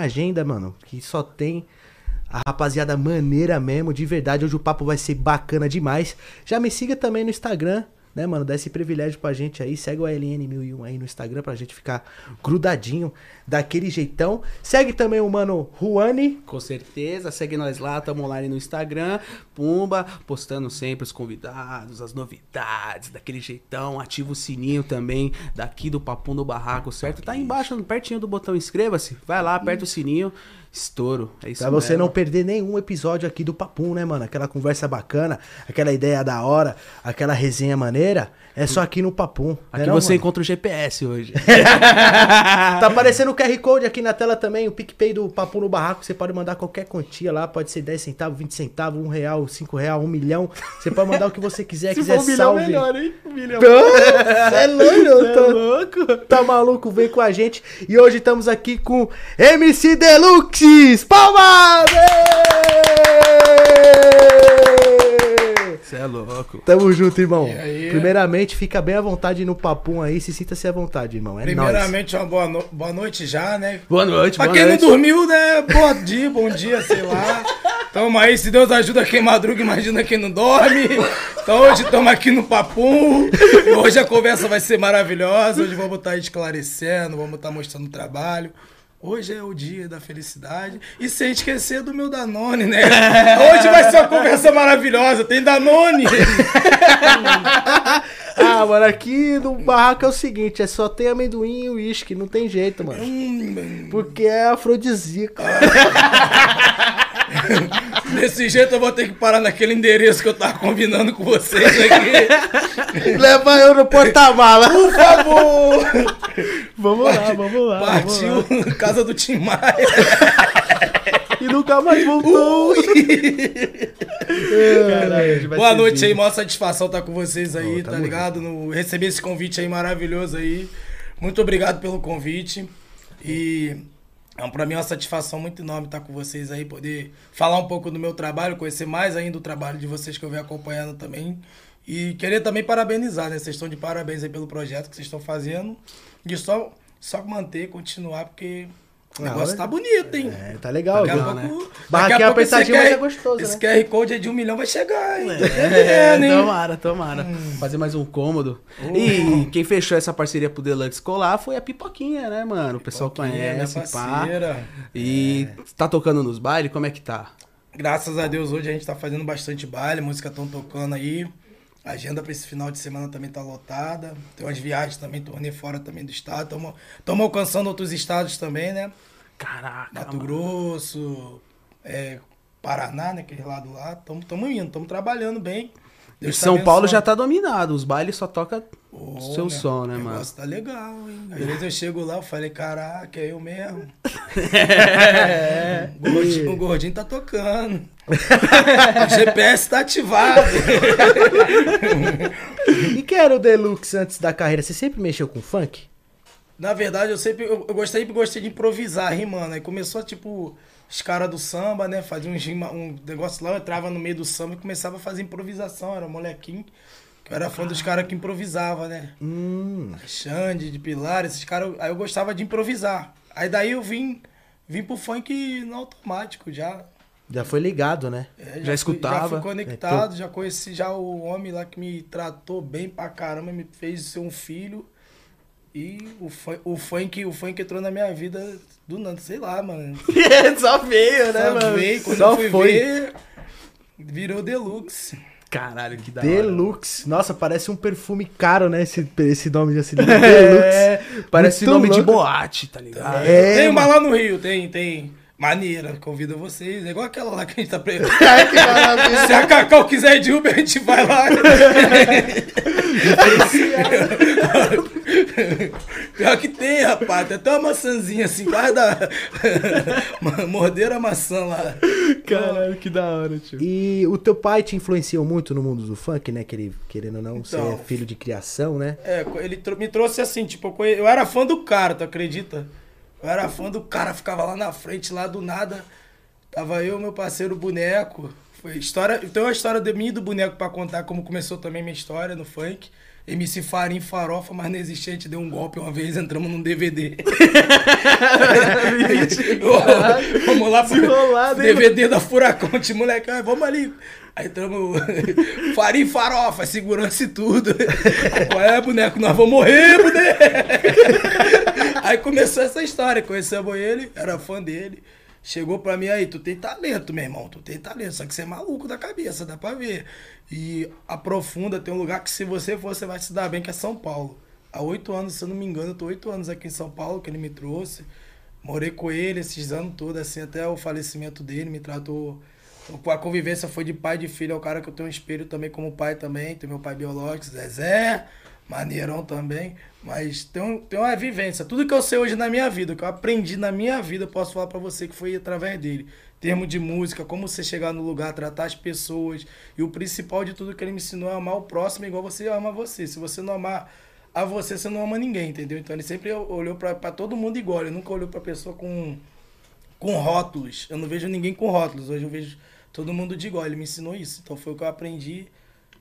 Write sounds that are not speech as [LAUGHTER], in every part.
agenda, mano, que só tem a rapaziada maneira mesmo, de verdade. Hoje o papo vai ser bacana demais. Já me siga também no Instagram, né, mano? Dá esse privilégio pra gente aí. Segue o ALN1001 aí no Instagram pra gente ficar grudadinho daquele jeitão. Segue também o mano Juani. Com certeza, segue nós lá, tamo online no Instagram, Pumba, postando sempre os convidados, as novidades, daquele jeitão. Ativa o sininho também daqui do Papum do Barraco, certo? Tá aí embaixo, pertinho do botão inscreva-se. Vai lá, aperta o sininho. Estouro. É isso Pra você mesmo. não perder nenhum episódio aqui do Papum, né, mano? Aquela conversa bacana, aquela ideia da hora, aquela resenha maneira. É só aqui no Papum. né Aqui não, você mano? encontra o GPS hoje. [LAUGHS] Tá aparecendo o QR Code aqui na tela também, o PicPay do Papo no Barraco. Você pode mandar qualquer quantia lá, pode ser 10 centavos, 20 centavos, 1 real, 5 real, 1 milhão. Você pode mandar o que você quiser, [LAUGHS] Se quiser for um milhão, salve. melhor, hein? Um milhão. Você é [LAUGHS] louco, Cê é tá, louco. tá maluco? Vem com a gente. E hoje estamos aqui com MC Deluxe! Palmas! Você é louco. Tamo junto, irmão. E aí? Primeiramente, fica bem à vontade no papum aí, se sinta-se à vontade, irmão. É nóis. Primeiramente, uma boa, no- boa noite já, né? Boa noite, Pra boa quem noite. não dormiu, né? Bom dia, bom dia, sei lá. Tamo aí, se Deus ajuda quem madruga, imagina quem não dorme. Então hoje estamos aqui no Papum. E hoje a conversa vai ser maravilhosa. Hoje vamos estar esclarecendo, vamos estar mostrando o trabalho. Hoje é o dia da felicidade. E sem esquecer do meu Danone, né? [LAUGHS] Hoje vai ser uma conversa maravilhosa. Tem Danone. [LAUGHS] Ah, mano, aqui no barraco é o seguinte, é só tem amendoim e uísque, não tem jeito, mano. Hum, Porque é afrodisíaco. [LAUGHS] [LAUGHS] Desse jeito eu vou ter que parar naquele endereço que eu tava combinando com vocês aqui. [LAUGHS] Leva eu no porta-mala. Por favor! [LAUGHS] Vamos lá, vamos lá. vamos lá. Partiu casa do Tim Maia. E nunca mais voltou. Caralho, hoje vai Boa noite aí, maior satisfação estar com vocês aí, Ô, tá tamo ligado? No, receber esse convite aí maravilhoso aí. Muito obrigado pelo convite. E é pra mim uma satisfação muito enorme estar com vocês aí, poder falar um pouco do meu trabalho, conhecer mais ainda o trabalho de vocês que eu venho acompanhando também. E querer também parabenizar, né? Vocês estão de parabéns aí pelo projeto que vocês estão fazendo. E só, só manter, continuar, porque o negócio tá bonito, hein? É, tá legal. Daqui a né? pouco. Barraquinho daqui a pouco esse apertadinho, mas é gostoso, Esse né? QR Code aí de um milhão vai chegar, hein? É, [LAUGHS] É, né? tomara, tomara. Fazer mais um cômodo. E quem fechou essa parceria pro Deluxe colar foi a Pipoquinha, né, mano? O pessoal conhece, pá. E tá tocando nos bailes? Como é que tá? Graças a Deus hoje a gente tá fazendo bastante baile, música tão tocando aí. A agenda pra esse final de semana também tá lotada. Tem umas viagens também, tornei fora também do estado. Estamos alcançando outros estados também, né? Caraca, Mato mano. Grosso, é, Paraná, né? Aquele lado lá. Estamos indo, estamos trabalhando bem. Deus tá São Paulo abençoando. já tá dominado. Os bailes só toca Ô, o seu meu, som, né, o mano? negócio tá legal, hein? Às vezes eu chego lá, eu falei, caraca, é eu mesmo. É. [LAUGHS] o, gordinho, o gordinho tá tocando. [LAUGHS] o GPS tá ativado. E quem era o Deluxe antes da carreira? Você sempre mexeu com funk? Na verdade, eu sempre, eu, eu gostei, sempre gostei de improvisar, rimando. Aí começou, tipo, os caras do samba, né? Fazia uns rima- um negócio lá, eu entrava no meio do samba e começava a fazer improvisação. Era um molequinho. que Eu era fã dos caras que improvisavam, né? Hum. Xande, de Pilar, esses caras. Aí eu gostava de improvisar. Aí daí eu vim, vim pro funk no automático já. Já foi ligado, né? É, Já fui- escutava? Já fui conectado, já conheci já o homem lá que me tratou bem pra caramba, me fez ser um filho. E o, fun- o, funk, o funk entrou na minha vida do nada, sei lá, mano. [LAUGHS] Só veio, Só veio, quando Só eu fui foi. ver, virou deluxe. Caralho, que da hora. Deluxe. Nossa, parece um perfume caro, né? Esse, esse nome de assim. [LAUGHS] É, Deluxe. parece Muito nome de louco. boate, tá ligado? É, tem uma mano. lá no Rio, tem, tem. Maneira, convido vocês. É igual aquela lá que a gente tá pre... [LAUGHS] Ai, que maravilha. Se a Cacau quiser ir de Uber, a gente vai lá. [LAUGHS] Pior que tem, rapaz. Tem até uma maçãzinha assim, quase da. [LAUGHS] Morderam a maçã lá. Caralho, que da hora, tio. E o teu pai te influenciou muito no mundo do funk, né? Que ele, querendo ou não, você é Então. filho de criação, né? É, ele tro- me trouxe assim, tipo, eu, era fã do cara, tu acredita? Eu era fã do cara, ficava lá na frente, lá do nada. Tava eu, meu parceiro boneco. Foi história. Tem uma história de mim e do boneco pra contar como começou também minha história no funk. MC Farim Farofa, mas não existia, a gente deu um golpe uma vez, entramos num DVD. [LAUGHS] vamos lá pro Desenrolado, hein, DVD da Furacão, tinha moleque, "Ah, vamos ali. Aí entramos, [LAUGHS] Farim Farofa, segurança e tudo. Qual é, boneco? Nós vamos morrer, boneco. [LAUGHS] Aí começou essa história, conhecemos ele, era fã dele. Chegou pra mim aí, tu tem talento, meu irmão, tu tem talento, só que você é maluco da cabeça, dá pra ver. E aprofunda, tem um lugar que se você for, você vai se dar bem, que é São Paulo. Há oito anos, se eu não me engano, eu tô oito anos aqui em São Paulo, que ele me trouxe. Morei com ele esses anos todos, assim, até o falecimento dele, me tratou. A convivência foi de pai e de filho, é o cara que eu tenho um espelho também como pai também. Tem meu pai biológico, Zezé, maneirão também. Mas tem, um, tem uma vivência. Tudo que eu sei hoje na minha vida, que eu aprendi na minha vida, eu posso falar pra você que foi através dele. Termo de música, como você chegar no lugar, tratar as pessoas. E o principal de tudo que ele me ensinou é amar o próximo igual você ama você. Se você não amar a você, você não ama ninguém, entendeu? Então ele sempre olhou pra todo mundo igual. Ele nunca olhou pra pessoa com, com rótulos. Eu não vejo ninguém com rótulos. Hoje eu vejo todo mundo de igual. Ele me ensinou isso. Então foi o que eu aprendi.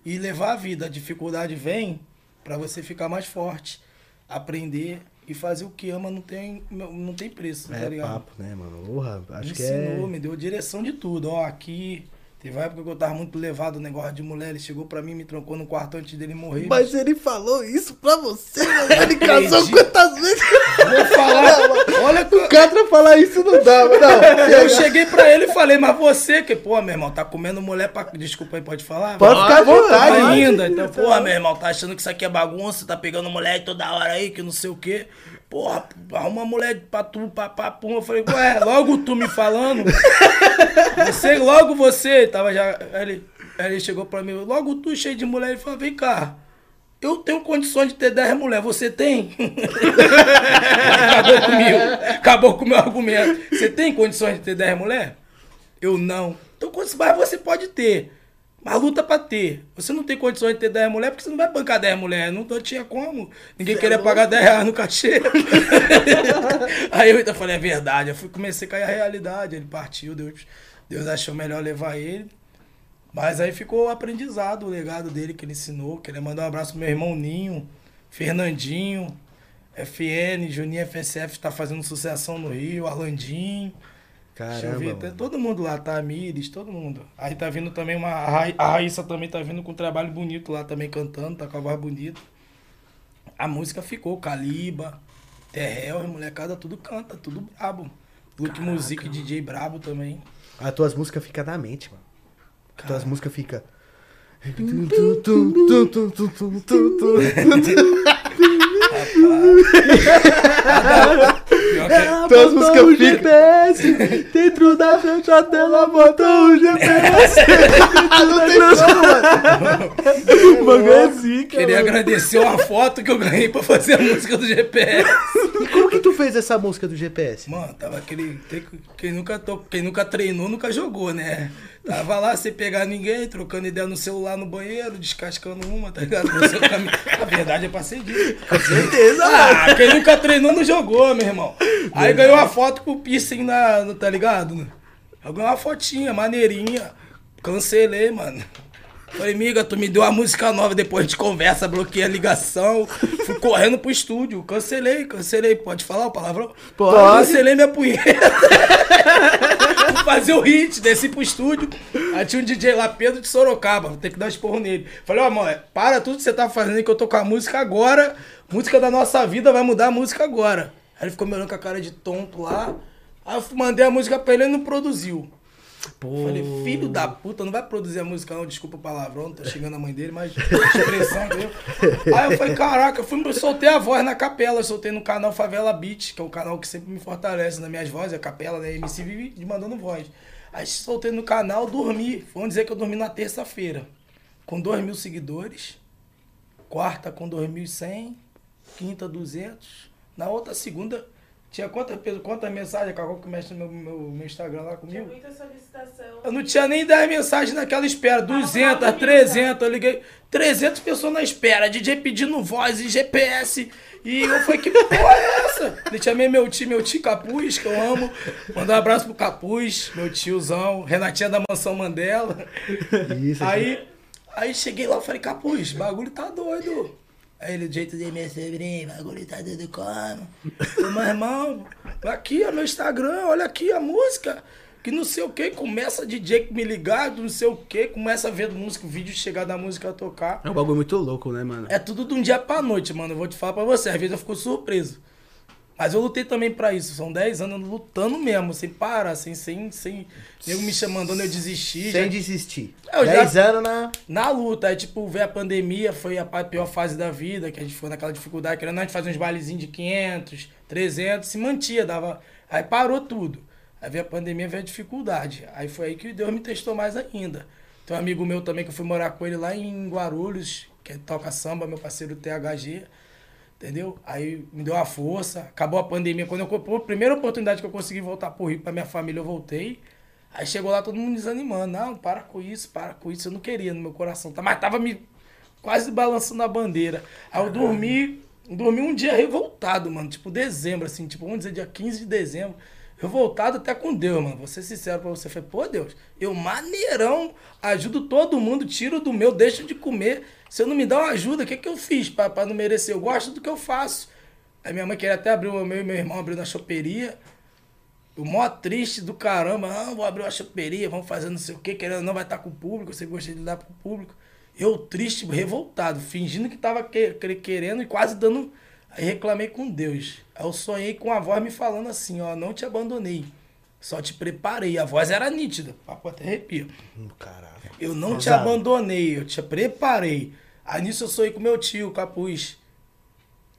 E levar a vida. A dificuldade vem pra você ficar mais forte. Aprender e fazer o que ama não tem, não tem preço, tá É ligado? papo, né, mano? Porra, acho me que é. ensinou, me deu direção de tudo. Ó, aqui. Teve uma época que eu tava muito levado no negócio de mulher. Ele chegou pra mim, me trancou no quarto antes dele morrer. Mas ele falou isso pra você, mano. Ele Acredito. casou quantas vezes? Vou falar. Olha que O Catra falar isso não dá, não. [LAUGHS] eu cheguei pra ele e falei, mas você, que, pô, meu irmão, tá comendo mulher pra. Desculpa aí, pode falar? Pode ficar à vontade. ainda. Então, porra, meu irmão, tá achando que isso aqui é bagunça, tá pegando mulher toda hora aí, que não sei o quê. Porra, arruma mulher pra tu, pra, pra pum. Eu falei, ué, logo tu me falando. Você, logo você, tava já. Ele, ele chegou pra mim, logo tu cheio de mulher, ele falou, vem cá. Eu tenho condições de ter 10 mulheres, você tem? [LAUGHS] Acabou comigo. Acabou com o meu argumento. Você tem condições de ter 10 mulheres? Eu não. Então quantos mais você pode ter? Mas luta pra ter. Você não tem condições de ter 10 mulheres porque você não vai bancar 10 mulheres. Não, não tinha como. Ninguém queria pagar 10 reais no cachê. [LAUGHS] Aí eu ainda falei, é verdade. Eu fui, comecei a cair a realidade. Ele partiu, Deus, Deus achou melhor levar ele. Mas aí ficou o aprendizado, o legado dele que ele ensinou. Queria mandar um abraço pro meu irmão Ninho, Fernandinho, FN, Juninho FSF tá fazendo sucessão no Rio, Arlandinho. Deixa eu ver, Caramba. tá todo mundo lá, tá? Mires, todo mundo. Aí tá vindo também uma. A Ra- a Raíssa também tá vindo com um trabalho bonito lá também cantando, tá com a voz bonita. A música ficou, Caliba, Terrell, molecada tudo canta, tudo brabo. Luke Music, DJ brabo também. As tuas músicas ficam na mente, mano. As tuas músicas ficam. [LAUGHS] [LAUGHS] Ela Tuas músicas o GPS dentro da frente dela botou o GPS. [LAUGHS] Não tem como, mano. O bagulho é zica, Queria mano. agradecer uma foto que eu ganhei pra fazer a música do GPS. Como que tu fez essa música do GPS? Mano, tava aquele. Quem nunca, to, quem nunca treinou, nunca jogou, né? Tava lá sem pegar ninguém, trocando ideia no celular no banheiro, descascando uma, tá ligado? A verdade é pra ser dito. Com certeza, Ah, quem nunca treinou não jogou, meu irmão. Aí ganhou uma foto com o piercing na, tá ligado? Eu ganhei uma fotinha, maneirinha. Cancelei, mano. Falei, miga, tu me deu uma música nova, depois a gente conversa, bloqueei a ligação. Fui correndo pro estúdio. Cancelei, cancelei. Pode falar o palavrão? Pode. Cancelei minha punheta. [LAUGHS] Fui fazer o hit, desci pro estúdio. Aí tinha um DJ lá, Pedro de Sorocaba. Vou ter que dar um esporro nele. Falei, ó, amor, para tudo que você tá fazendo que eu tô com a música agora. Música da nossa vida, vai mudar a música agora. Aí ele ficou me olhando com a cara de tonto lá. Aí eu mandei a música pra ele e não produziu. Falei, filho da puta, não vai produzir a música não, desculpa o palavrão, não tô xingando a mãe dele, mas expressão, entendeu? Aí eu falei, caraca, eu fui, soltei a voz na capela, soltei no canal Favela Beat, que é um canal que sempre me fortalece nas minhas vozes, a capela, né, MC vive mandando voz. Aí soltei no canal, dormi, vamos dizer que eu dormi na terça-feira, com 2 mil seguidores, quarta com 2.100, quinta 200, na outra segunda... Tinha quantas, pe- quantas mensagens, Cacau, que mexe no meu, meu, meu Instagram lá Tinha comigo? muita solicitação. Eu não tinha nem 10 mensagens naquela espera. 200, rápido, 300. Eu liguei. 300 pessoas na espera. DJ pedindo voz e GPS. E eu falei, que porra é essa? Eu chamei meu tio, meu tio Capuz, que eu amo. Mandar um abraço pro Capuz, meu tiozão. Renatinha da Mansão Mandela. Isso, Aí, aí cheguei lá e falei, Capuz, bagulho tá doido. Aí ele, jeito de minha sobrinha, bagulho tá dando como? Eu, meu irmão, aqui é meu Instagram, olha aqui a música. Que não sei o que, começa DJ me ligar, não sei o que, começa a ver música, o vídeo chegar da música a tocar. É um bagulho muito louco, né, mano? É tudo de um dia pra noite, mano. Eu vou te falar pra você. Às vezes eu fico surpreso. Mas eu lutei também pra isso. São 10 anos lutando mesmo, sem parar, sem, sem, sem. Nego me chamando, eu desisti. Sem já- desistir. Eu já- 10 anos na. na luta, aí, tipo, veio a pandemia, foi a pior fase da vida, que a gente foi naquela dificuldade, querendo a gente fazer uns bailezinhos de 500, 300, se mantia, dava. Aí parou tudo. Aí veio a pandemia, veio a dificuldade. Aí foi aí que Deus me testou mais ainda. Tem um amigo meu também que eu fui morar com ele lá em Guarulhos, que toca samba, meu parceiro THG. Entendeu? Aí me deu uma força. Acabou a pandemia. Quando eu, pô, a primeira oportunidade que eu consegui voltar pro Rio pra minha família, eu voltei. Aí chegou lá todo mundo desanimando. Não, para com isso, para com isso. Eu não queria no meu coração. tá? Mas tava me quase balançando a bandeira. Aí eu dormi, dormi um dia revoltado, mano. Tipo, dezembro, assim, tipo, vamos dizer, dia 15 de dezembro. Revoltado até com Deus, mano. Vou ser sincero pra você. Falei, pô, Deus, eu maneirão, ajudo todo mundo, tiro do meu, deixo de comer. Se eu não me dá uma ajuda, o que, que eu fiz pra não merecer? Eu gosto do que eu faço. Aí minha mãe queria até abrir, o meu e meu irmão abriu na choperia. O mó triste do caramba, ah, vou abrir uma choperia, vamos fazer não sei o que, querendo não vai estar com o público, você gosta de lidar com o público. Eu triste, revoltado, fingindo que tava que- que- querendo e quase dando. Aí reclamei com Deus. Aí eu sonhei com a voz me falando assim, ó, não te abandonei, só te preparei. A voz era nítida, papo até arrepio. Hum, Caralho. Eu não te Ousado. abandonei, eu te preparei. Aí nisso eu sonhei com meu tio, Capuz.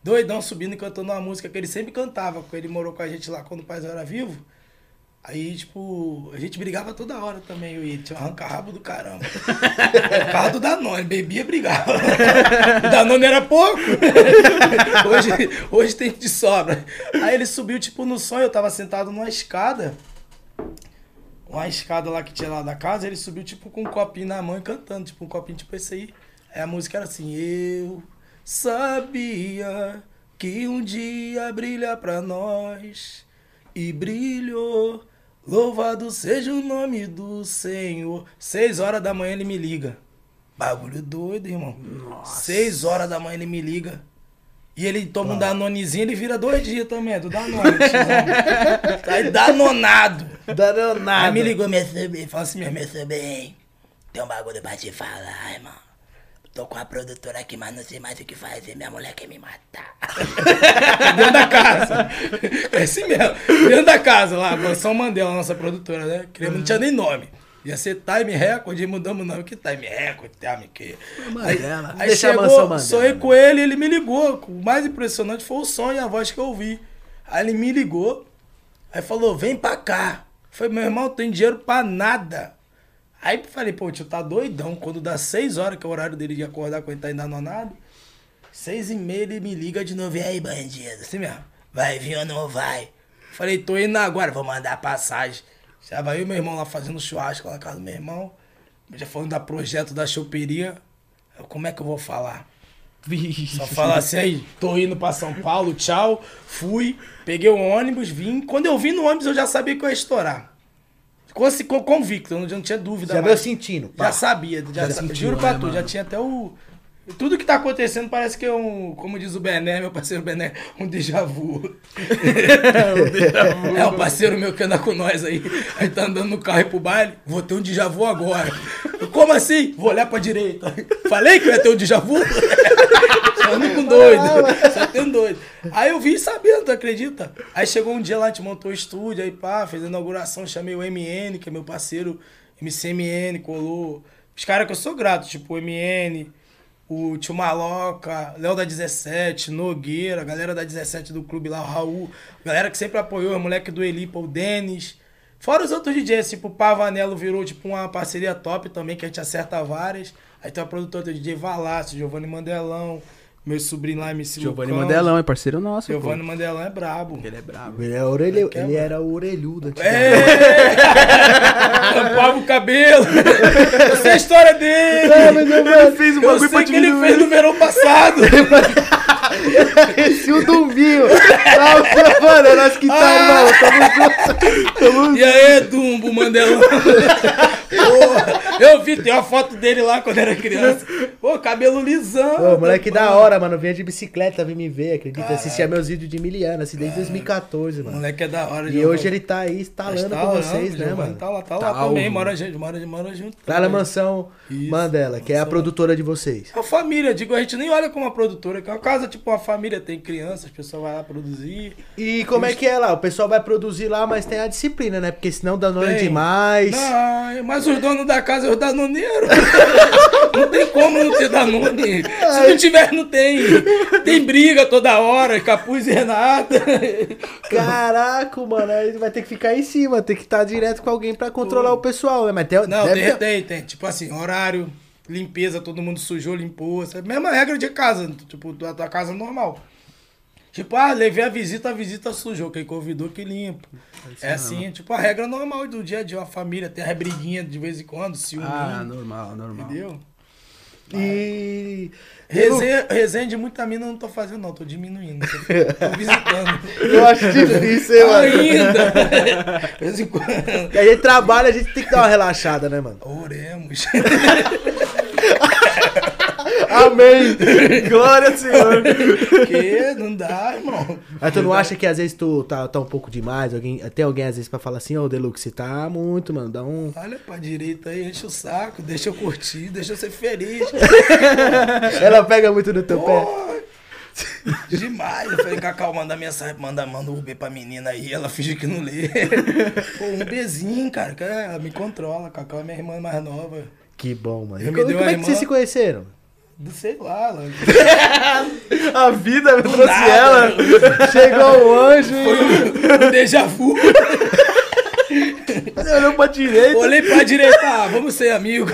Doidão subindo e cantando uma música que ele sempre cantava, porque ele morou com a gente lá quando o pai era vivo. Aí, tipo, a gente brigava toda hora também, eu e ele. Tinha um arranca-rabo do caramba. Por causa do Danone, bebia, brigava. O Danone era pouco. hoje, hoje tem de sobra. Aí ele subiu, tipo, no sonho, eu tava sentado numa escada uma escada lá que tinha lá da casa, ele subiu tipo com um copinho na mão e cantando, tipo um copinho tipo esse aí. Aí a música era assim, eu sabia que um dia brilha pra nós e brilhou. Louvado seja o nome do Senhor. Seis horas da manhã ele me liga. Bagulho doido, irmão. Seis horas da manhã ele me liga. E ele toma um danonezinho, ele vira dois dias também, é do Danone. Tá aí danonado. Danado. Aí me ligou, minha sobrinha, falou assim, minha sobrinha, tem um bagulho pra te falar, irmão. Tô com a produtora aqui, mas não sei mais o que fazer, minha mulher quer me matar. dentro da casa. É assim mesmo, dentro da casa lá, Mansão Mandela, nossa produtora, né? Não tinha nem nome. Ia ser Time Record, e mudamos o nome, que Time Record, Time que... Mandela. Aí Deixa a chegou, Mandela, sonhei né? com ele, ele me ligou. O mais impressionante foi o som e a voz que eu ouvi. Aí ele me ligou, aí falou, vem pra cá. Falei, meu irmão, não tem dinheiro pra nada. Aí falei, pô, tio tá doidão. Quando dá seis horas, que é o horário dele de acordar quando ele tá endanonado, seis e meia ele me liga de novo. E aí, bandido? Assim mesmo, vai vir ou não vai? Falei, tô indo agora, vou mandar passagem. Já vai eu e meu irmão lá fazendo churrasco lá na casa do meu irmão. Já falando da projeto da choperia. Eu, Como é que eu vou falar? Só fala assim aí, tô indo pra São Paulo, tchau. Fui, peguei o ônibus, vim. Quando eu vim no ônibus, eu já sabia que eu ia estourar. Ficou assim, com- convicto, eu não, não tinha dúvida. Já mais. veio sentindo. pá. Já sabia, já, Já sabia. sentiu, Juro pra né, tu, já mano? tinha até o. Tudo que tá acontecendo parece que é um. Como diz o Bené, meu parceiro Bené, um déjà vu. [LAUGHS] [LAUGHS] é um parceiro meu que anda com nós aí. Aí tá andando no carro e pro baile. Vou ter um déjà vu agora. Como assim? Vou olhar pra direita. Falei que eu ia ter um déjà vu? [LAUGHS] Só ando com doido. Só um doido. Aí eu vim sabendo, tu acredita? Aí chegou um dia lá, a gente montou o estúdio, aí pá, fez a inauguração, chamei o MN, que é meu parceiro, MCMN, colou. Os caras que eu sou grato, tipo o MN, o Tio Maloca, Léo da 17, Nogueira, galera da 17 do clube lá, o Raul, galera que sempre apoiou, o moleque do Elipa, o Denis. Fora os outros DJs, tipo o Pavanello virou tipo uma parceria top também, que a gente acerta várias. Aí tem a produtora do DJ Valácio, Giovanni Mandelão, meu sobrinho lá, MC Giovanni Lucão. Mandelão é parceiro nosso. Giovanni pô. Mandelão é brabo. Ele é brabo. Ele, é orelhu, Quer, ele era o orelhudo. É! [LAUGHS] Tampava o cabelo. Eu sei a história dele. É, mas eu, Eu bagulho sei que ele fez no verão passado. [LAUGHS] [LAUGHS] Esse o Dumbinho. Não, mano, é nós que tá, Ah. irmão. Tamo junto. Tamo E aí, Dumbo, Mandelão? Porra, eu vi, tem uma foto dele lá quando era criança. Pô, Pô, cabelo lisão. Ô, moleque mano. da hora, mano. Vinha de bicicleta, vim me ver, acredita? Caralho. Assistia meus vídeos de miliano, assim, desde 2014, mano. Moleque é da hora. E hoje ele tá aí instalando com vocês, né, mano? Tá lá, tá Tá lá também. Mora gente, mora, mora junto. Lá na mansão Isso, Mandela, que é a mansão. produtora de vocês. A família, digo, a gente nem olha como uma produtora, que é uma casa, tipo, uma família tem crianças, as pessoas vão lá produzir. E como é que é lá? O pessoal vai produzir lá, mas tem a disciplina, né? Porque senão dá nome demais. Não, mas os donos da casa é os danoneiros. não tem como não ter danone. Se não tiver, não tem. Tem briga toda hora, capuz e Renata. Caraca, mano, aí vai ter que ficar em cima, tem que estar direto com alguém pra controlar o pessoal, né? Mas tem, Não, deve tem, ter- tem, tem. Tipo assim, horário, limpeza, todo mundo sujou, limpou. Essa é mesma regra de casa, tipo, da tua casa normal. Tipo, ah, levei a visita, a visita sujou. Quem convidou que limpa. É assim, tipo, a regra normal do dia a dia, uma família. Tem a briguinha de vez em quando, ciúme. Ah, normal, normal. entendeu? E. Resenha, resenha de muita mina eu não tô fazendo, não, tô diminuindo. Tô, tô visitando. [LAUGHS] Eu acho difícil, hein, mano. Ainda! De vez em quando. E a gente trabalha, a gente tem que dar uma relaxada, né, mano? Oremos. [LAUGHS] Amém! [LAUGHS] Glória ao Senhor! Que não dá, irmão. Mas tu não acha que às vezes tu tá, tá um pouco demais? Alguém, tem alguém às vezes pra falar assim, ô Deluxe, você tá muito, mano, dá um. Olha pra direita aí, enche o saco, deixa eu curtir, deixa eu ser feliz. [LAUGHS] Ela pega muito no teu pé. Pô, demais. Eu falei, Cacau, manda mensagem, manda, manda um B pra menina aí. Ela finge que não lê. Pô, um Bzinho, cara, ela me controla. Cacau é minha irmã mais nova. Que bom, mano. Eu E me como, como é que vocês irmã- se conheceram? Do sei lá, ela. [LAUGHS] A vida me trouxe ela. Chegou o anjo Foi um déjà vu. [LAUGHS] e olhou pra direita. Olhei pra direita, ah, vamos ser amigos.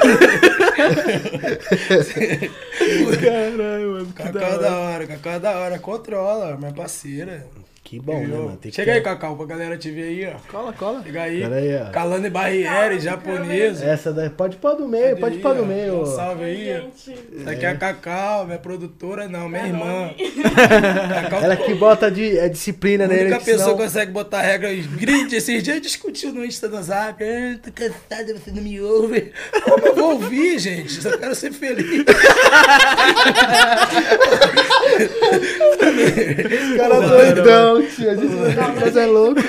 Caralho, mano. Cacau da é hora, Cacau é da hora, controla, minha parceira. Que bom, né, mano? Tem que Chega ter- aí, Cacau, pra galera te ver aí, ó. Cola, cola. Chega aí. Pera aí, ó. Calando Barriere, japonesa. Essa daí, pode pôr do meio, pode pôr do meio. Um salve aí. Gente, Essa aqui é a Cacau, minha produtora, não, minha irmã. [LAUGHS] Cacau, [LAUGHS] Ela que bota de, é disciplina a nele. única que pessoa senão- que consegue botar regras grid. Esses dias discutiu no Insta do Zap. "Ah, tô cansada, você não me ouve. Como eu vou ouvir, gente? Só quero ser feliz. [LAUGHS] Cara doidão, tio. A gente mas é louco.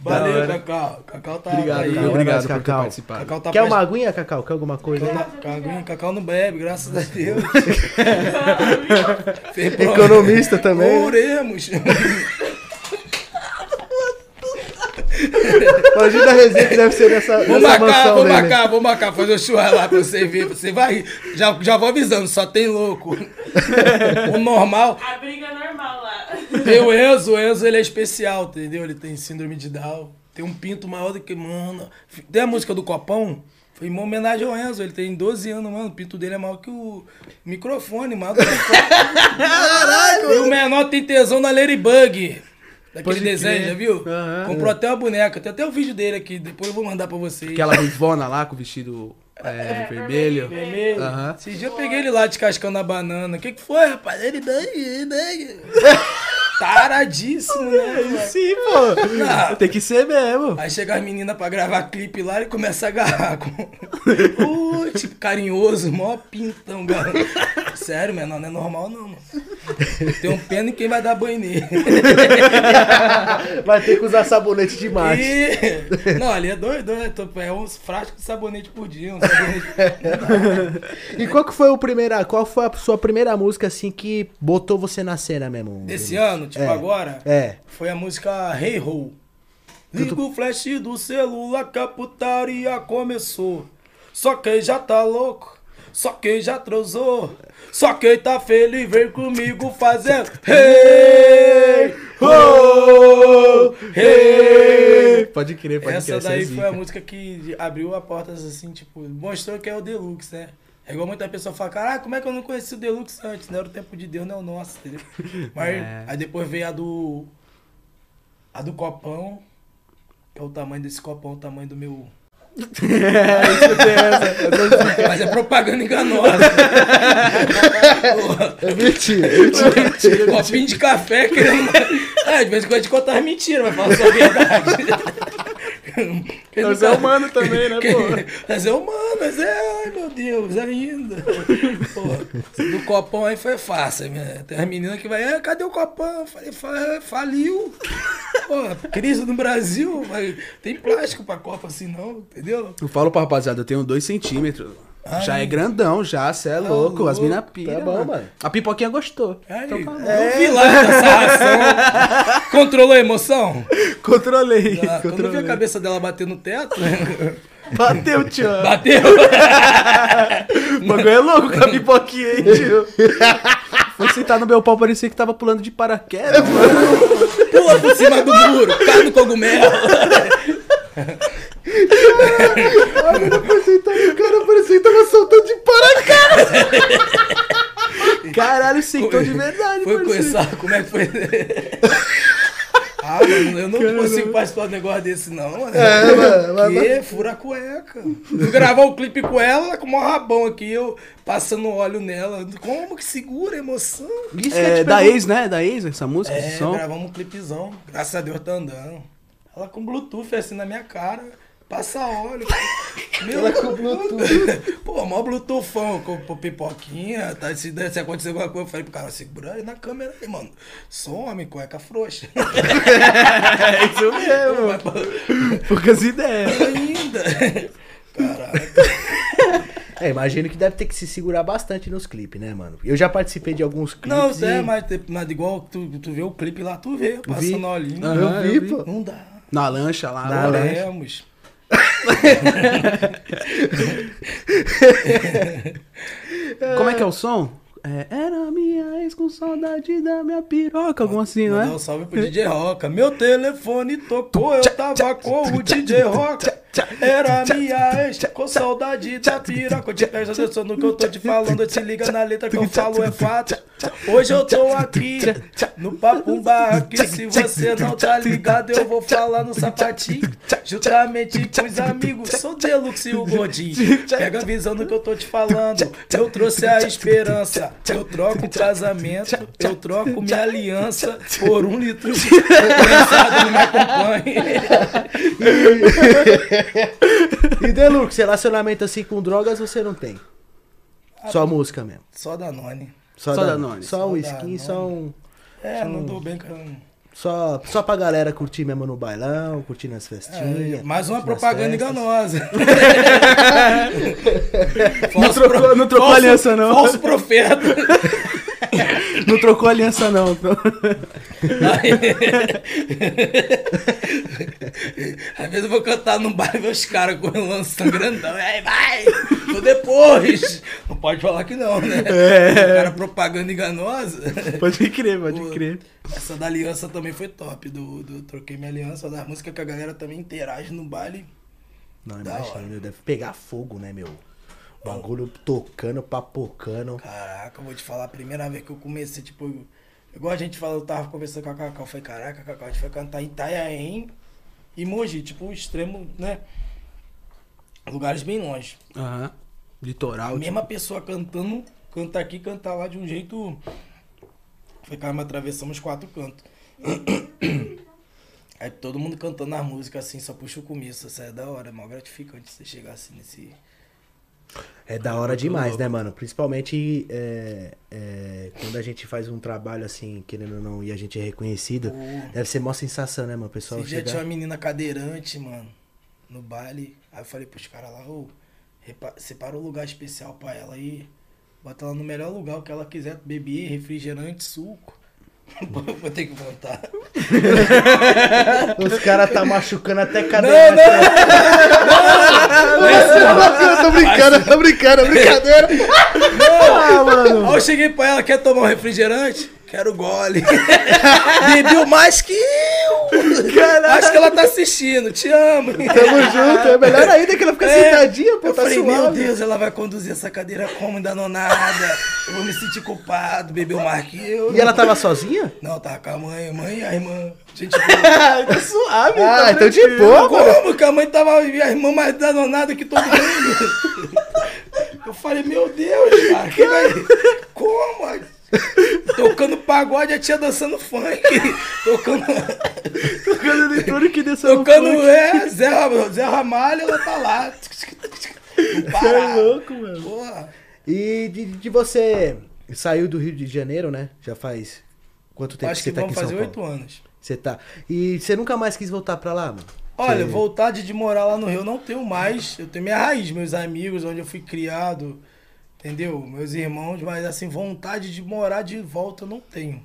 Valeu. Cacau. Cacau tá Obrigado, aí. Cacau. obrigado por ter Cacau. participado. Cacau tá Quer uma aguinha, Cacau? Quer alguma coisa? Cacau, Cacau não bebe, graças a Deus. [LAUGHS] Economista também. né? Oremos. Imagina a resenha que deve ser nessa, Vou nessa marcar, mansão vou dele. marcar, vou marcar, fazer o churrasco lá pra você ver. Você vai rir. Já, já vou avisando, só tem louco. [LAUGHS] O normal. a briga é normal lá. Tem o Enzo, o Enzo ele é especial, entendeu? Ele tem síndrome de Down. Tem um pinto maior do que, mano. Tem a música do Copão? Foi em homenagem ao Enzo. Ele tem 12 anos, mano. O pinto dele é maior que o microfone, maior do que o [LAUGHS] Caralho! E o menor tem tesão na Ladybug. Daquele desenho, já viu? Aham. Comprou até uma boneca. Tem até o vídeo dele aqui. Depois eu vou mandar pra vocês. Aquela ruivona lá com o vestido é, vermelho. Vermelho. Esse dia eu peguei ele lá descascando a banana. O que que foi, rapaz? Ele bem, bem. [LAUGHS] Taradíssimo, né? moleque? Sim, pô. Não. Tem que ser mesmo. Aí chega as meninas pra gravar clipe lá e começa a agarrar com. [LAUGHS] Uh, tipo, carinhoso, mó pintão, galera. Sério, menor, não é normal não, mano. Tem um pena em quem vai dar banho nele. Vai ter que usar sabonete de macho. E... Não, ali é doido, né? É uns frascos de sabonete por dia. Um sabonete... E qual que foi o primeira, qual foi a sua primeira música assim que botou você na cena mesmo? Desse ano, tipo É. agora, É. foi a música Hey Ho. Liga o flash do celular que a putaria começou. Só quem já tá louco, só quem já transou, só quem tá feliz vem comigo fazendo Hey Ho, Hey Pode crer, pode essa crer. daí é foi a música que abriu a porta assim, tipo, mostrou que é o Deluxe, né? É igual muita pessoa fala, caralho, como é que eu não conheci o Deluxe antes? Não era o tempo de Deus, não é o nosso, entendeu? [LAUGHS] Mas É. aí depois veio a do. A do copão. Que é o tamanho desse copão, o tamanho do meu. [LAUGHS] Mas é propaganda enganosa. [LAUGHS] É mentira, é mentira. Copinho de café querendo. É, de vez em quando a gente conta as mentiras, mas fala só a verdade. Nós é humano também, né, [LAUGHS] pô? Nós é humano, nós é, ai meu Deus, ainda. Pô, do copão aí foi fácil. Minha. Tem as meninas que vai, é, cadê o copão? Eu falei, "Fa- faliu. Pô, crise no Brasil, mas tem plástico pra copa assim não, entendeu? Eu falo pra rapaziada, eu tenho dois centímetros. Ai. Já é grandão, já, cê é louco. As louco, mina pira. tá bom, mano. A pipoquinha gostou. Aí, Então tá bom. eu vi lá essa. [LAUGHS] Controlou a emoção? Controlei. Ah, quando eu vi a controlei. cabeça dela bater no teto, [LAUGHS] Bateu, tio. bateu. [LAUGHS] O bagulho é louco com a pipoquinha, hein, tio. Foi sentar no meu pau, parecia que tava pulando de paraquedas, mano. Pula por cima do muro, cai no cogumelo. O cara parecia que tava soltando de paraquedas. Caralho, sentou de verdade, Foi começar, como é que foi? Ah, mano, eu não consigo participar de um negócio desse, não, mano. É, mano, mas- Que? Fura a cueca. Fui gravar o clipe com ela, ela com o maior rabão aqui, eu passando óleo nela. Como que segura a emoção? Isso que É, da ex, né? Da ex, essa música, É, esse som. gravamos um clipezão. Graças a Deus tá andando. Ela com Bluetooth assim na minha cara. Passa óleo. [LAUGHS] Meu Ela com Bluetooth. Pô, mó Bluetoothão com, com pipoquinha. Tá, se, se acontecer alguma coisa, eu falei pro cara, segura aí na câmera aí, mano. Some, cueca frouxa. [LAUGHS] É isso mesmo. Poucas ideias. Ainda. Caralho. É, imagino que deve ter que se segurar bastante nos clipes, né, mano? Eu já participei de alguns clipes. Não, e... é, mas, mas igual tu, tu vê o clipe lá, tu vê, passando olhinho. Eu vi, pô. Não dá. Na lancha lá. Na lancha. [LAUGHS] Como é que é o som? É, era minha ex com saudade da minha piroca, algum assim, não é? um salve pro DJ Roca. Meu telefone tocou, eu tava com o DJ Roca. Era minha ex, com saudade da piroca. Te atenção no que eu tô te falando, te liga na letra que eu falo é fato. Hoje eu tô aqui, no Papo Bar, que se você não tá ligado, eu vou falar no sapatinho. Juntamente com os amigos, sou Deluxe e o Gordinho. Pega a visão do que eu tô te falando. Eu trouxe a esperança. Eu troco o casamento, eu troco minha aliança por um litro de não me acompanhe. E Deluxe, relacionamento assim com drogas você não tem? Só música mesmo. Só Danone. Só, Só da- Danone. Só Só um skin, Danone. só um. É, não dou bem com. Só, só pra galera curtir mesmo no bailão, curtir nas festinhas. É, mais uma propaganda festas. enganosa. [LAUGHS] Não trocou, não trocou aliança, não. Falso profeta. [LAUGHS] Não trocou aliança, não. [LAUGHS] Às vezes eu vou cantar num bar e ver os caras com o lançando grandão. Aí, vai! Tô depois! Não pode falar que não, né? É. O cara propaganda enganosa. Pode crer, pode Pô, crer. Essa da aliança também foi top. Do, do Troquei Minha Aliança, da música que a galera também interage no baile. Não, imagina, deve pegar fogo, né, meu? Bagulho tocando, papocando. Caraca, eu vou te falar, a primeira vez que eu comecei, tipo, igual a gente falou, eu tava conversando com a Cacau, eu falei, caraca, Cacau, a gente foi cantar em Itanhaém e Mogi, tipo, extremo, né? Lugares bem longe. Aham. Litoral. A mesma pessoa cantando, canta aqui, canta lá de um jeito. Foi, caramba, atravessamos quatro cantos. Aí todo mundo cantando as músicas assim, só puxa o começo. Isso é da hora, é mó gratificante você chegar assim nesse. É da hora demais, né, mano? Principalmente é, é, quando a gente faz um trabalho assim, querendo ou não, e a gente é reconhecido. Pô. Deve ser mó sensação, né, mano? O pessoal Esse dia chegar... tinha uma menina cadeirante, mano, no baile. Aí eu falei pros caras lá, ô, separa um lugar especial pra ela aí. Bota ela no melhor lugar, o que ela quiser beber, refrigerante, suco. [LAUGHS] Vou ter que voltar. Os caras tá machucando até Não, cadeira. não! tô brincando, tô brincando, é brincadeira. Ah, mano. Aí eu cheguei pra ela, quer tomar um refrigerante? Quero gole. [LAUGHS] Bebeu mais que. Caralho. Acho que ela tá assistindo, te amo. Tamo junto, é melhor ainda que ela fica É, sentadinha, pô, eu tá falei, suave. meu Deus, ela vai conduzir essa cadeira como danonada. Eu vou me sentir culpado, bebeu mais que eu. E ela tava sozinha? Não, tava com a mãe, mãe e a irmã. Gente, [LAUGHS] boa. tá suave, Ah, tá então de boa, mano. como que a mãe tava e a irmã mais danonada que todo mundo? [LAUGHS] Eu falei, meu Deus, cara, que vai... Como? [LAUGHS] Tocando pagode, a tia dançando funk. [LAUGHS] Tocando. Tocando eletrônico e descendo Tocando, funk. é, Zé, Zé Ramalho, ela tá lá. Você [LAUGHS] é louco, mano. Porra. E de, de você saiu do Rio de Janeiro, né? Já faz quanto tempo Acho você que tá aqui vamos em São fazer Paulo? oito anos. Você tá. E você nunca mais quis voltar pra lá, mano? Olha, Você- vontade de morar lá no Rio eu não tenho mais. Eu tenho minha raiz, meus amigos, onde eu fui criado, entendeu? Meus irmãos, mas assim, vontade de morar de volta eu não tenho.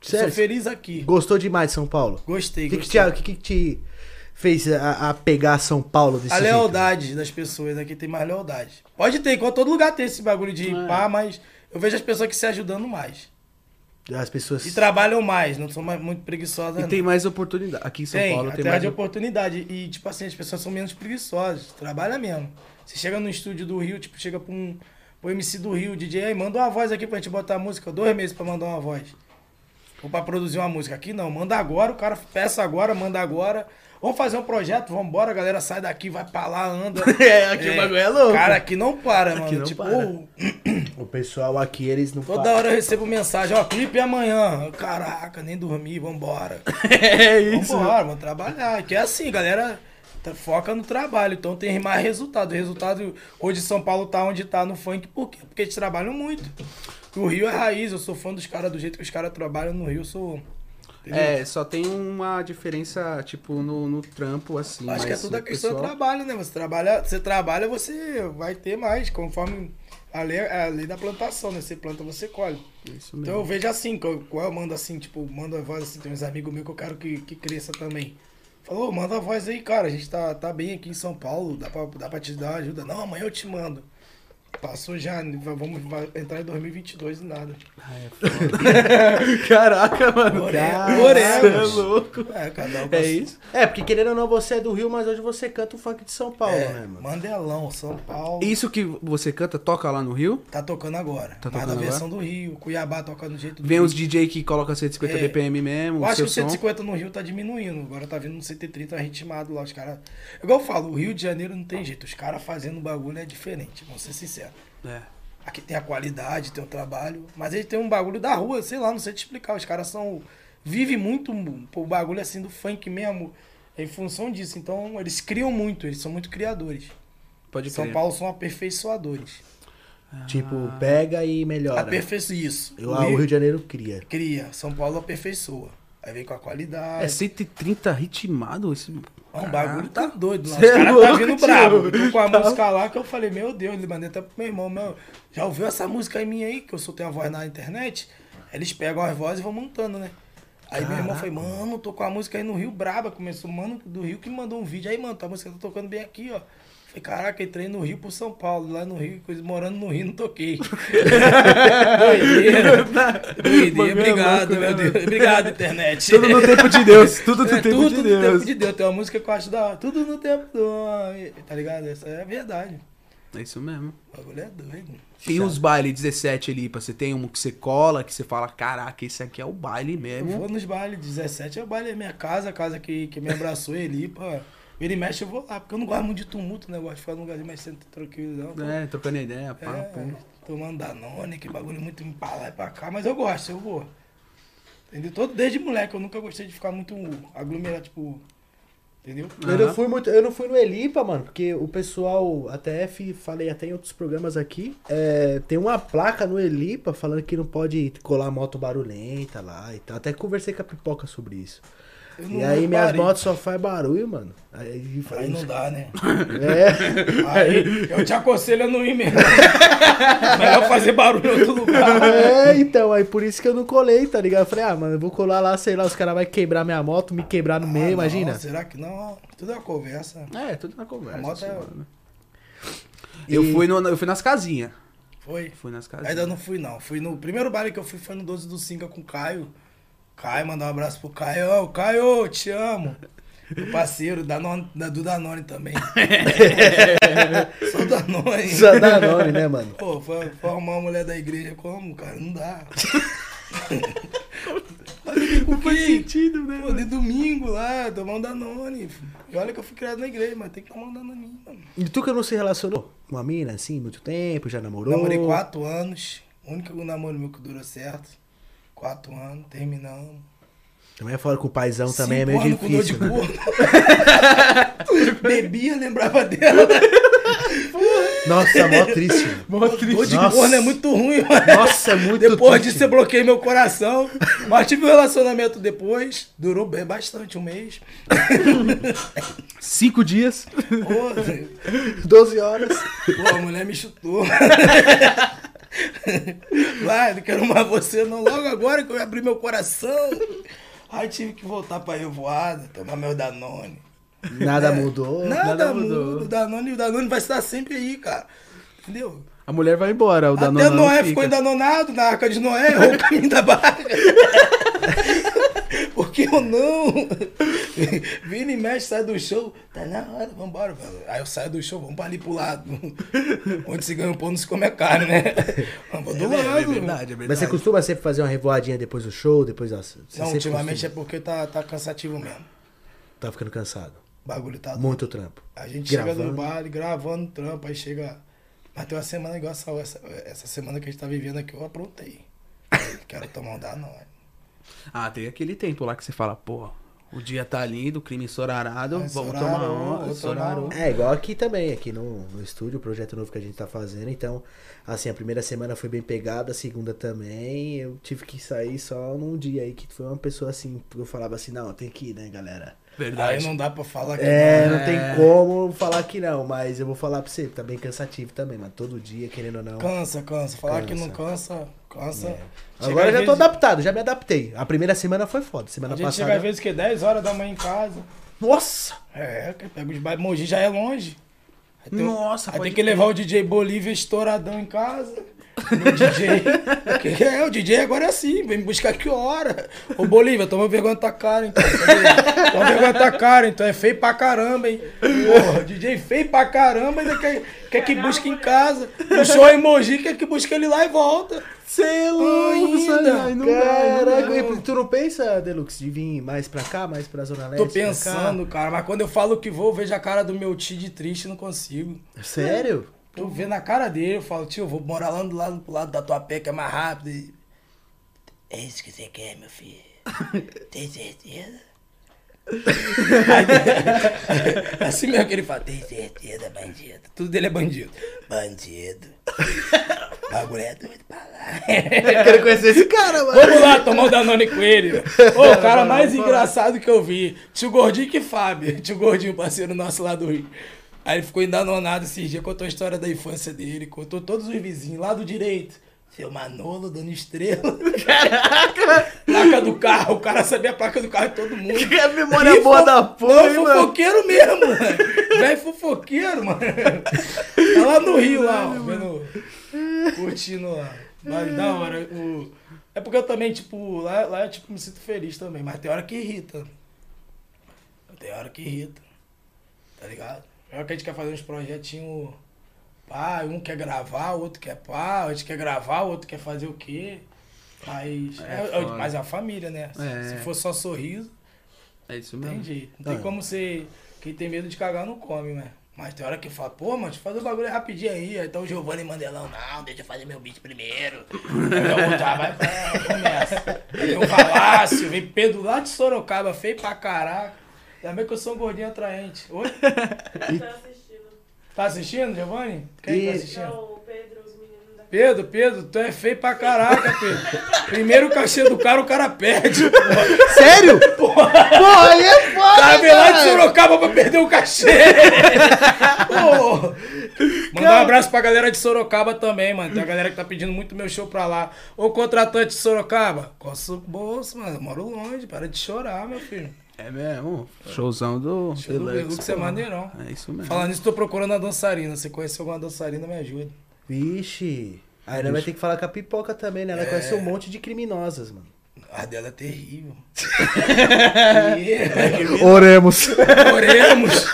Sério? sou feliz aqui. Gostou demais de São Paulo? Gostei, O que, que, que, que te fez a, a pegar São Paulo desse A jeito? lealdade das pessoas aqui tem mais lealdade. Pode ter, igual todo lugar tem esse bagulho de É. pá, mas eu vejo as pessoas que se ajudando mais. As pessoas. E trabalham mais, não são mais, muito preguiçosas. E não. tem mais oportunidade. Aqui em São Tem, Paulo tem mais. de oportunidade. E, tipo assim, as pessoas são menos preguiçosas. Trabalha mesmo. Você chega no estúdio do Rio, tipo, chega pra um pro MC do Rio, DJ, aí, manda uma voz aqui pra gente botar a música. Dois meses pra mandar uma voz. Ou pra produzir uma música. Aqui não, manda agora, o cara peça agora, manda agora. Vamos fazer um projeto, vamos embora, a galera sai daqui, vai pra lá, anda. [LAUGHS] É, aqui o bagulho é louco. Cara, aqui não para, mano. não tipo, para. ô, [CLEARS THROAT] O pessoal aqui, eles não toda falam. hora eu recebo mensagem, ó, clipe amanhã. Caraca, nem dormi, vambora. [LAUGHS] É isso. Vambora, vamos trabalhar. Que é assim, galera foca no trabalho, então tem mais resultado. O resultado, hoje São Paulo tá onde tá no funk, por quê? Porque eles trabalham muito. O Rio é raiz, eu sou fã dos caras, do jeito que os caras trabalham no Rio, eu sou... entendeu? É, só tem uma diferença, tipo, no, no trampo, assim. Acho que é tudo a questão do pessoal- trabalho, né? Você trabalha, você trabalha, você vai ter mais, conforme a lei, a lei da plantação, né? Você planta, você colhe. Isso Então eu mesmo. vejo assim, qual qual eu mando assim, tipo, mando a voz assim, tem uns amigos meus que eu quero que, que cresça também. Falou, manda a voz aí, cara, a gente tá, tá bem aqui em São Paulo, dá pra, dá pra te dar ajuda. Não, amanhã eu te mando. Passou já, vamos entrar em 2022 e nada. Ah, é foda. [LAUGHS] Caraca, mano. Orégãos. é louco. É, cada um É isso? É, porque querendo ou não, você é do Rio, mas hoje você canta o funk de São Paulo, É, né, mano? Mandelão, São Paulo. Isso que você canta, toca lá no Rio? Tá tocando agora. Tá Mas tocando na versão do Rio. Cuiabá toca do jeito do Vem Rio. os DJ que colocam 150 É. BPM mesmo, Eu acho que o som. 150 no Rio tá diminuindo. Agora tá vindo no 130 ritmado lá. Os caras. Igual eu falo, o Rio de Janeiro não tem jeito. Os caras fazendo bagulho é diferente, vamos ser sinceros. É. Aqui tem a qualidade, tem o trabalho. Mas eles têm um bagulho da rua, sei lá, não sei te explicar. Os caras são. Vivem muito o bagulho assim do funk mesmo. Em função disso. Então, eles criam muito, eles são muito criadores. Pode São crer. Paulo são aperfeiçoadores. Tipo, pega e melhora. Aperfeiçoa isso. Eu, ah, o Rio de Janeiro cria. Cria. São Paulo aperfeiçoa. Aí vem com a qualidade. É 130 ritmado? Esse... O bagulho tá doido lá. Os é caras tá vindo bravo. Tô com a Tá. música lá que eu falei, meu Deus, ele mandei até pro meu irmão, meu. Já ouviu essa música aí minha aí, que eu soltei a voz na internet? Eles pegam as vozes e vão montando, né? Aí meu irmão foi, mano, tô com a música aí no Rio Braba. Começou, mano, do Rio que mandou um vídeo. Aí, mano, tá a música tá tocando bem aqui, ó. Falei, caraca, entrei no Rio pro São Paulo. Lá no Rio, coisa, morando no Rio, não toquei. [LAUGHS] Doideira. Doideira. Bagulho é Obrigado, louco, né, meu Deus. Obrigado, internet. Tudo no tempo de Deus. Tudo no É, tempo tudo de no Deus. tempo de Deus. Tem uma música que eu acho da hora. Tudo no tempo do homem. Tá ligado? Essa é a verdade. É isso mesmo. O bagulho é doido. E os bailes 17 ali, pra você tem um que você cola, que você fala, caraca, esse aqui é o baile Eu mesmo. vou nos bailes. 17 é o baile da minha casa, a casa que, que me abraçou ali, pô. Ele mexe, eu vou lá. Porque eu não gosto muito de tumulto, né? Eu gosto de ficar num lugarzinho mais sendo tranquilo, não. É, trocando ideia, pá, É, pum. tomando Danone, que bagulho muito pra lá e pra cá. Mas eu gosto, eu vou. Entendeu? Todo, desde moleque, eu nunca gostei de ficar muito aglomerado, tipo... Entendeu? Eu não fui muito, eu não fui no Elipa, mano, porque o pessoal, até fi- falei até em outros programas aqui, é, tem uma placa no Elipa falando que não pode colar moto barulhenta lá e tal. Até conversei com a Pipoca sobre isso. E aí minhas motos só faz barulho, mano. Aí, Aí não dá, né? É, Aí eu te aconselho a não ir mesmo. [LAUGHS] Melhor fazer barulho em outro lugar. é, então, aí por isso que eu não colei, tá ligado? Eu falei, ah, mano, eu vou colar lá, sei lá, os caras vão quebrar minha moto, me quebrar no meio, Ah, imagina. não, será que não? Tudo é uma conversa. É, tudo na conversa. A moto é- mano. Eu, E- fui no, eu fui nas casinhas. Foi? Fui nas casinhas. Ainda não fui, não. Fui no primeiro baile que eu fui foi no 12 do 5 com o Caio. Caio, mandar um abraço pro Caio. Ô, Caio, te amo. Meu parceiro, Danone, da, do Danone também. [LAUGHS] Sou Danone. Só dá nome, né, mano? Pô, foi, foi arrumar uma mulher da igreja como, cara? Não dá. [LAUGHS] Não faz sentido, né? Pô, de domingo lá, tomar um Danone. E olha que eu fui criado na igreja, mas tem que tomar um Danone, mano. E tu que não se relacionou com uma mina, assim, muito tempo, já namorou? Namorei quatro anos. O único namoro meu que durou certo. Quatro anos, terminamos. Também é fora com o paizão também é Cinco meio anos com dor difícil. de né? [LAUGHS] Bebia, lembrava dela. Nossa, mó triste. mano. Dor de Nossa. corno é muito ruim, mano. Nossa, é muito Depois triste. disso, eu bloqueei meu coração. Mas tive um relacionamento depois. Durou bem bastante, um mês. Cinco dias. Pô, 12 horas. pô, a mulher me chutou. [LAUGHS] [LAUGHS] Vai, não quero mais você não. Logo agora que eu abri meu coração. Aí tive que voltar pra revoada, tomar meu Danone. Nada mudou. Nada, nada muda. mudou. O Danone, o Danone vai estar sempre aí, cara. Entendeu? A mulher vai embora, o Até Danone não Noé fica. ficou endanonado na arca de Noé, ou o caminho da barca. Porque eu não. [LAUGHS] Vira e mexe, sai do show. Tá na hora, vambora, velho. Aí eu saio do show, vamos pra ali pro lado. [LAUGHS] Onde se ganha um pão, não se come carne, né? Vamos do lado. é verdade. Mas você costuma sempre fazer uma revoadinha depois do show, depois da. Você Não, ultimamente é costuma? porque tá, tá cansativo mesmo. Tá ficando cansado. O bagulho tá. Muito trampo. A gente Gravando. chega no bar, gravando trampo, aí chega. Mas tem uma semana igual essa, essa, essa semana que a gente tá vivendo aqui, eu aprontei. [LAUGHS] Quero tomar um Danone. Ah, tem aquele tempo lá que você fala, pô, o dia tá lindo, o crime ensorarado, Ah, vamos tomar um, tomar É, igual aqui também, aqui no, no estúdio, o projeto novo que a gente tá fazendo. Então, assim, a primeira semana foi bem pegada, a segunda também. Eu tive que sair só num dia aí, que foi uma pessoa assim, eu falava assim, não, tem que ir, né, galera? Verdade. Aí não dá pra falar que É, não. não tem como falar que não, mas eu vou falar pra você, tá bem cansativo também, mas todo dia, querendo ou não. Cansa, cansa. Falar que não Cansa. cansa, cansa. É. Agora eu já tô vezes- adaptado, já me adaptei. A primeira semana foi foda, semana A gente passada. chega às vezes que 10 horas da manhã em casa. Nossa! É, que pega os bairros. Mogi já é longe. Aí tem, Nossa, aí pode tem que levar o DJ Bolívia estouradão em casa. DJ. Porque é, o DJ agora é assim, vem me buscar que hora. Ô Bolívia, toma vergonha da tua cara, então. Tá toma vergonha da tua cara, então. É feio pra caramba, hein? Porra, DJ feio pra caramba, ainda quer, quer que busque em casa. O show é em Mogi, quer que busque ele lá e volta. É louco, Ainda. Ai, não não e tu não pensa, Deluxe, de vir mais pra cá, mais pra Zona Leste? Tô pensando, cara, mas quando eu falo que vou, eu vejo a cara do meu tio de triste, não consigo. Sério? Tu vê na cara dele, eu falo, tio, eu vou morar lá do lado, pro lado da tua pé, que é mais rápido. E... É isso que você quer, meu filho? [LAUGHS] Tem certeza? Aí, [LAUGHS] assim mesmo que ele fala, tem certeza, bandido. Tudo dele é bandido. Bandido. [LAUGHS] Bagulho é doido pra lá. Eu quero conhecer esse cara, mano. Vamos lá tomar o Danone com ele. Ô, o cara mais engraçado que eu vi. Tio Gordinho que Fábio. Tio Gordinho, parceiro nosso lá do Rio. Aí ele ficou endanonado esses dias, contou a história da infância dele, contou todos os vizinhos, lá do direito. Seu Manolo, dando estrela. [LAUGHS] Caraca! [LAUGHS] Placa do carro, o cara sabia a placa do carro de todo mundo. Que memória E boa fo- da porra, Não, mano? fofoqueiro mesmo, mano. Velho fofoqueiro, mano. [LAUGHS] Tá lá no Rio, lá, ó, vendo, curtindo lá. Mas da hora. O... É porque eu também, tipo, lá, lá eu tipo, me sinto feliz também, mas tem hora que irrita. Tem hora que irrita. Tá ligado? É hora que a gente quer fazer uns projetinhos. Pá, um quer gravar, o outro quer pá, a gente quer gravar, o outro quer fazer o quê? Mas É é, é- mas é a família, né? É. Se for só sorriso, É isso tem mesmo. jeito. Não tem Ah. como ser. Quem tem medo de cagar não come, né? Mas tem hora que fala, pô, mano, deixa eu fazer o bagulho rapidinho aí. Aí Então o Giovanni Mandelão, não, deixa eu fazer meu beat primeiro. [LAUGHS] Aí já vai, pra- começa. Aí tem o Palácio, vem Pedro lá de Sorocaba, feio pra caraca. Ainda bem que eu sou um gordinho atraente. Oi? [LAUGHS] Tá assistindo. Tá assistindo, Giovanni? Quem E- tá É assistindo? o Pedro, os meninos da Pedro, Pedro, tu é feio pra caraca, Pedro. Primeiro o cachê do cara, o cara perde. Sério? [LAUGHS] Porra, aí é foda, cara veio lá de. Sorocaba pra perder o cachê. [LAUGHS] Pô. Mandar um abraço pra galera de Sorocaba também, mano. Tem a galera que tá pedindo muito meu show pra lá. Ô, contratante de Sorocaba, coça o bolso, mano. Eu moro longe, para de chorar, meu filho. É mesmo. Showzão do. Show do Deluxe, Velux é maneirão. É isso mesmo. Falando nisso, tô procurando a dançarina. Se conhece alguma dançarina, me ajuda. Vixe. Aí nós vai ter que falar com a pipoca também, né? Ela conhece um monte de criminosas, mano. A dela é terrível. [LAUGHS] Oremos. Oremos.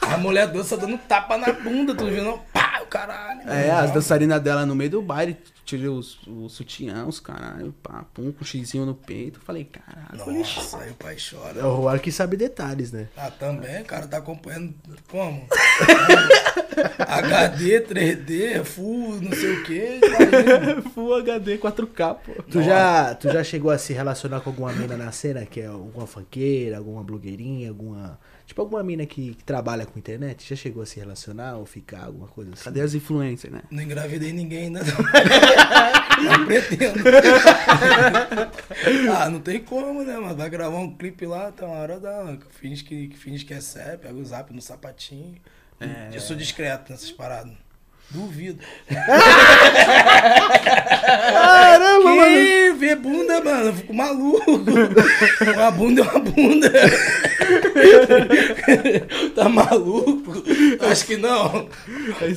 A mulher dança dando tapa na bunda, tu viu? Não? Pá, caralho. É, as dançarinas dela no meio do baile, tirei os, os sutiã, os caralho, pá, pum, com um xizinho no peito. Falei, caralho, Nossa, aí o pai chora. É o Roar que sabe detalhes, né? Ah, também, cara, tá acompanhando como? [LAUGHS] HD, 3D, full, não sei o que. [LAUGHS] Full HD 4K, pô. Tu já, tu já chegou a se relacionar com alguma mina na cena, que é alguma funkeira, alguma blogueirinha, alguma. Tipo, alguma mina que, que trabalha com internet? Já chegou a se relacionar ou ficar, alguma coisa assim? Cadê as influencers, né? Não engravidei ninguém ainda. [LAUGHS] Não, não pretendo. ah, não tem como, né, mano? Vai gravar um clipe lá, tá uma hora da. Finge que, finge que é sério, pega o zap no sapatinho. Eu sou discreto nessas paradas. Duvido. Caramba, que ver bunda, mano, eu fico maluco. Uma bunda é uma bunda. [LAUGHS] tá maluco? Acho que não.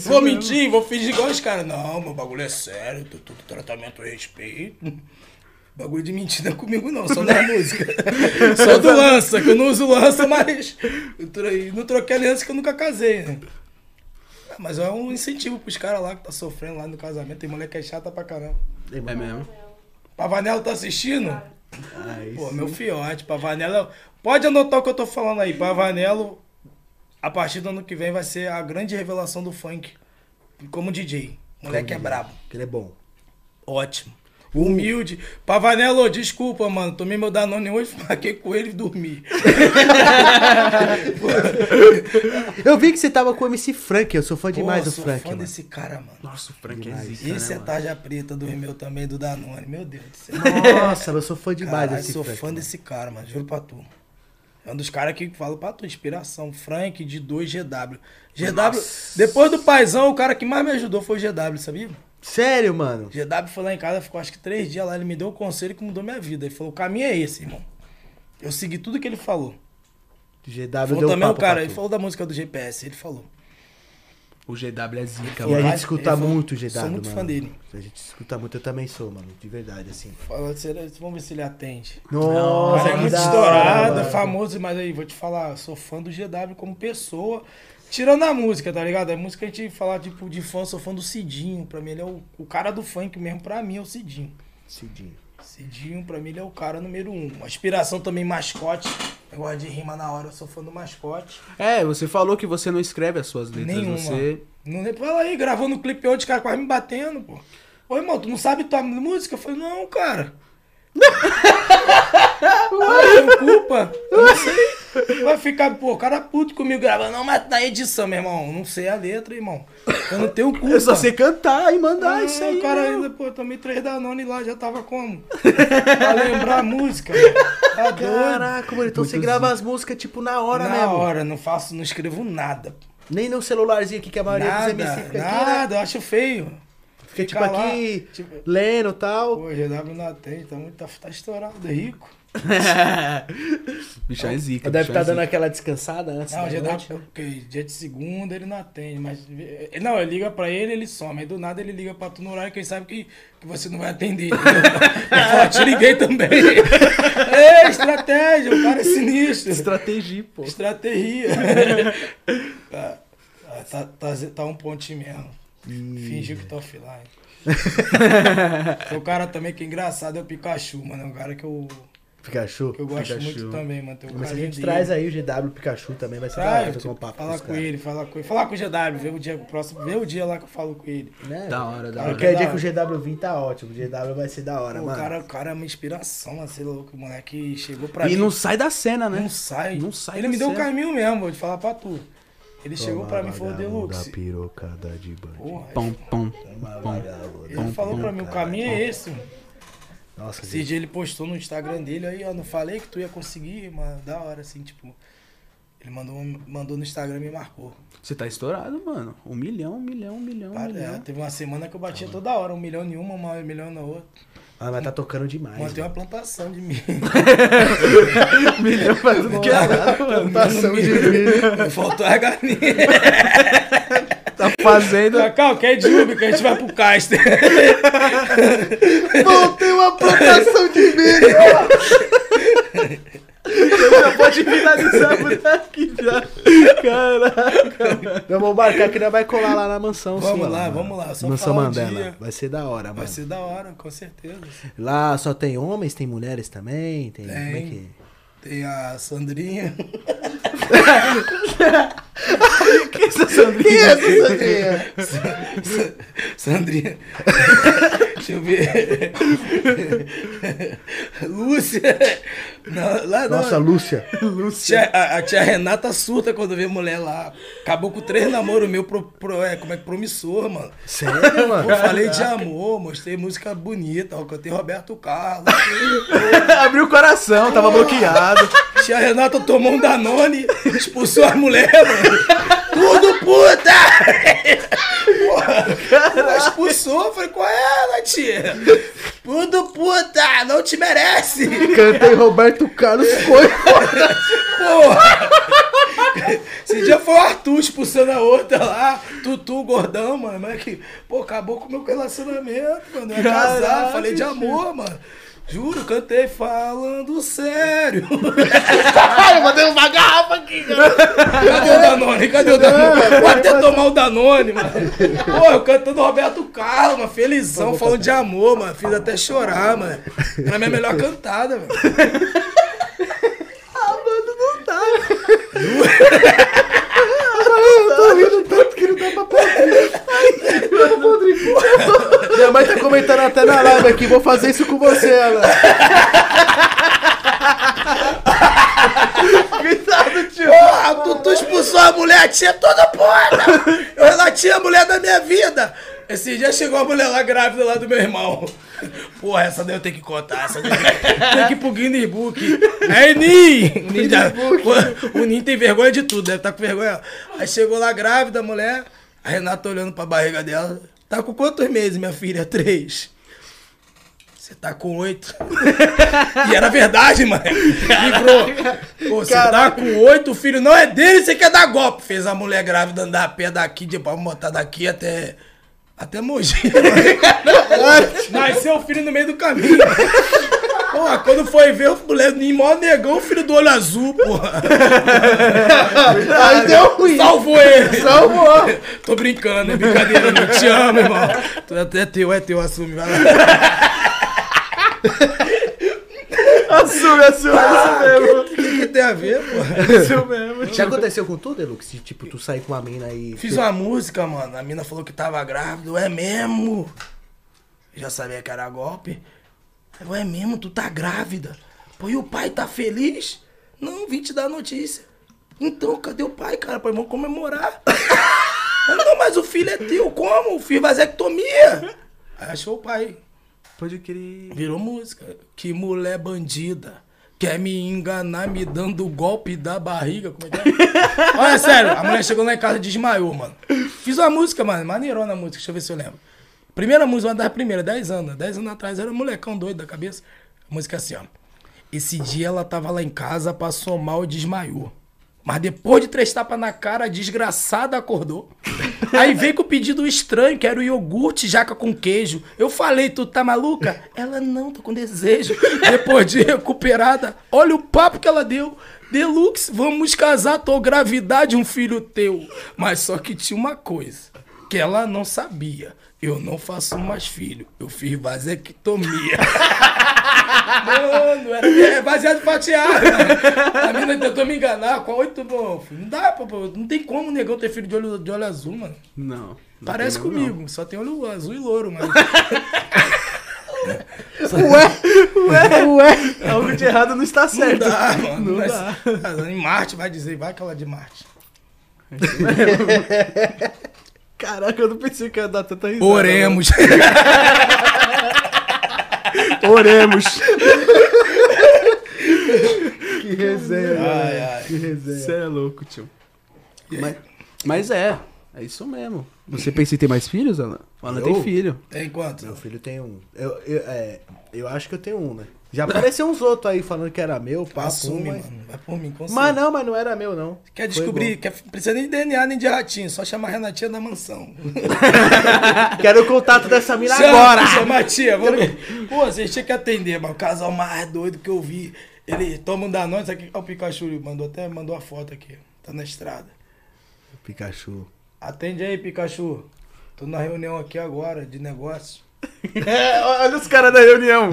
vou mentir, vou fingir igual os caras. Não, meu bagulho é sério, tô tudo tratamento e respeito. Bagulho de mentira comigo não, só na música. [LAUGHS] Só do lança, que eu não uso lança, mas eu não troquei aliança que eu nunca casei, né? Ah, Mas é um incentivo pros caras lá que tá sofrendo lá no casamento. Tem mulher que é chata pra caramba. É mesmo? Pavanello tá assistindo? Aí Pô, sim. meu fiote, Pavanello. Pode anotar o que eu tô falando aí. Pavanello, a partir do ano que vem, vai ser a grande revelação do funk como DJ. Moleque é brabo. Que ele é bom. Ótimo. Humilde. Pavanello, desculpa, mano. Tomei meu Danone hoje, [LAUGHS] marquei com ele e dormi. [LAUGHS] Eu vi que você tava com o MC Frank, eu sou fã demais Pô, do sou Frank, fã mano. desse cara, mano. Nossa, o Frank é Demais. zica, Esse né, é mano? tarja preta do meu também, do Danone. Meu Deus do céu. Nossa, eu sou fã demais Caralho, desse sou Frank. fã mano. desse cara, mano. Juro pra tu. É um dos caras que falo pra tu, inspiração. Frank de 2 GW. GW, Nossa. depois do paizão, o cara que mais me ajudou foi o GW, sabia? Sério, mano? GW foi lá em casa, ficou acho que três dias lá, ele me deu um conselho que mudou minha vida. Ele falou, o caminho é esse, irmão. Eu segui tudo que ele falou. GW Falou deu também o papo cara, ele falou da música do GPS, ele falou. O GW é zica, E a mano. gente escuta muito o GW, sou muito mano. fã dele. A gente escuta muito, eu também sou, mano. De verdade, assim. Fala, vamos ver se ele atende. Nossa, é muito estourado, mano. é famoso, mas aí, vou te falar, sou fã do GW como pessoa. Tirando a música, tá ligado? A música a gente falar, tipo, de fã, sou fã do Cidinho. Pra mim, ele é o, o cara do funk mesmo, pra mim é o Cidinho. Cidinho. Cidinho, pra mim, ele é o cara número um. Uma inspiração também, mascote. Eu gosto de rima na hora, eu sou fã do mascote. É, você falou que você não escreve as suas letras. Nenhuma. Você. Não. Fala aí, gravou no clipe ontem, os caras quase me batendo, pô. Ô, irmão, tu não sabe tua música? Eu falei, não, cara. [LAUGHS] Ué, culpa? Eu não sei. Vai ficar, pô, o cara puto comigo gravando. Não, mas na edição, meu irmão. Não sei a letra, irmão. Eu não tenho culpa. Eu só sei cantar e mandar Ah, isso aí. o cara meu. ainda, pô, tomei três Danone lá, já tava como? [LAUGHS] pra lembrar a música. Tá? Caraca, mano, então você grava as músicas, tipo, na hora Na mesmo. hora, não faço, não escrevo nada. Nem no celularzinho aqui, que a maioria Nada, dos MC fica aqui, né? nada, eu acho feio. Fica, tipo, lá, aqui, tipo- lendo e tal. Pô, GW não atende, tá, muito, tá, tá estourado, é rico. [LAUGHS] Bichão é zica. Deve estar é dando aquela descansada antes Não, da noite. porque dia de segunda ele não atende, mas. eh, Não, ele liga pra ele, ele some. Aí do nada ele liga pra tu no horário que ele sabe que, que você não vai atender. [LAUGHS] Ele fala, te liguei também. Ei, [LAUGHS] estratégia, o cara é sinistro. Estratégia, pô. Estratégia. tá, tá, tá, tá um pontinho mesmo. Fingiu que tá offline. O cara também que é engraçado é o Pikachu, mano. É um cara que eu, Pikachu. que eu gosto Pikachu. muito também, mano. Tem o Mas a gente dele. traz aí o GW Pikachu também, vai ser da hora Traz, tipo, um papo falar com caras. ele, falar com ele. Falar com o GW, ver o dia próximo, ver o dia lá que eu falo com ele. Né? Da hora, da Cara, hora. Qualquer da dia que o GW vir tá ótimo. O GW vai ser da hora, Pô, o, mano. cara, o cara é uma inspiração, mano. Você é louco, o moleque chegou pra E mim. não sai da cena, né? Não sai. Não sai Ele da me deu o cena. caminho mesmo, vou te falar pra tu. Ele chegou pra mim e falou, Da Deluxe. pirocada de bandido. Porra, Pom, pom, pom. ele pom, falou pom. pra mim, o caminho é esse, mano. Nossa, Esse dia ele postou no Instagram dele aí, ó, não falei que tu ia conseguir, mano, da hora, assim, tipo. Ele mandou, mandou no Instagram e me marcou. Você tá estourado, mano. Um milhão, um milhão, um milhão, um Cara, é, milhão. teve uma semana que eu batia toda hora, um milhão em uma, um milhão na outra. Ah, mas tá tocando demais. Mantei uma plantação de milho. [LAUGHS] milhão pra tudo que. Plantação de milho. Faltou a galinha. [LAUGHS] [LAUGHS] Tá fazendo. Cacau, quer de Uber que a gente vai pro Caster. Montei uma plantação de milho. Já pode finalizar por aqui já. Caraca. Nós vamos marcar que nós vai colar lá na mansão. Vamos sim, lá, mano. vamos lá, só mansão Mandela. dia. Vai ser da hora, Vai mano. ser da hora, com certeza. Lá só tem homens, tem mulheres também. Tem. Como é Tem. que. Tem a Sandrinha. [LAUGHS] Que é essa Sandrinha? Sandrinha. Deixa eu ver. Lúcia. Não, lá não. Nossa, Lúcia. Tia- a, a tia Renata surta quando vê mulher lá. Acabou com três namoros meu pro, pro- é, como é que promissor, mano. Sério, Pô, mano? falei de amor, mostrei música bonita, ó, cantei Roberto Carlos. [LAUGHS] Abriu o coração, tava bloqueado. Tia Renata tomou um Danone, expulsou a mulher, mano. Tudo puta! Porra, expulsou, falei, qual é ela, tia? Tudo puta, não te merece! Cantei Roberto Carlos, foi. Porra! Esse dia foi o Arthur expulsando a outra lá, Tutu, gordão, mano. Mas que, pô, acabou com o meu relacionamento, mano. Eu ia casar, falei de amor, mano. Juro, cantei falando sério. Eu mandei uma garrafa aqui, cara. Cadê o Danone? Cadê o Danone? Vou até tomar o Danone, mano. Pô, eu cantando Roberto Carlos, mano. Felizão, falando de amor, mano. Fiz até chorar, mano. Era a minha melhor cantada, [LAUGHS] velho. Minha mãe tá comentando até na live aqui, vou fazer isso com você, ela. Coitado, tio. Porra, tu, tu expulsou a mulher, a tia toda porra! Eu relati a mulher da minha vida! Esse dia chegou a mulher lá grávida lá do meu irmão. Porra, essa daí eu tenho que contar. Essa daí tenho que- ir pro Guinness Book. É, Nin! O Nin, já- [LAUGHS] o Nin tem vergonha de tudo, deve estar com vergonha. Aí chegou lá grávida a mulher, a Renata olhando pra barriga dela. Tá com quantos meses, minha filha? Três. Você tá com oito. E era verdade, mano. Livrou. Pô, você tá com oito, o filho não é dele, você quer dar golpe. Fez a mulher grávida andar a pé daqui, de pra botar daqui até. Até Mogi. [LAUGHS] Nasceu o filho no meio do caminho. Porra, quando foi ver o mulher nem mó negão, o filho do olho azul, porra. Aí deu ruim. Salvou ele. Salvou. Tô brincando, é brincadeira, não te amo, irmão. Tu é é teu, é teu, assume, vai lá. Assume, assume, isso mesmo. O que, que tem a ver, porra? Isso mesmo. Já aconteceu com tudo, Elux? Se, Tipo, tu sair com uma mina e. Fiz uma música, mano. A mina falou que tava grávida. É mesmo? Já sabia que era golpe. Eu, é mesmo? Tu tá grávida? Pô, e o pai tá feliz? Não, vim te dar a notícia. Então, cadê o pai, cara? Pô, vamos comemorar. [LAUGHS] Não, mas o filho é teu. Como? O filho vasectomia. Aí achou o pai. Pode crer. Virou música. Que mulher bandida. Quer me enganar me dando o golpe da barriga. Como é que é? [LAUGHS] Olha, sério. A mulher chegou lá em casa e desmaiou, mano. Fiz uma música, mano. Maneirona a música. Deixa eu ver se eu lembro. Primeira música, uma das primeiras, 10 anos. 10 anos atrás. Era um molecão doido da cabeça. A música assim, ó. Esse dia ela tava lá em casa, passou mal e desmaiou. Mas depois de três tapas na cara, a desgraçada acordou. [LAUGHS] Aí veio com o pedido estranho, que era o iogurte jaca com queijo. Eu falei, tu tá maluca? Ela, não, tô com desejo. [LAUGHS] Depois de recuperada, olha o papo que ela deu. Deluxe, vamos casar, tô gravidade, um filho teu. Mas só que tinha uma coisa, que ela não sabia. Eu não faço mais filho, eu fiz vasectomia. [LAUGHS] Mano, era é baseado em fatiado. A menina tentou me enganar com oito bom. Não dá, pô, não tem como o negão ter filho de olho, de olho azul, mano. Não. não Parece comigo, só tem olho azul e louro, mano. [LAUGHS] Ué, ué. não. Algo de errado não está Não certo. dá, mano. Não mas, dá. mas Em Marte vai dizer, vai aquela de Marte. [LAUGHS] Caraca, eu não pensei que ia dar tanta risada. Oremos. Oremos. Que resenha, Ai, velho. ai. Que resenha. Você é louco, tio. Mas, mas é, é isso mesmo. Você pensa em ter mais filhos, Alan Eu? tem filho. Tem quanto? Meu filho tem um. Eu, eu, é, eu acho que eu tenho um, né? Já apareceu uns outros aí falando que era meu, papo. Assume, mas... mano. Vai por mim, com Mas não, mas não era meu, não. Quer descobrir, quer, precisa nem de DNA nem de ratinho, só chamar a Renatinha da mansão. [LAUGHS] Quero o contato dessa mina Chama, agora. Chama a tia, vamos. Pô, vocês tinham que atender, mas o casal mais doido que eu vi. Ele toma um Danone, isso aqui é o Pikachu, mandou até mandou a foto aqui. Tá na estrada. Pikachu. Atende aí, Pikachu. Tô na reunião aqui agora de negócio. É, olha os caras da reunião.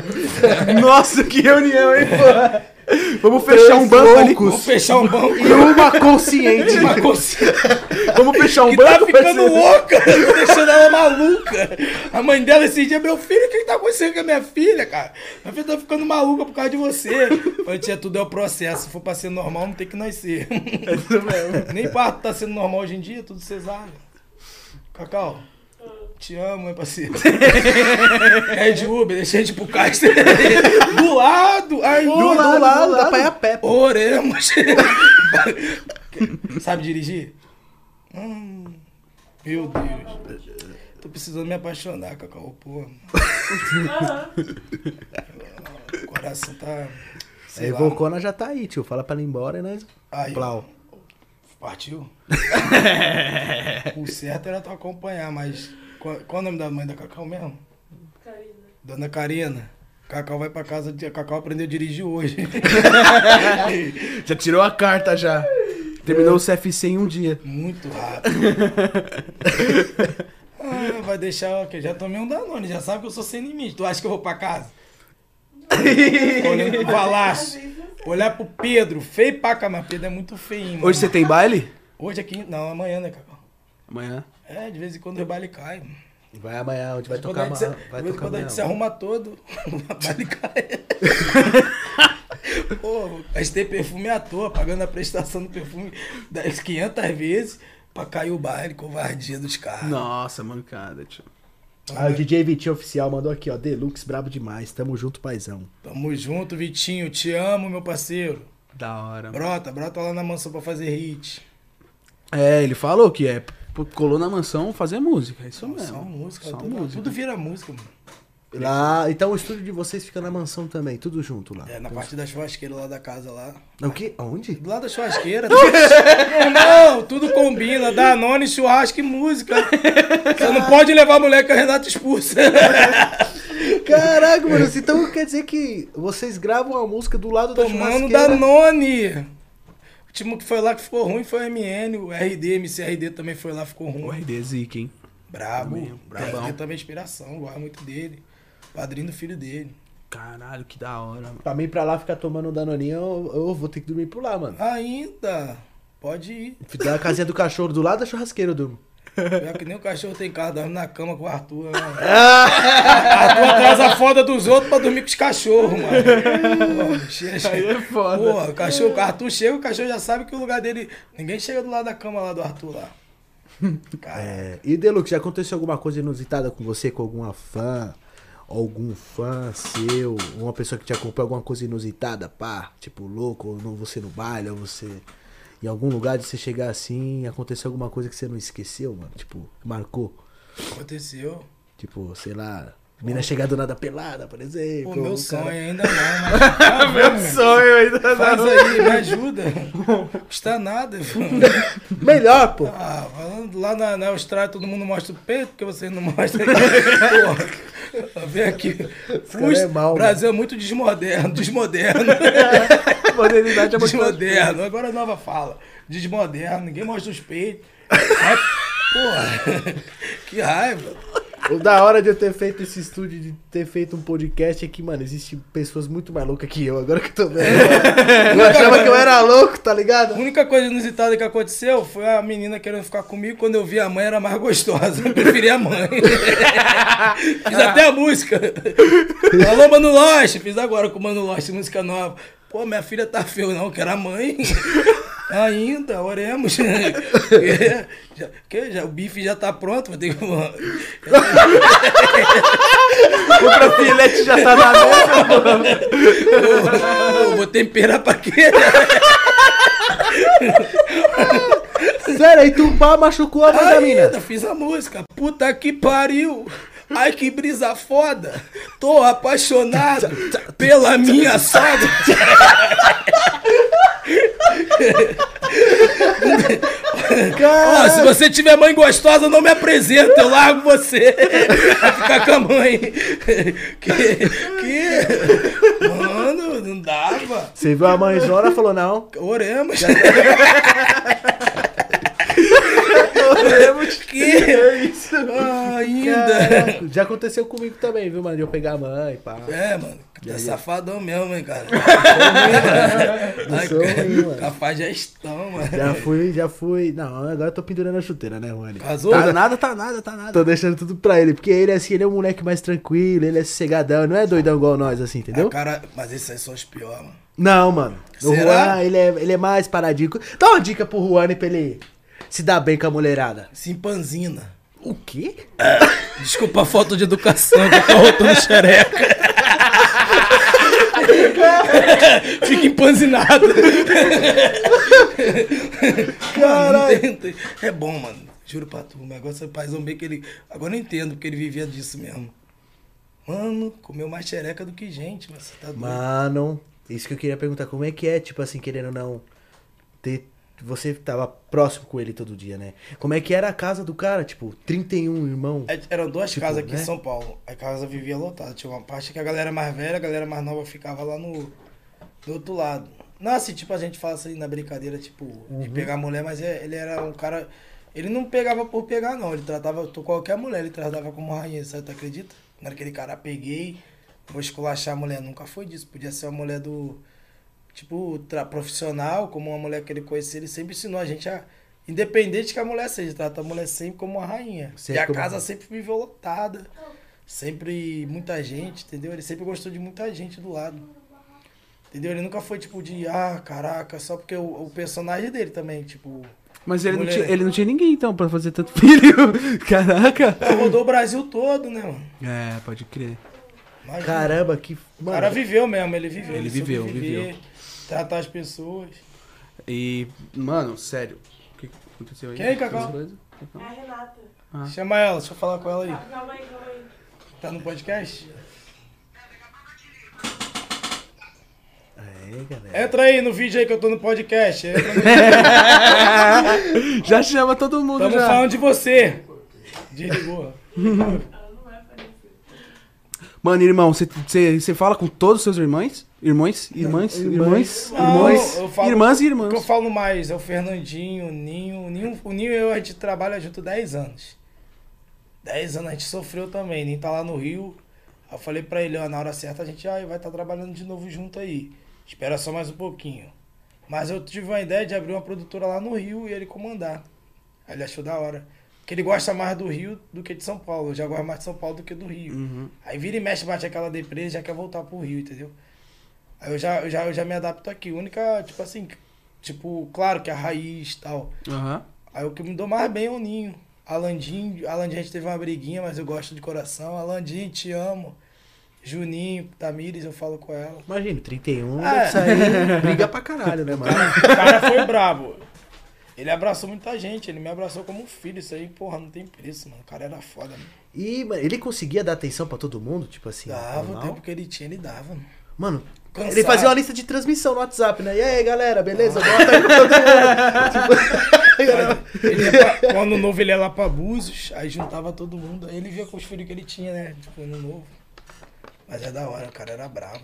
Nossa, que reunião, hein, pô? Vamos fechar um banco ali. Vamos fechar um banco. E uma consciente. Uma consciência Vamos fechar um que banco. tá ficando louca, tô deixando ela maluca. A mãe dela esse dia, meu filho, o que, que tá acontecendo com a minha filha, cara? Minha filha tá ficando maluca por causa de você. Falei, tia, tudo é o processo. Se for pra ser normal, não tem que nascer. É isso mesmo. Nem parto tá sendo normal hoje em dia, tudo cesárea. Cacau, te amo, hein, parceiro. [LAUGHS] É de Uber, deixa a gente pro caixa. [LAUGHS] Do lado, aí, Do lado, do lado, dá pra ir a pé. pô. Oremos. [LAUGHS] Sabe dirigir? Hum, meu Deus. Tô precisando me apaixonar, Cacau, pô. O coração tá. Lá. Volcona já tá aí, tio. Fala pra ela ir embora e nós. Aí, Plau. Partiu? [LAUGHS] o certo era tu acompanhar, mas. Qual, qual o nome da mãe da Cacau mesmo? Karina. Dona Karina. Cacau vai pra casa, de- Cacau aprendeu a dirigir hoje. [LAUGHS] Já tirou a carta já. Terminou o CFC em um dia. Muito rápido. [LAUGHS] Ah, vai deixar o quê? Já tomei um Danone, já sabe que eu sou sem limite. Tu acha que eu vou pra casa? Olhando pro Palácio. Olhar pro Pedro, feio pra mas Pedro é muito feio, mano. Hoje você tem baile? Hoje aqui, não, amanhã, né, Cacau? Amanhã. É, de vez em quando o baile cai. Vai amanhã, onde vai tocar a gente se- amanhã. Vai de tocar quando a amanhã. gente se arruma todo, [LAUGHS] o baile cai. [LAUGHS] Pô, mas ter perfume à toa, pagando a prestação do perfume das 500 vezes pra cair o baile, covardia dos caras. Nossa, mancada, tio. Ah, o DJ Vitinho Oficial mandou aqui, ó. Deluxe, brabo demais. Tamo junto, paizão. Tamo junto, Vitinho. Te amo, meu parceiro. Da hora. mano. Brota, brota lá na mansão pra fazer hit. É, ele falou que é. Colou na mansão fazer música. É isso mesmo. Só música, Só tudo, música. tudo vira música, mano. Lá, então o estúdio de vocês fica na mansão também, tudo junto lá. É, na parte da churrasqueira lá da casa lá. O quê? Onde? Do lado da churrasqueira. [LAUGHS] Não, tudo combina. Danone, churrasco e música. Você não pode levar a mulher que a Renata expulsa. [LAUGHS] Caraca, mano, então quer dizer que vocês gravam a música do lado da Tomando churrasqueira? Danone. O time que foi lá que ficou ruim foi o MN. O RD, MCRD também foi lá, ficou O ruim. RD Zica, hein? Brabo. RD também é inspiração, gosto muito dele. Padrinho do filho dele. Caralho, que da hora, mano. Pra mim, pra lá ficar tomando um danoninho, eu, eu vou ter que dormir por lá, mano. Ainda. Pode ir. Da casinha do cachorro do lado da churrasqueira, eu durmo. Pior que nem o cachorro tem casa, dorme na cama com o Arthur. Né? [LAUGHS] Arthur atrás a foda dos outros pra dormir com os cachorros, mano. Pô, chega, Aí é foda. Pô, o cachorro, o Arthur chega, o cachorro já sabe que o lugar dele. Ninguém chega do lado da cama lá do Arthur lá. Cara, É, e Deluxe, já aconteceu alguma coisa inusitada com você, com alguma fã? Algum fã seu, uma pessoa que te acompanha, alguma coisa inusitada, pá, tipo louco, ou não, você no baile, ou você em algum lugar de você chegar assim, aconteceu alguma coisa que você não esqueceu, mano, tipo, marcou, aconteceu. tipo, sei lá, mina chegar do nada pelada, por exemplo. Pô, meu um sonho cara- ainda não, [LAUGHS] mas. Ah, vamos, Sonho ainda Faz aí, me ajuda. Não custa nada. Melhor, pô. Ah, falando lá na, na Austrália, todo mundo mostra o peito, porque vocês não mostram [LAUGHS] vem aqui. cara é mal, Brasil é muito desmoderno, [LAUGHS] desmoderno. [LAUGHS] Modernidade é muito desmoderno. Agora a nova fala. Desmoderno, ninguém mostra os peitos. Porra, [LAUGHS] que raiva. O da hora de eu ter feito esse estúdio, de ter feito um podcast é que, mano, existem pessoas muito mais loucas que eu, agora que eu tô vendo. Eu achava que eu era louco, tá A ligado? única coisa inusitada que aconteceu foi a menina querendo ficar comigo. Quando eu vi a mãe, era mais gostosa. Eu preferi a mãe. [LAUGHS] fiz até a música. Alô, Mano Lost. Fiz agora com o Mano Lost, música nova. Pô, minha filha tá feio, não, que era a mãe. [LAUGHS] Ainda, oremos. É, [LAUGHS] já, que, já, o bife já tá pronto, vou ter que. O filete já tá na mesa. Ô, vou temperar pra quê? Sério, aí tu pá, machucou a mãe da mina. Ainda fiz a música. Puta que pariu. Ai, que brisa foda. Tô apaixonado pela minha sogra. Ó, se você tiver mãe gostosa, não me apresenta, eu largo você. Vai ficar com a mãe. Que. Que. Mano, não dava. Você viu a mãezona e falou, não. Oremos. [LAUGHS] Oremos Que? [LAUGHS] isso? Ah, ainda. Caraca, Já aconteceu comigo também, viu, mano? De eu pegar a mãe, pá. É, mano. Tá safadão mesmo, hein, cara. [LAUGHS] Capaz de gestão, mano. Já fui, já fui. Não, agora eu tô pendurando a chuteira, né, Rony? Casou? Tá nada, tá nada, tá nada. Tô deixando tudo pra ele, porque ele, assim, ele é um moleque mais tranquilo, ele é sossegadão, não é doidão igual nós, assim, entendeu? Ah, cara, mas esses aí são os piores, mano. Não, mano. O Será? Juan, ele é, ele é mais paradinho. Dá uma dica pro Juan pra ele se dar bem com a mulherada. Simpanzina. O quê? Desculpa a falta de educação que eu tô rotando xereca. [LAUGHS] Fica empanzinado. Caralho. É bom, mano. Juro pra tu. O negócio é paizão bem que ele. Agora eu entendo porque ele vivia disso mesmo. Mano, comeu mais xereca do que gente, mas você tá doido. Mano, isso que eu queria perguntar, como é que é, tipo assim, querendo ou não, ter... Você tava próximo com ele todo dia, né? Como é que era a casa do cara? Tipo, 31 irmão. É, Eram duas Tipo, casas aqui né? em São Paulo. A casa vivia lotada. Tinha uma parte que a galera mais velha, a galera mais nova ficava lá no, do outro lado. Não, assim, tipo, a gente fala assim na brincadeira, tipo, de Uhum. pegar mulher, mas é- ele era um cara. Ele não pegava por pegar, não. Ele tratava qualquer mulher, ele tratava como rainha, sabe? Tu acredita? Não era aquele cara, peguei, vou esculachar a mulher. Nunca foi disso. Podia ser uma mulher do. Tipo, profissional, como uma mulher que ele conhecia, ele sempre ensinou a gente a. Independente que a mulher seja, trata a mulher sempre como uma rainha. Sempre e a casa sempre viveu lotada. Sempre muita gente, entendeu? Ele sempre gostou de muita gente do lado. Entendeu? Ele nunca foi tipo de, ah, caraca, só porque o, o personagem dele também, tipo. Mas ele não, tinha, ele não tinha ninguém, então, pra fazer tanto [LAUGHS] filho. Caraca. Rodou o Brasil todo, né, mano? É, pode crer. Imagina. Caramba, que. o Mano, cara viveu mesmo, ele viveu. Ele soube viveu, viveu. Tratar as pessoas. E, mano, sério. O que aconteceu aí? Quem Cacau? É a Renata. Ah. Chama ela, deixa eu falar com ela aí. Calma aí, calma aí. Tá no podcast? É, galera. Entra aí no vídeo aí que eu tô no podcast. No... [LAUGHS] Já chama todo mundo Tamo já. falando de você. Desligou. Ela não vai aparecer. Mano, irmão, você- você você fala com todos os seus irmãos? Irmãos? Irmãs? Irmãs? Irmãs? falo- Irmãs e O que eu falo mais é o Fernandinho, o Ninho. O Ninho, o Ninho e eu, a gente trabalha junto 10 anos. 10 anos a gente sofreu também. Nem tá lá no Rio. Aí eu falei pra ele, ó, na hora certa a gente ah, vai estar trabalhando de novo junto aí. Espera só mais um pouquinho. Mas eu tive uma ideia de abrir uma produtora lá no Rio e ele comandar. Aí ele achou da hora. Porque ele gosta mais do Rio do que de São Paulo. Eu já gosto mais de São Paulo do que do Rio. Uhum. Aí vira e mexe, bate aquela depressa e já quer voltar pro Rio, entendeu? Aí eu já, eu já, eu já me adapto aqui. Única, tipo assim, tipo, claro que a raiz e tal. Aham. Aí o que me dou mais bem é o Ninho. Alandinho, Alandinho a gente teve uma briguinha, mas eu gosto de coração. Alandinho, te amo. Juninho, Tamires, eu falo com ela. Imagina, 31, É. deve sair, briga pra caralho, né, mano? [LAUGHS] O cara foi brabo. Ele abraçou muita gente, ele me abraçou como um filho. Isso aí, porra, não tem preço, mano. O cara era foda, mano. E, mano, ele conseguia dar atenção pra todo mundo, tipo assim? Dava o normal? tempo que ele tinha, ele dava. mano. Mano, Cansado. ele fazia uma lista de transmissão no WhatsApp, né? E aí, galera, beleza? Bota aí todo mundo. [LAUGHS] tipo... Ele ia pra, [LAUGHS] quando novo ele ia lá pra Búzios, aí juntava todo mundo. Aí ele via com os filhos que ele tinha, né? Tipo, no novo. Mas é da hora, o cara era bravo.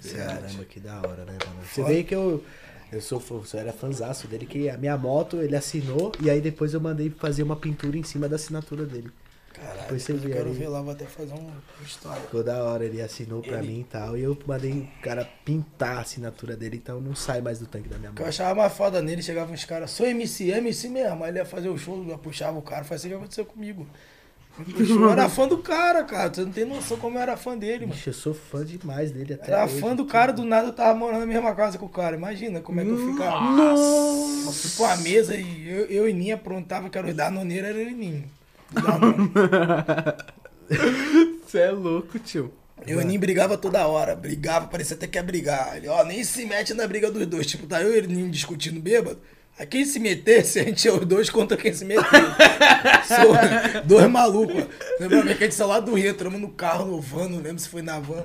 verdade. Caramba, que da hora, né, mano? Você Foda. vê que eu. Eu sou, eu era fanzaço dele, que a minha moto ele assinou e aí depois eu mandei fazer uma pintura em cima da assinatura dele. Caralho, Depois você eu vê quero aí. ver lá, vou até fazer um história. Ficou da hora, ele assinou pra Ele- mim e tal. E eu mandei o cara pintar a assinatura dele, então não sai mais do tanque da minha O que eu achava mais foda nele, chegavam uns caras, sou MC, MC mesmo. Aí ele ia fazer o show, eu puxava o cara, foi assim que aconteceu comigo. Eu era [LAUGHS] fã do cara, cara. Tu não tem noção como eu era fã dele, mano. Ixi, eu sou fã demais dele até. Era hoje. fã do cara, do nada eu tava morando na mesma casa com o cara. Imagina como é que eu ficava. Nossa! Pra uma mesa e eu, eu e Ninha aprontava que era o Danoneiro, era e Ninho. Do Danone. Você é louco, tio. Eu e Ninho brigava toda hora, brigava, parecia até que ia brigar. Ele, ó, nem se mete na briga dos dois. Tipo, tá eu e o discutindo bêbado. Aí quem se metesse, [LAUGHS] a gente é os dois contra quem se meteu. [LAUGHS] Sou dois malucos. Lembra que a gente saiu lá do Rio, entramos no carro, no van, não lembro se foi na van.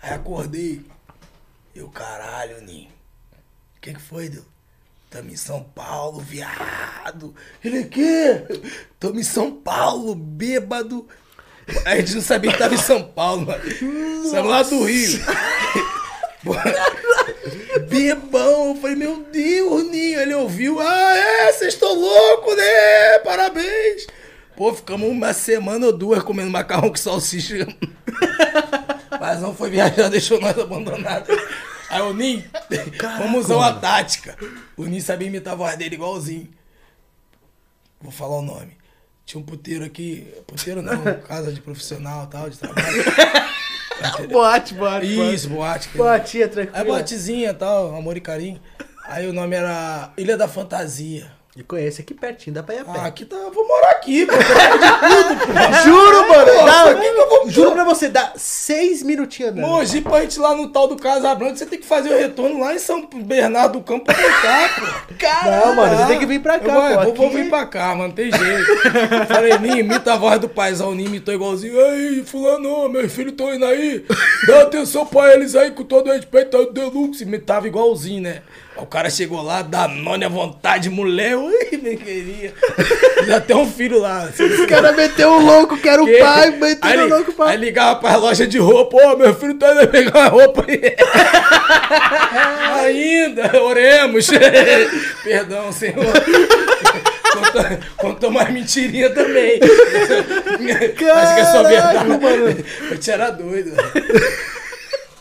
Aí acordei. Eu, caralho, Ninho. O que que foi, Deus? Tamo em São Paulo, viado. Ele, quê? Tamo em São Paulo, bêbado. A gente não sabia que tava em São Paulo, mano. Saímos lá do Rio. [LAUGHS] Bebão, eu falei, meu Deus, Ninho. Ele ouviu, ah, é, vocês estão loucos, né? Parabéns. Pô, ficamos uma semana ou duas comendo macarrão com salsicha. [LAUGHS] Mas não foi viajar, deixou nós abandonados. Aí o Ninho, vamos usar uma tática. O Ninho sabia imitar a voz dele igualzinho. Vou falar o nome. Tinha um puteiro aqui, puteiro não, [LAUGHS] casa de profissional e tal, de trabalho. [LAUGHS] Boate, boate. Isso, boate. que- Boatinha, Aí tranquilo. boatezinha e tal, amor e carinho. Aí o nome era Ilha da Fantasia. E conheço aqui pertinho, dá pra ir a pé. Ah, aqui tá, vou morar aqui, pô. [LAUGHS] Juro, mano. Pô, dá- por que que eu vou- Juro pra você, dá seis minutinhos andando. Mogi pra gente ir lá no tal do Casa Branca, você tem que fazer o retorno lá em São Bernardo do Campo pra voltar, pô. Não, mano, você tem que vir pra cá, eu vou, pô. Vou, vir pra cá, mano, tem jeito. Falei, Ninho, imita a voz do paizão, Ninho imitou igualzinho. Ei, fulano, meus filhos estão indo aí. Dá atenção pra eles aí, com todo respeito ao Deluxe. Imitava igualzinho, né? Aí O cara chegou lá, Danone à vontade, mulher. Ui, bem queria. Já tem um filho lá. Os caras meteu o louco, que era o Que- pai, aí, meteu o louco aí pai. ligava pra loja de roupa, ô, meu filho tá indo pegar uma roupa aí. [LAUGHS] Ainda, oremos. [LAUGHS] Perdão, senhor. Contou, contou mais mentirinha também. Mas que é só verdade. mano. Eu te era doido.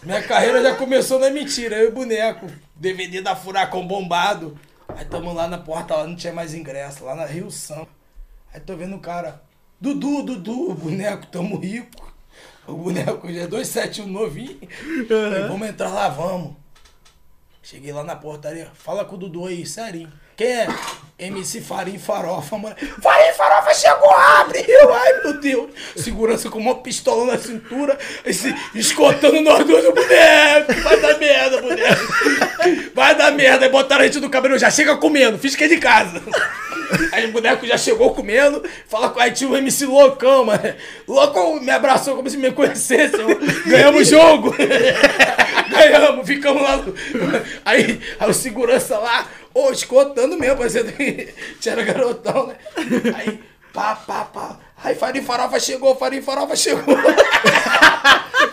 Minha carreira já começou na mentira. Eu e o boneco. DVD da Furacão bombado. Aí tamo lá na porta, lá não tinha mais ingresso, lá na Rio São. Aí tô vendo o cara. Dudu, Dudu, boneco, tamo rico. O boneco já é 271 novinho. Falei, vamos entrar lá, vamos. Cheguei lá na portaria. Fala com o Dudu aí, serinho. Quem é? MC Farim Farofa, mano. Farim Farofa chegou, abre! Eu, ai, meu Deus. Segurança com uma pistola na cintura, esse, escotando nós dois, boneco. Vai dar merda, boneco. Vai dar merda. Aí botaram a gente no cabelo, já chega comendo, fiz que é de casa. Aí o boneco já chegou comendo, fala com aí tinha o MC Loucão, mano. Loucão me abraçou como se me conhecesse. eu- Ganhamos o jogo. [LAUGHS] Ganhamos, ficamos lá. Aí, aí o segurança lá, ô, escotando mesmo, parecendo que [LAUGHS] tinha garotão, né? Aí, pá, pá, pá. Aí Farinha Farofa chegou, Farinha Farofa chegou. [LAUGHS]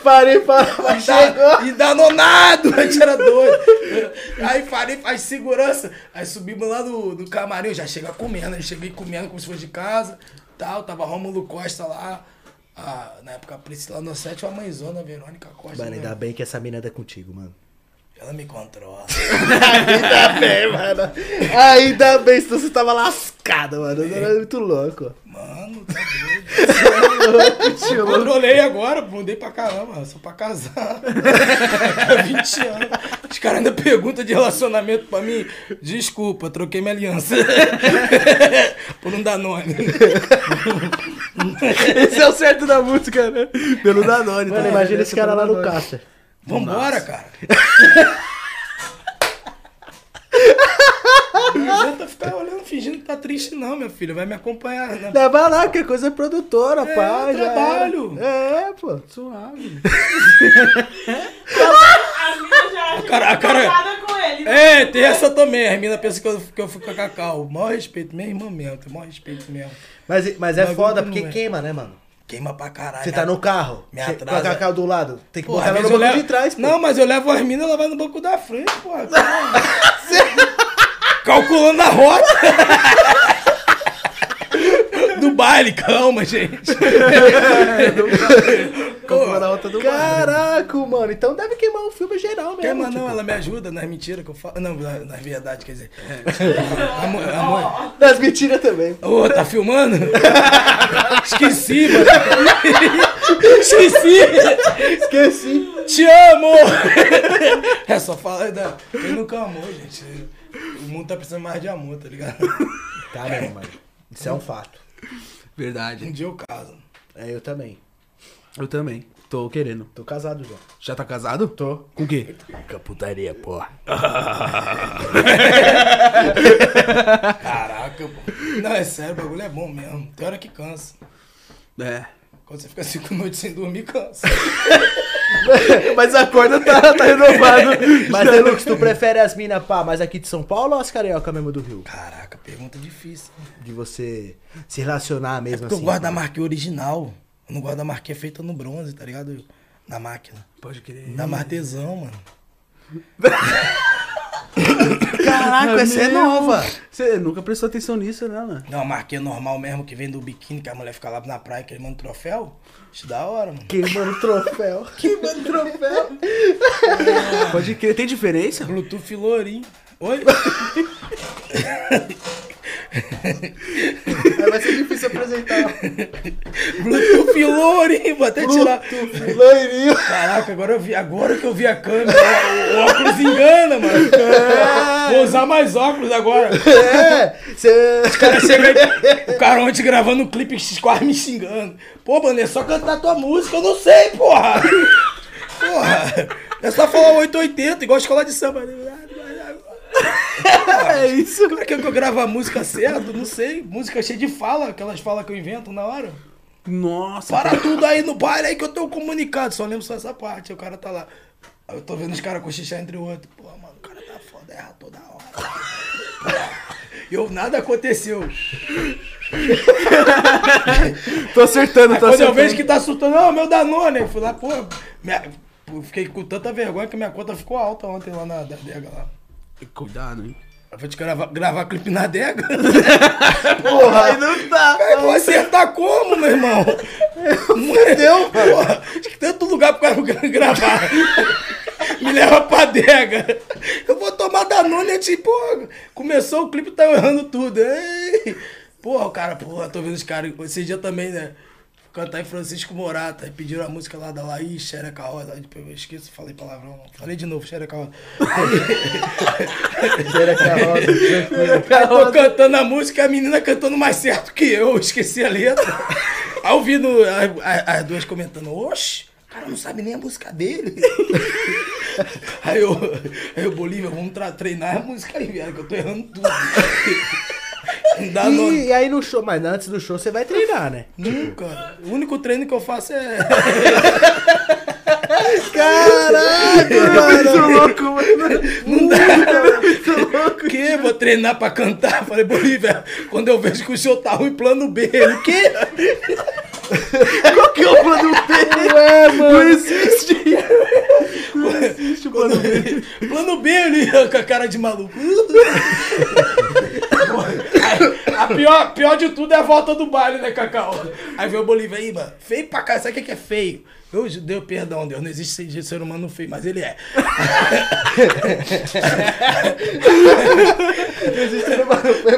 Parei, parei, chegou. E danonado, a gente era doido. Aí falei, faz segurança. Aí subimos lá no, no camarim, eu já chega comendo. Aí cheguei comendo como se fosse de casa. Tal, tava Rômulo Costa lá. Ah, na época a Priscila Nocete, a mãezona, a Verônica Costa. Mano, né? ainda bem que essa mina é contigo, mano. Ela me controla. Ainda bem, mano. Ainda bem, senão você tava lascado, mano. Era muito louco. Mano, tá doido. Tio, louco. Controlei agora, mudei pra caramba, sou pra casar. 20 anos. Os caras ainda perguntam de relacionamento pra mim. Desculpa, troquei minha aliança. Por um Danone. Esse é o certo da música, né? Pelo Danone. Mano, imagina esse cara lá no Caster. Vambora, cara. [LAUGHS] Não adianta ficar olhando, fingindo que tá triste, não, meu filho. Vai me acompanhar. Né? Leva lá, que é coisa produtora, É, pá. já trabalho. É, pô. Suave. As minas já cara- a que cara- eu tô casada com ele. É, tem essa também. A mina pensa que eu, que eu fico com a Cacau. Maior respeito, minha irmã mesmo. Maior respeito mesmo. Mas, mas é foda porque é. queima, né, mano? Queima pra caralho. Você tá no carro, Me atrasa. com a Cacau do lado. Tem que Porra, botar ela no banco levo- de trás, pô. Não, mas eu levo as minas, ela vai no banco da frente, porra. [LAUGHS] Calculando a rota. [LAUGHS] Do baile, calma, gente. [LAUGHS] Na rota do Caraca, mano. Então deve queimar o filme geral mesmo. Queima não, tipo. ela me ajuda nas mentiras que eu falo. Não, na- nas verdades, quer dizer. Amor, [LAUGHS] amor. Das mentiras também. Ô, tá filmando? Esqueci, mano. Esqueci. Esqueci. Te amo! É só falar da. Quem nunca amou, gente? O mundo tá precisando mais de amor, tá ligado? Tá mesmo, mano. Isso é um fato. Um Verdade. dia eu caso. É, eu também. Eu também. Tô querendo. Tô casado já. Já tá casado? Tô. Com o quê? Caputaria, porra. Caraca, pô. Não, é sério, o bagulho é bom mesmo. Tem hora que cansa. É. Quando você fica cinco [LAUGHS] noites sem dormir, cansa. [LAUGHS] Mas a corda tá, tá renovada. [LAUGHS] Mas, Deluxe, tu prefere as minas, pá, mais aqui de São Paulo ou as carioca mesmo do Rio? Caraca, pergunta difícil. De você se relacionar mesmo Porque assim. eu gosto da marca original. Eu não gosto da marca feita no bronze, tá ligado? Na máquina. Pode crer. Da martesão, mano. Caraca, essa é nova. Você nunca prestou atenção nisso, né, mano? Não, a marquinha normal mesmo que vem do biquíni, que a mulher fica lá na praia queimando troféu. Acho da hora, mano. Queimando troféu. [LAUGHS] Queimando troféu. Pode crer. Tem diferença? Bluetooth Lourinho. Oi? [LAUGHS] Vai ser difícil apresentar. Bluetooth Lourinho, vou até tirar. Loirinho. Caraca, agora, eu vi, agora que eu vi a câmera, o, o óculos engana, mano. Vou usar mais óculos agora. É, você... O cara chega aí, o cara ontem gravando um clipe quase me xingando. Pô, mano, é só cantar tua música, eu não sei, porra. Porra, é só falar 880, igual a escola de samba. É isso. Como é que eu gravo a música certo? Não sei. Música cheia de fala, aquelas falas que eu invento na hora. Nossa. Para tudo aí no baile aí que eu tenho comunicado. Só lembro só essa parte. O cara tá lá. Aí eu tô vendo os caras cochichar entre o outro. Pô, mano, o cara tá foda, erra toda hora. E eu, nada aconteceu. [LAUGHS] Tô acertando, Aí tô quando eu acertando. vejo que tá surtando, não, meu Danone. Eu fui lá, pô, minha- eu fiquei com tanta vergonha que minha conta ficou alta ontem lá na da Dega lá. Cuidado, hein? Eu vou te gravar, gravar clipe na Dega. [LAUGHS] Porra, Aí não tá. Aí vou acertar como, meu irmão? Entendeu? [LAUGHS] Porra, acho que tanto lugar pro cara gra- [LAUGHS] gravar. Me leva pra adega. Eu vou tomar Danone antes, pô. Começou o clipe, tá errando tudo. Ei. Porra, o cara, porra, tô vendo os caras. Esse dia também, né? Cantar em Francisco Morata. Aí pediram a música lá da Laís, Xereca Rosa. Aí depois eu esqueço, falei palavrão. Falei de novo, Xereca Rosa. Cheira que a roda, tranquilo. Aí tô cantando a música, a menina cantando mais certo que eu, esqueci a letra. Aí eu vi no, as, as- as duas comentando, oxe, o cara não sabe nem a música dele. [LAUGHS] Aí eu, aí eu Bolívia, vamos treinar a música aí, viado, que eu tô errando tudo. [LAUGHS] [LAUGHS] Dá. E, e aí no show, mas antes do show você vai treinar, né? [LAUGHS] Nunca. O único treino que eu faço é. [LAUGHS] Caraca, mano. louco, mano. Não dá. O quê? Vou treinar pra cantar? Falei, Bolívia, quando eu vejo que o show tá ruim, plano B. Ele, o quê? Qual que é o plano B? Ué, mano. Não existe. Não existe o plano B. Plano B ali, com a cara de maluco. A pior, pior de tudo é a volta do baile, né, Cacau? Aí veio o Bolívia aí, mano. Feio pra cá, sabe o que é feio? Eu, Deus, perdão, Deus, não existe ser- ser humano feio, mas ele é.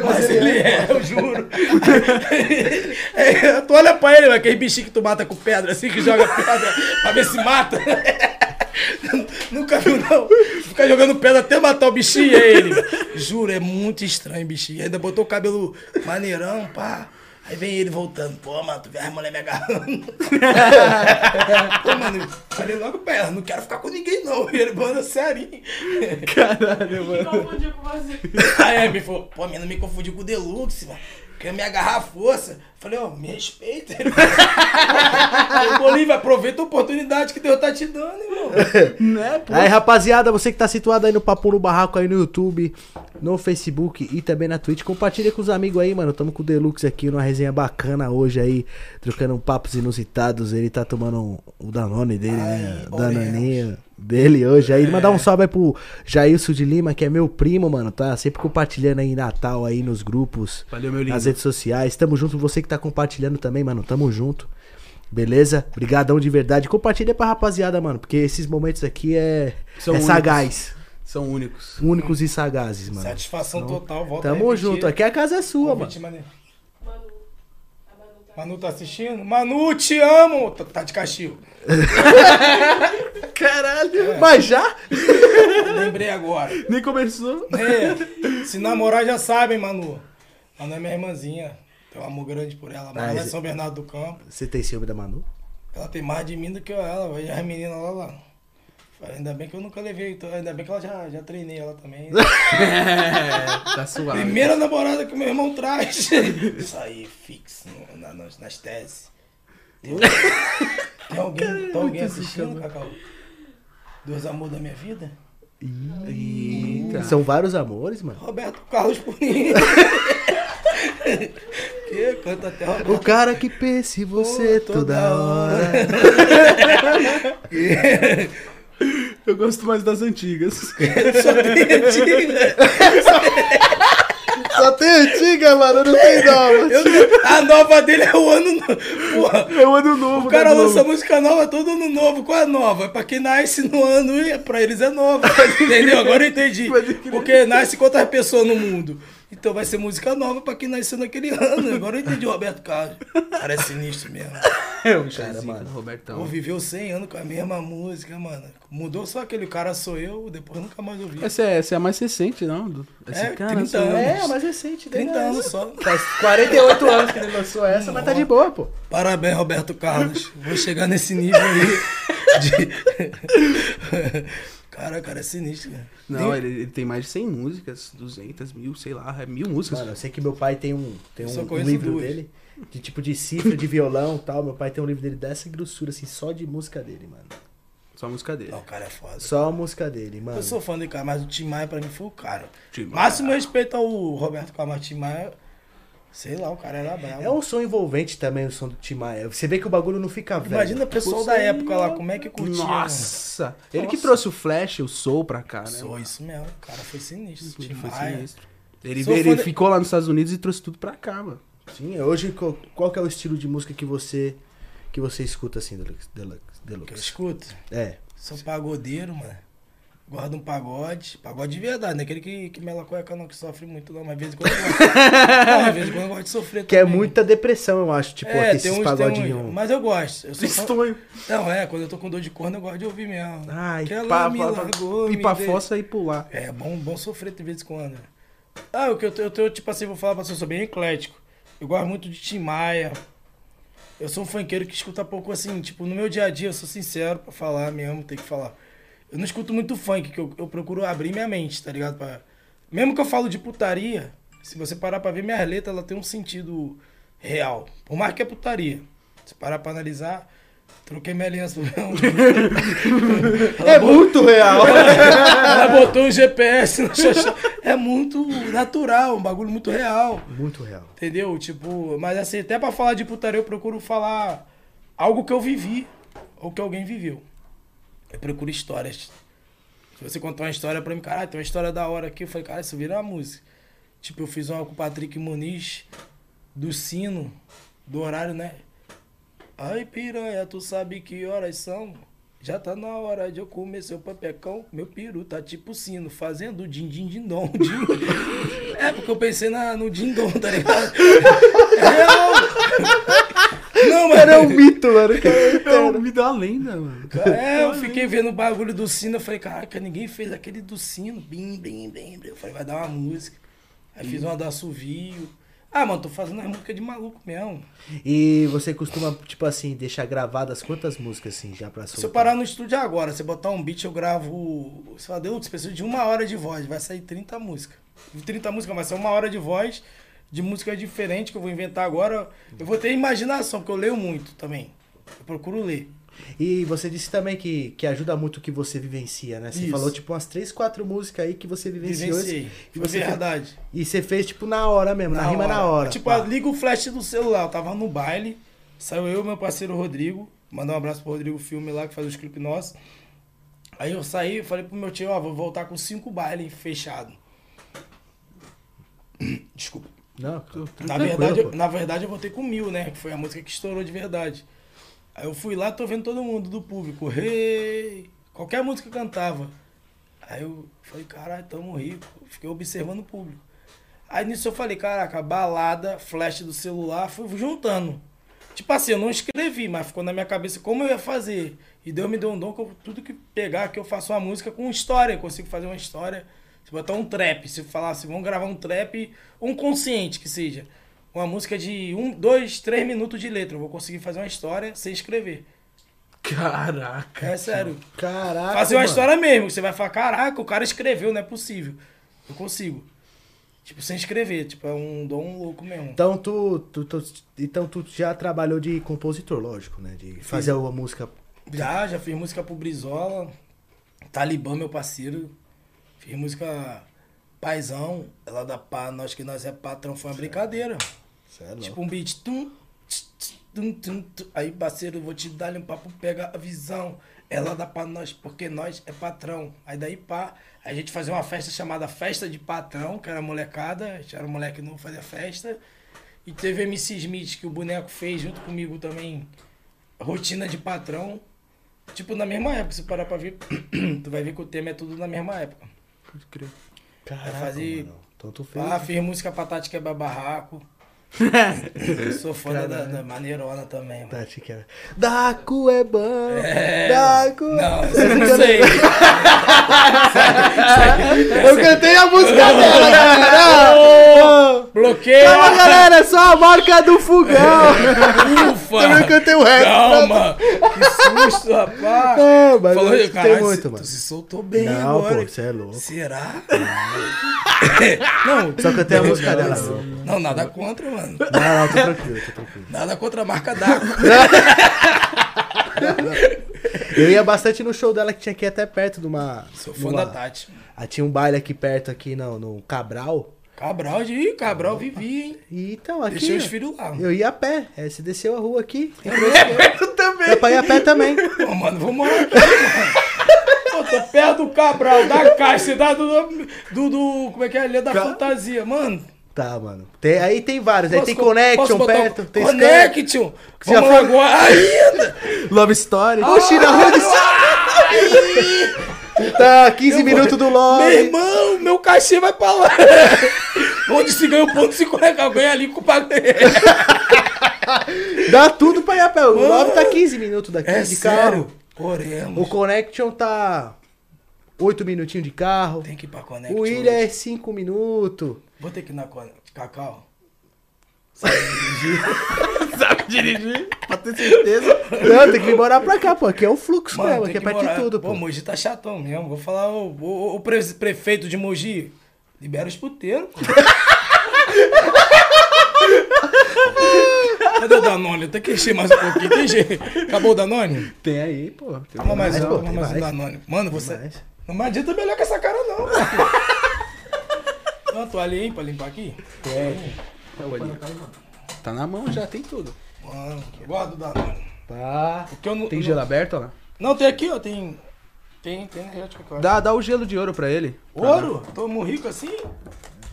Mas ele é, eu juro. É, tu olha pra ele, mano, aquele bichinho que tu mata com pedra, assim, que joga pedra pra ver se mata. [LAUGHS] Nunca viu, não. Fica jogando pedra até matar o bichinho, é ele. Juro, é muito estranho, bichinho. Ainda botou o cabelo maneirão, pá. Aí vem ele voltando. Pô, mano, tu vê as mulher me agarrando. [LAUGHS] Pô, mano, falei logo pra ela, não quero ficar com ninguém, não. E ele manda serinho. Caralho, Me mano. confundiu com você. Aí me falou, pô, menina, me confundiu com o Deluxe, mano. Quer me agarrar à força? Falei, ó, me respeita. Falou, [LAUGHS] Bolívia, aproveita a oportunidade que Deus tá te dando, irmão. [LAUGHS] Né, pô? Aí, rapaziada, você que tá situado aí no Papo no Barraco aí no YouTube, no Facebook e também na Twitch, compartilha com os amigos aí, mano. Tamo com o Deluxe aqui numa resenha bacana hoje aí, trocando papos inusitados. Ele tá tomando o Danone dele, né? Ai, Danoninho dele hoje aí. Mandar um salve aí pro Jailson de Lima, que é meu primo, mano. Tá sempre compartilhando aí Natal aí nos grupos, Valeu, meu lindo. nas redes sociais. Tamo junto, você que tá compartilhando também, mano. Tamo junto. Beleza? Obrigadão de verdade. Compartilha pra rapaziada, mano. Porque esses momentos aqui é, São é únicos. sagaz. São únicos. Únicos e sagazes, mano. Satisfação total, volta Tamo junto. Aqui a casa é sua, mano. Convite maneiro. Manu. Manu tá. Manu assistindo? Manu, te amo! Tá, tá de castigo. [LAUGHS] Caralho. Mas já? [LAUGHS] Lembrei agora. Nem começou. É, se namorar já sabem, Manu. Manu é minha irmãzinha. Tenho um amor grande por ela. Mas Ah, é São Bernardo do Campo. Você tem ciúme da Manu? Ela tem mais de mim do que eu, ela. Veja as meninas lá lá. Ainda bem que eu nunca levei. então, Ainda bem que ela já, já treinei ela também. [LAUGHS] É, tá suave. Primeira namorada que meu irmão traz. [LAUGHS] Isso aí, fixo, no- na- nas, nas teses. Tem alguém, tem [LAUGHS] alguém assistindo, Cacau? Dois amores da minha vida? Eita. São vários amores, mano. Roberto Carlos Purinho. que canta até Roberto O cara que pensa em você Pô, toda hora. Eu gosto mais das antigas. [LAUGHS] Só tem antiga. Só tem antiga, mano, não tem nova. Eu- A nova dele é o ano novo. É o ano novo, o cara né, lança novo? música nova todo ano novo. Qual é nova? Pra quem nasce no ano, e pra eles é nova. [LAUGHS] Entendeu? Agora eu entendi. Porque nasce quantas pessoas no mundo. Então vai ser música nova pra quem nasceu naquele ano. Agora eu entendi o Roberto Carlos. Cara, é sinistro mesmo. [LAUGHS] É o Cara, cara, mano. Robertão. viveu 100 anos com a mesma música, mano. Mudou só aquele cara sou eu, depois nunca mais ouvi. Essa é, essa é a mais recente, não? Do- Esse É, cara, 30 sou- anos. É, mais recente. 30 né? anos só. [LAUGHS] Faz 48 anos que ele lançou essa, mas tá de boa, pô. Parabéns, Roberto Carlos. Vou chegar nesse nível aí. De... [LAUGHS] cara, cara, é sinistro, cara. Não, Tem- ele, ele tem mais de 100 músicas, 200 mil, sei lá, é mil músicas. Mano, eu sei que meu pai tem um, tem um, um livro duas. dele, de tipo de cifra, de violão e tal. Meu pai tem um livro dele dessa grossura, assim, só de música dele, mano. Só a música dele. Não, o cara é foda. Só a música dele, mano. Eu sou fã do cara, mas o Tim Maia pra mim foi o cara. Tim Maia. Máximo respeito ao Roberto Carlos, Tim Maia, sei lá, o cara era bravo. É um som envolvente também, o som do Tim Maia. Você vê que o bagulho não fica velho. Imagina o pessoal da época lá, como é que curtia. Nossa! Ele que Nossa. trouxe o Flash, o Soul pra cá, né? Sou mano? isso mesmo, o cara foi sinistro. Ele foi Maia. sinistro. Ele, Sou ele de- ficou lá nos Estados Unidos e trouxe tudo pra cá, mano. Sim, hoje qual, qual que é o estilo de música que você que você escuta assim, Deluxe? Deluxe, Que eu Deluxe. escuto. É. Sou pagodeiro, mano. De um pagode. Pagode de verdade, não é aquele que, que mela cueca não, que sofre muito não, mas às vezes quando eu gosto. [LAUGHS] não, às vezes quando eu gosto de sofrer Que é muita depressão, eu acho, tipo, é, tem pagodinhos. mas eu gosto. Eu. Não, é, quando eu tô com dor de corno eu gosto de ouvir mesmo. Ai, que ela Pra, me largou, ir pra fossa e pular. É bom, bom sofrer de vez em quando. Ah, o que eu tô, eu tô, tipo assim, vou falar pra você, eu sou bem eclético. Eu gosto muito de Tim Maia. Eu sou um funkeiro que escuta pouco assim, tipo, no meu dia a dia, eu sou sincero pra falar mesmo, tem que falar. Eu não escuto muito funk, que eu, eu procuro abrir minha mente, tá ligado? Pra... Mesmo que eu falo de putaria, se você parar pra ver minhas letras, ela tem um sentido real. Por mais que é putaria. Se parar pra analisar, troquei minha aliança. [LAUGHS] É muito real. [LAUGHS] Ela botou um GPS no xoxó. É muito natural, um bagulho muito real. muito real. Entendeu? Tipo, mas assim, até pra falar de putaria, eu procuro falar algo que eu vivi ou que alguém viveu. Eu procuro histórias. Se você contar uma história pra mim, caralho, tem uma história da hora aqui. Eu falei, cara, isso vira uma música. Tipo, eu fiz uma com o Patrick Muniz, do sino, do horário, né? Ai, piranha, tu sabe que horas são? Já tá na hora de eu comer seu papecão. Meu peru tá tipo sino, fazendo din din din dom. [LAUGHS] din. É, porque eu pensei na, no din dom, tá ligado? [LAUGHS] É. Não, mas... Era um mito, mano. É, me dá uma lenda, mano. É, eu fiquei vendo o bagulho do sino, eu falei, caraca, ninguém fez aquele do sino, bim, bim, bim, bim. Eu falei, vai dar uma música. Aí fiz uma do assovio. Ah, mano, tô fazendo as músicas de maluco mesmo. E você costuma, tipo assim, deixar gravadas quantas músicas, assim, já pra soltar? Se eu parar no estúdio agora, você botar um beat, eu gravo. Você fala, Deus, preciso de uma hora de voz, vai sair 30 músicas. 30 músicas, vai ser uma hora de voz de música diferente que eu vou inventar agora. Eu vou ter imaginação, porque eu leio muito também. Eu procuro ler. E você disse também que, que ajuda muito o que você vivencia, né? Você Isso. falou, tipo, umas três, quatro músicas aí que você vivenciou. Vivenciei. E você, fez, verdade. e você fez, tipo, na hora mesmo, na, rima na hora. Tipo, liga o flash do celular. Eu tava no baile, saiu eu e meu parceiro Rodrigo. Mandar um abraço pro Rodrigo Filme lá, que faz os clipes nossos. Aí eu saí e falei pro meu tio, ó, vou voltar com cinco bailes fechados. [CLEARS THROAT] Desculpa. Não, Na verdade, eu, na verdade, eu voltei com mil, né? Que foi a música que estourou de verdade. Aí eu fui lá, tô vendo todo mundo do público. Hey! Qualquer música que cantava. Aí eu falei, caralho, tamo rico. Fiquei observando o público. Aí nisso eu falei, caraca, balada, flash do celular, fui juntando. Tipo assim, eu não escrevi, mas ficou na minha cabeça como eu ia fazer. E Deus me deu um dom que eu, tudo que pegar que eu faço uma música com história. Eu consigo fazer uma história. Se botar um trap, se falar assim, vamos gravar um trap, um consciente que seja. Uma música de um, dois, três minutos de letra. Eu vou conseguir fazer uma história sem escrever. Caraca. É sério. Caraca, Fazer uma mano. história mesmo. Você vai falar, caraca, o cara escreveu, não é possível. Eu consigo. Tipo, sem escrever. Tipo, é um dom louco mesmo. Então tu, tu, tu- então tu já trabalhou de compositor, lógico, né? De fazer a música. Já, já fiz música pro Brizola. Talibã, meu parceiro. Fiz música Paizão. Ela da pá, nós que nós é patrão, foi uma brincadeira. Cê é louco. Tipo um beat. Tum, tch, tch, tum, tum, tum. Aí, parceiro, vou te dar um papo, pega a visão. Ela dá pra nós, porque nós é patrão. Aí daí, pá, a gente fazia uma festa chamada Festa de Patrão, que era molecada, a gente era moleque novo, fazia festa. E teve MC Smith, que o boneco fez junto comigo também, Rotina de Patrão. Tipo, na mesma época, se parar pra ver, [COUGHS] tu vai ver que o tema é tudo na mesma época. Pode crer. Caraca, fazer- mano. Fez. Ah, fiz música pra Tati Quebra Barraco. [LAUGHS] Sou fã da, da Maneirona também, mano. Tati, que era. Daco é bom. É. Daco. Não, eu não sei. [LAUGHS] Eu cantei a música dela, galera. Bloqueio. Calma, galera, é só a marca do fogão. [LAUGHS] Ufa. Também cantei o resto. Calma. Que susto, rapaz. É, mas Falou, eu tem muito, tu mano. se soltou bem Não, agora. pô, você é louco. Será? [LAUGHS] não, Só cantei a música dela. Não, não, nada contra, mano. não, tô tranquilo, tô tranquilo. Nada contra a marca d'água. [LAUGHS] Eu ia bastante no show dela que tinha aqui até perto de uma. Sou fã numa- da Tati. Ah, tinha um baile aqui perto, aqui no, no Cabral. Cabral de Cabral vivi, hein? E então, aqui. Deixei os filhos lá. Eu ia a pé. É, você desceu a rua aqui. [LAUGHS] Eu também. Dá pra ir a pé também. Pô, mano, vou morar aqui, mano. Pô, tô perto do Cabral, da Caixa, da, do, do, do- Como é que é? Ali é da fantasia, mano. Tá, mano. Tem, aí tem vários. Aí Posso tem co- Connection perto. Tem Connection! Já Vamos foi- agora ainda! [LAUGHS] Love Story. Oxi, na rua de [LAUGHS] Tá, 15 Eu minutos do Meu lobby. irmão, meu cachê vai pra lá. [LAUGHS] Onde se ganha um ponto, se reais, ganha ali com o. Dá tudo pra ir a pé. O lobby tá 15 minutos daqui É de sério? carro. Oremos. O Connection tá 8 minutinhos de carro. Tem que ir pra Connection. O William é hoje. 5 minutos. Vou ter que ir na. Cacau. [LAUGHS] Sabe dirigir? Pra ter certeza. Não, tem que vir morar pra cá, pô. Aqui é o fluxo Mano, mesmo. tem Aqui é perto de morar. tudo, pô. pô. Mogi tá chatão mesmo. Vou falar, o, o, o pre- prefeito de Mogi, libera os puteiros. pô. [LAUGHS] Cadê o Danone? Tenho que encher mais um pouquinho. Tem jeito. Acabou o Danone? Tem aí, pô. Tem Toma mais mais, um, pô, toma tem mais um mais. Danone. Mano, você. mais. Não adianta melhor com essa cara, não. pô. Tem uma toalha aí pra limpar aqui? Tá na mão já, tem tudo. Mano, gosto do Danone. Pá. Porque eu não. Tem não- gelo aberto, ó lá? Não, tem aqui, ó. Tem. Tem, tem energético. Dá, dá o gelo de ouro pra ele. Ouro? Tô rico assim?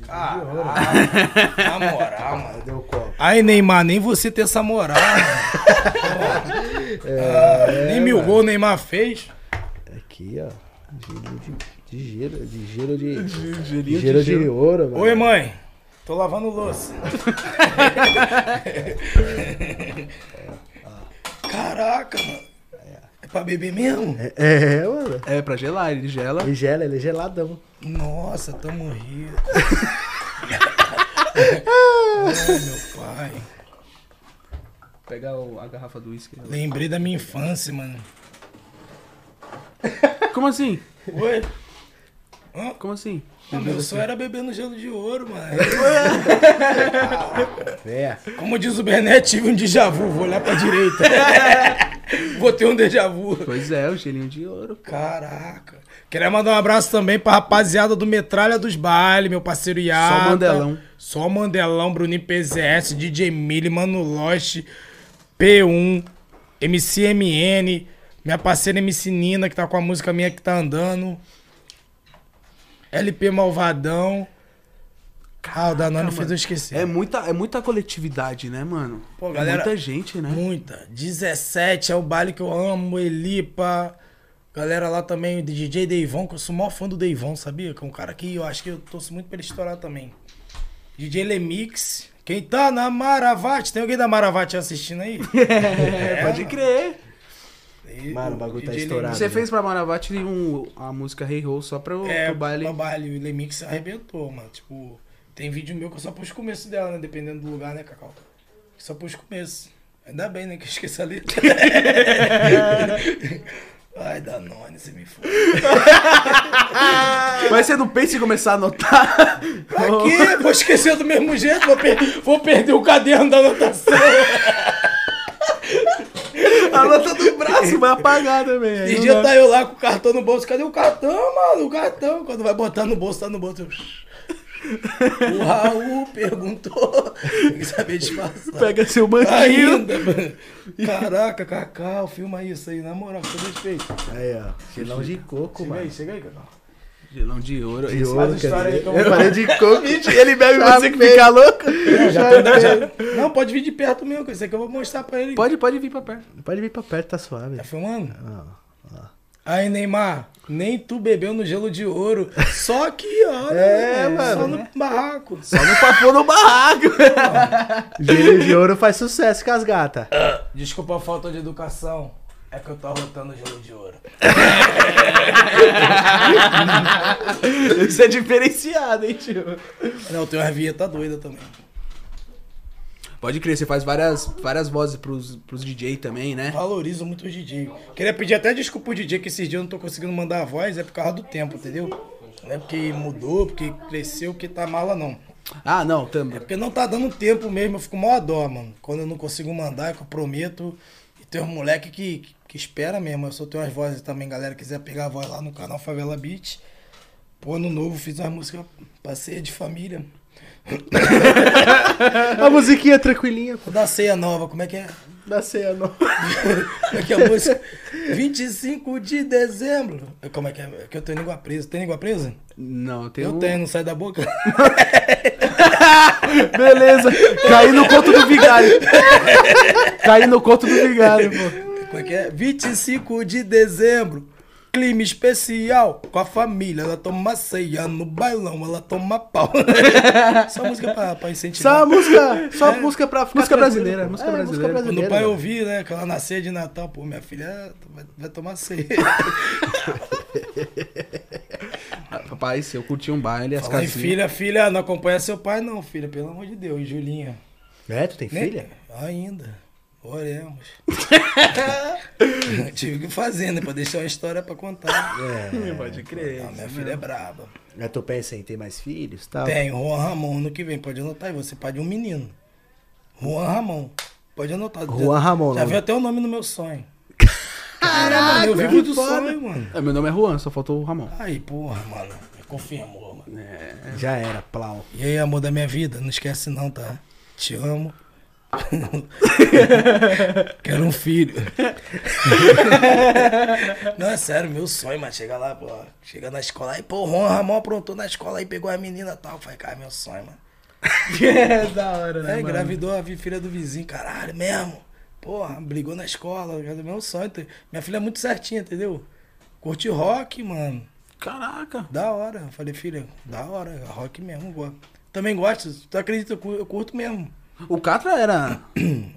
Caralho. Na moral, [LAUGHS] mano. Deu o copo. Ai, Neymar, nem você tem essa moral, mano. [LAUGHS] Ah, nem mil gols o Neymar fez. Aqui, ó. Gelo de, de gelo, de gelo de. [LAUGHS] De, gelo de, ouro, mano. Oi, mãe. Tô lavando louça. [LAUGHS] Caraca, mano. É pra beber mesmo? É, é, mano. É, pra gelar, ele gela. Ele gela, ele é geladão. Nossa, tamo rindo. Ai, meu pai. Pega o- a garrafa do uísque. Lembrei da minha infância, mano. Como assim? Oi? Como assim? Ah, meu sonho era beber no gelo de ouro, mano. [LAUGHS] É. Como diz o Bernet, tive um déjà vu. Vou olhar pra direita. [LAUGHS] Vou ter um déjà vu. Pois é, o gelinho de ouro. Caraca. Queria mandar um abraço também pra rapaziada do Metralha dos Bailes, meu parceiro Yata. Só Mandelão. Só Mandelão, Bruninho PZS, DJ Mili, Mano Lost, P1, MCMN, minha parceira MC Nina, que tá com a música minha que tá andando. LP Malvadão. ah, o Danone fez eu esquecer. É muita, é muita coletividade, né, mano? Pô, É galera- muita gente, né? Muita. 17 é o baile que eu amo, Elipa. Galera lá também, DJ Deivon, que eu sou o maior fã do Deivon, sabia? Que é um cara que eu acho que eu torço muito pra ele estourar também. DJ Lemix. Quem tá na Maravate? Tem alguém da Maravate assistindo aí? [LAUGHS] É, pode crer. E Mano, o bagulho tá DJ estourado. Você fez pra Maravati um, a música Hey Ho só pro, É, pro baile. pra baile. O Lemix arrebentou, mano. Tipo, tem vídeo meu que eu só pus o começo dela, né? Dependendo do lugar, né, Cacau? Só pus o começo. Ainda bem, né? Que eu esqueci a letra. [LAUGHS] Ai, Danone, você me foi. Mas você não pensa em começar a anotar? Pra quê? Vou esquecer do mesmo jeito, vou, per- vou perder o caderno da anotação. [LAUGHS] A nota do braço vai apagar também. Esse dia tá eu lá com o cartão no bolso. Cadê o cartão, mano? O cartão. Quando vai botar no bolso, tá no bolso. eu- O Raul perguntou. Tem que saber disfarçar. Pega seu banquinho. Ainda, mano. Caraca, Cacau, filma isso aí, na moral, com todo respeito. Aí, ó. Gelão de coco, Chega mano. aí, chega aí, Cacau. Gelão de ouro. De Esse- ouro. Eu falei de. Ixi, [LAUGHS] ele bebe Já você que fica louco. Não, já [LAUGHS] tô- já- Não, pode vir de perto mesmo, que isso aqui eu vou mostrar pra ele. Pode, pode vir pra perto. Pode vir pra perto, tá suave. Tá filmando? Ah, Aí, Neymar, nem tu bebeu no gelo de ouro. Só aqui, ó. [LAUGHS] É, né? mano. Só no barraco. Só no papo no barraco. Gelo de ouro faz sucesso com as gatas. Desculpa a falta de educação. É que eu tô arrotando gelo de ouro. [LAUGHS] Isso é diferenciado, hein, tio? Não, tem uma vinheta doida também. Pode crer, você faz várias, várias vozes pros, pros DJ também, né? Valorizo muito os DJ. Queria pedir até desculpa pro DJ que esses dias eu não tô conseguindo mandar a voz, é por causa do tempo, entendeu? Não é porque mudou, porque cresceu, porque tá mala, não. Ah, não, também. Porque não tá dando tempo mesmo, eu fico mó dó, mano. Quando eu não consigo mandar, é que eu prometo. E tem uns moleque que, que espera mesmo. Eu só tenho umas vozes também, galera. Quiser pegar a voz lá no canal Favela Beat. Pô, ano novo fiz uma música pra ceia de família. [LAUGHS] A musiquinha tranquilinha, pô. Da ceia nova, como é que é? Da ceia não. Como é que é a música? 25 de dezembro. Como é que é? É que eu tenho língua presa. Tem língua presa? Não, tem Eu um... tenho, não sai da boca. [LAUGHS] Beleza. Caí no conto do vigário. [LAUGHS] Caí no conto do vigário, pô. Como é que é? 25 de dezembro. Clima especial com a família. Ela toma ceia no bailão, ela toma pau. [LAUGHS] Só música pra, pra incentivar. Só música, só música pra ficar Música brasileira, música É, brasileira. Quando o brasileira, pai ouvir, né, que ela nascer de Natal, pô, minha filha vai, vai tomar ceia. [LAUGHS] Papai, se eu curtir um baile, as casinhas... filha, filha, não acompanha seu pai, não, filha, pelo amor de Deus, Julinha. É, tu tem Nem- filha? Ainda. Oremos. [LAUGHS] Tive que fazer, né? Pra deixar uma história pra contar. É. [LAUGHS] Pode crer. Não, minha filha é braba. Mas tu pensa em ter mais filhos e tal? Tem, Juan Ramon, ano que vem, pode anotar aí, você pai de um menino. Juan Ramon. Pode anotar. Juan Ramon, Já viu até o nome no meu sonho. Caraca, eu vivo do foda. sonho, mano. É, meu nome é Juan, só faltou o Ramon. Aí, porra, mano. Confirmou, mano. Já era, plau. E aí, amor da minha vida, não esquece não, tá? Te amo. [LAUGHS] Quero um filho. [LAUGHS] Não, é sério, meu sonho, mano. Chega lá, pô. Chega na escola aí, pô, o Juan Ramon aprontou na escola aí, pegou a menina e tal. Falei, cara, meu sonho, mano. [LAUGHS] É da hora, É, engravidou a filha do vizinho, caralho, mesmo. Porra, brigou na escola, era meu sonho. Minha filha é muito certinha, entendeu? Curte rock, mano. Caraca. Da hora. Eu falei, filha, da hora, rock mesmo. gosto. Também gosto, tu acredita, eu curto mesmo. O Catra era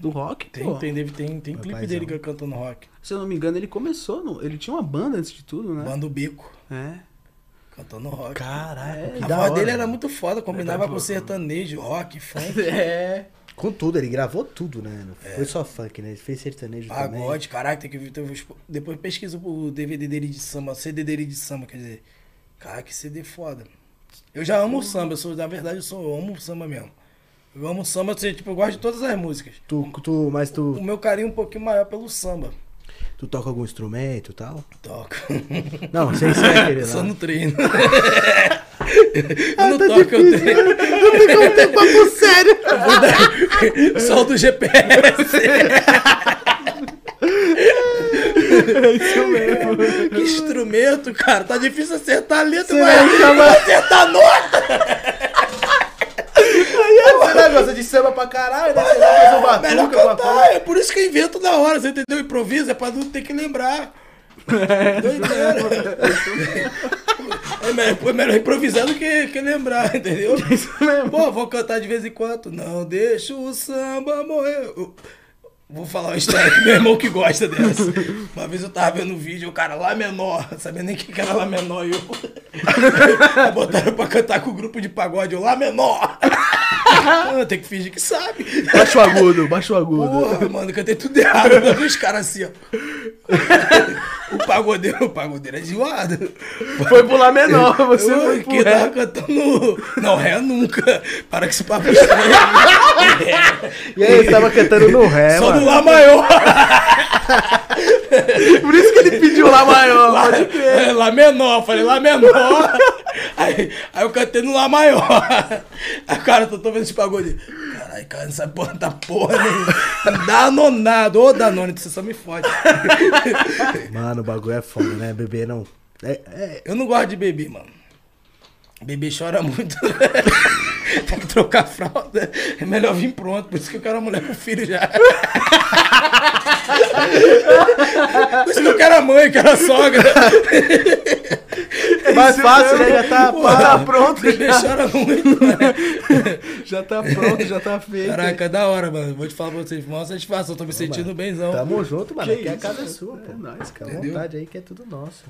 do rock, Tem, pô. tem, deve- tem, tem clipe dele no rock. Se eu não me engano, ele começou, no... ele tinha uma banda antes de tudo, né? Banda Bico, É. cantando rock. Caraca, que a voz dele era muito foda, combinava com sertanejo, rock, funk, [LAUGHS] É. Com tudo, ele gravou tudo, né? Não foi só funk, né? Ele fez sertanejo também. pagode, caraca, tem que ver. que- Depois pesquisa o DVD dele de samba, CD dele de samba, quer dizer. Cara, que CD foda. Eu já amo o samba, eu sou, na verdade, eu, sou, eu amo o samba mesmo. Eu amo o samba, assim, tipo, eu gosto de todas as músicas. Tu, tu, mas O tu, meu carinho é um pouquinho maior pelo samba. tu toca algum instrumento e tal? Toca. [LAUGHS] Não, sem ser aquele Só no treino. [LAUGHS] [LAUGHS] eu não toco, eu treino. Papo sério! Só o do GPS. Que instrumento, cara. Tá difícil acertar a letra, mas acertar a nota. Você gosta de samba pra caralho, né? Você vai fazer um Melhor alguma coisa. cantar. É por isso que eu invento na hora, você entendeu? Improviso é pra não ter que lembrar. Doideira. [LAUGHS] É melhor, é melhor improvisar do que, que lembrar, entendeu? Pô, vou cantar de vez em quando. Não deixa o samba morrer. Vou falar uma história que meu irmão que gosta [LAUGHS] dessa. Uma vez eu tava vendo um vídeo, o cara lá menor, [LAUGHS] sabia nem que era lá menor, e eu. [LAUGHS] Botaram pra cantar com o grupo de pagode, eu lá menor. Tem que fingir que sabe. Baixa o agudo, baixa o agudo. Porra, mano, cantei tudo errado. Os caras assim, ó. O pagodeiro, o pagodeiro é zoado. Foi pro Lá menor, você Eu foi aqui tava cantando. Não, ré nunca. Para que esse papo estranho. [LAUGHS] E aí, você tava cantando no ré, Só no mano. Lá maior. Por isso que ele pediu Lá maior, pode crer. É, Lá menor, falei Lá menor. Aí, aí eu cantei no Lá maior. Aí, cara, tô, tô vendo esse pagode. Caralho, cara, não sabe porra da porra nenhuma. Danonado. Ô, Danone, você só me fode. Mano, o bagulho é foda, né? Beber não. É, é- Eu não gosto de beber, mano. Bebê chora muito. [LAUGHS] Tem que trocar a fralda. É melhor vir pronto. Por isso que eu quero uma mulher com filho já. [LAUGHS] Por isso que eu quero a mãe, quero a sogra. É mais fácil, né? Já tá. Pô, pá. pronto já. chora muito, [LAUGHS] mano. Já tá pronto, já tá feito. Caraca, da hora, mano. Vou te falar pra vocês. Uma satisfação. Tô me sentindo benzão. Tamo junto, mano. Que Aqui a isso, casa é né? sua, pô. É nóis, Fica à Entendeu? vontade aí que é tudo nosso.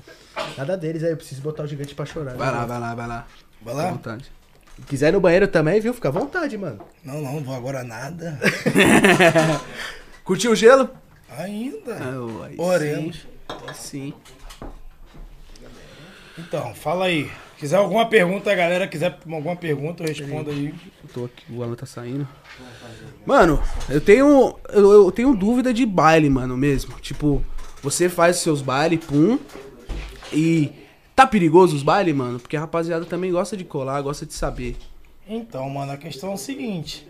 Nada deles aí, eu preciso botar o gigante pra chorar. Vai né? lá, vai lá, vai lá. Vai Fica à lá? vontade. Se quiser ir no banheiro também, viu? Fica à vontade, mano. Não, não, não vou agora nada. [LAUGHS] Curtiu o gelo? Ainda. Aí Oremos. sim. Sim. Então, fala aí. Quiser alguma pergunta, a galera quiser alguma pergunta, eu respondo aí. Eu tô aqui, o Alan tá saindo. Mano, eu tenho. Eu, eu tenho dúvida de baile, mano, mesmo. Tipo, você faz seus bailes, pum. E. Tá perigoso os bailes, mano? Porque a rapaziada também gosta de colar, gosta de saber. Então, mano, a questão é o seguinte.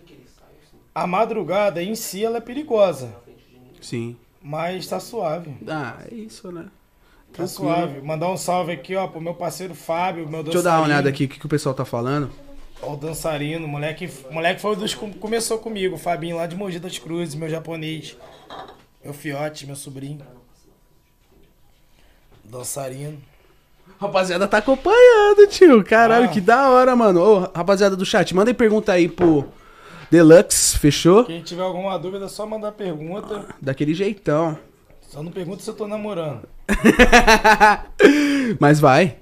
A madrugada em si ela é perigosa, Sim. mas tá suave. Ah, é isso, né? Tá suave. Mandar um salve aqui, ó, pro meu parceiro Fábio, meu dançarino. Deixa eu dar uma olhada aqui, o que, que o pessoal tá falando. Ó, o dançarino, moleque, moleque foi dos que começou comigo, o Fabinho lá de Mogi das Cruzes, meu japonês. Meu fiote, meu sobrinho. Dançarino. Rapaziada tá acompanhando, tio. Caralho, Ah. que da hora, mano. Ô, rapaziada do chat, mandem pergunta aí pro Deluxe, fechou? Quem tiver alguma dúvida, é só mandar pergunta. Daquele jeitão. Só não pergunta se eu tô namorando. [LAUGHS] Mas vai.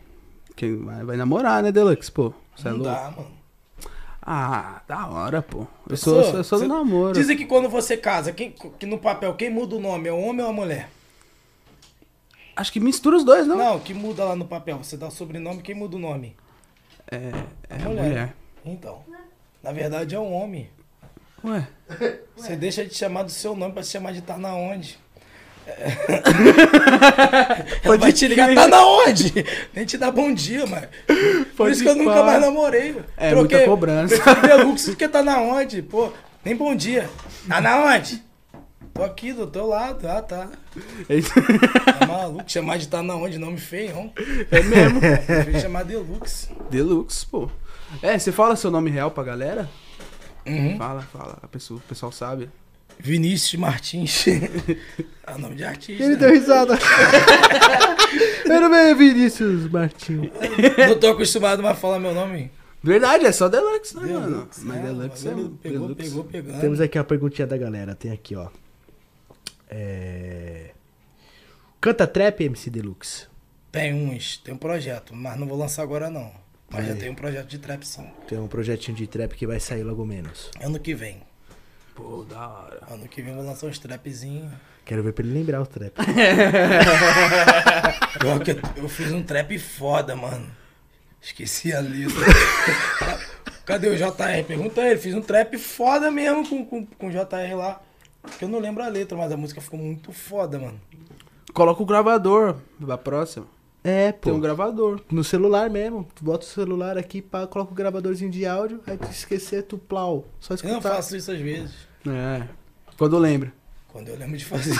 Quem vai, vai namorar, né, Deluxe, pô? Você é não louco? dá, mano. Ah, da hora, pô. Eu sou, eu sou do Cê- namoro. Dizem que quando você casa, quem, que no papel, quem muda o nome? É o homem ou a mulher? Acho que mistura os dois, não? Não, que muda lá no papel. Você dá o sobrenome, quem muda o nome? É, é a mulher. Então. Na verdade é um homem. Ué. Você deixa de chamar do seu nome pra se chamar de tá na onde. Ela vai te ligar, tá na onde? Nem te dá bom dia, mano. Por Pode isso que eu nunca mais namorei. É, muita cobrança. [LAUGHS] Deluxe porque tá na onde? Pô, nem bom dia. Tá na onde? Tô aqui do teu lado. Ah, tá. É isso. Tá maluco? Chamar de tá na onde? Nome feio, É mesmo. Prefiro chamar Deluxe. Deluxe, pô. É, você fala seu nome real pra galera? Uhum. Fala, fala. A pessoa, o pessoal sabe. Vinícius Martins. é [LAUGHS] o nome de artista. Ele deu risada. [LAUGHS] Era bem Vinícius Martins. Não tô acostumado mais a falar meu nome. Verdade, é só Deluxe, né, mano? Deluxe, Mas né? Deluxe é. Pegou, Deluxe. pegou, pegando. Temos aqui uma perguntinha da galera. Tem aqui, ó. É... Canta trap, MC Deluxe. Tem uns, tem um projeto, mas não vou lançar agora não. Mas já tem um projeto de trap sim. Tem um projetinho de trap que vai sair logo menos. Ano que vem. Pô, da hora. Ano que vem eu vou lançar uns trapzinhos. Quero ver pra ele lembrar o trap. [LAUGHS] Pior que eu, eu fiz um trap foda, mano. Esqueci a letra. [LAUGHS] Cadê o JR? Pergunta ele. Fiz um trap foda mesmo com, com, com o JR lá. Que eu não lembro a letra, mas a música ficou muito foda, mano. Coloca o gravador. Vai próxima. É, Tem pô. um gravador. No celular mesmo. Tu bota o celular aqui, pá, coloca o gravadorzinho de áudio, aí tu esquecer, tu plau. Só Eu escutar. não faço isso às vezes. É. Quando lembra. Quando eu lembro de fazer. [LAUGHS]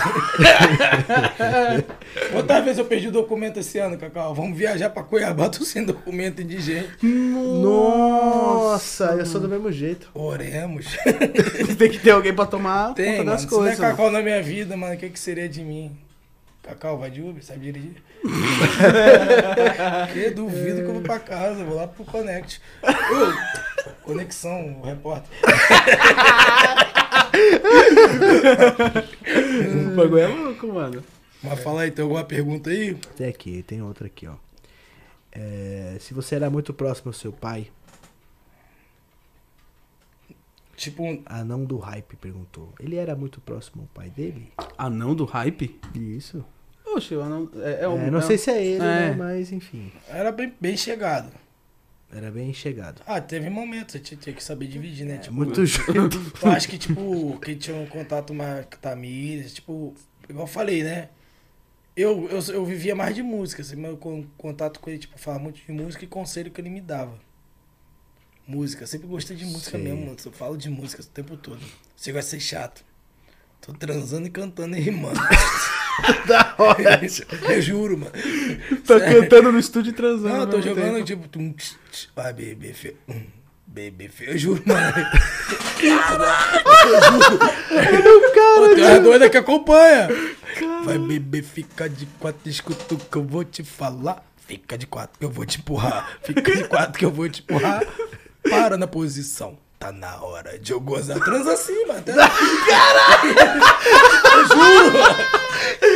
Outra vez eu perdi o documento esse ano, Cacau. Vamos viajar pra Cuiabá, tô sem documento indigente. Nossa, eu sou do mesmo jeito. Oremos. [LAUGHS] Tem que ter alguém pra tomar Tem, conta mano. das Se não é coisas. mano. Cacau na minha vida, mano, o que, que seria de mim? Cacau, vai de Uber, sabe dirigir? que [LAUGHS] duvido que eu vou pra casa, vou lá pro Connect. Ô, conexão, o repórter. O bagulho é louco, mano. Mas fala aí, tem alguma pergunta aí? Tem aqui, tem outra aqui, ó. É, se você era muito próximo ao seu pai, Tipo, Anão do Hype perguntou. Ele era muito próximo ao pai dele? Anão do hype? Isso. Oxe, eu não. É, é um- É, não é sei um- se é ele, É. né? Mas enfim. Era bem, bem chegado. Era bem chegado. Ah, teve momentos, você tinha, que saber dividir, né? É, Tipo, muito junto. eu [LAUGHS] acho que, tipo, quem tinha um contato mais com Tamires, tipo, igual eu falei, né? Eu, eu, eu vivia mais de música, assim, meu con- contato com ele, tipo, falava muito de música e conselho que ele me dava. Música, sempre gostei de música Sei. mesmo, mano. Eu falo de música o tempo todo. Você de ser chato. Tô transando e cantando e rimando. [LAUGHS] da hora. eu juro, mano. Tá Sério. cantando no estúdio e transando. Não, eu tô jogando tempo. tipo. Tum, tch, tch, vai beber feio. Hum, feio. Eu juro, mano. Pô, [LAUGHS] tem uma doida que acompanha. Vai beber, fica de quatro, escuta o que eu vou te falar. Fica de quatro que eu vou te empurrar. Fica de quatro que eu vou te empurrar. Para na posição. Tá na hora de eu gozar. Transa assim, mano. Até-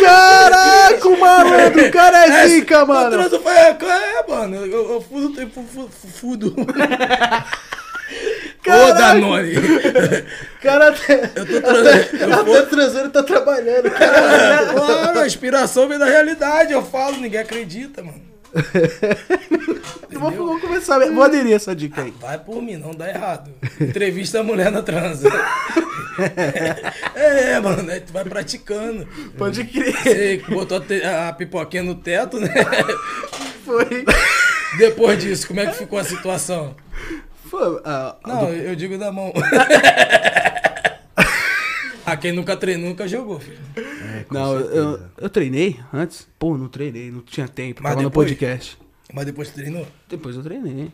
Caraca, o malandro, o cara é zica, mano. transa foi. É, mano. Eu, eu fudo. Eu fu- fu- fu- fudo. Ô, Caraca. Danone. O cara tá, Eu tô transando. Eu tá transando e tá trabalhando, cara. É, claro, a inspiração vem da realidade, eu falo, ninguém acredita, mano. [LAUGHS] Vou, vou começar, vou aderir essa dica aí. Vai por mim, não dá errado. Entrevista a mulher na transa. [LAUGHS] É, mano, né? Tu vai praticando. Pode crer. Você botou a, a pipoquinha no teto, né? Foi. Depois disso, como é que ficou a situação? Foi ah, Não, eu digo da mão. [LAUGHS] A quem nunca treinou, nunca jogou, filho. é, Não, eu, eu treinei antes. Pô, não treinei, não tinha tempo. Mas tava no depois? podcast. Mas depois treinou? Depois eu treinei.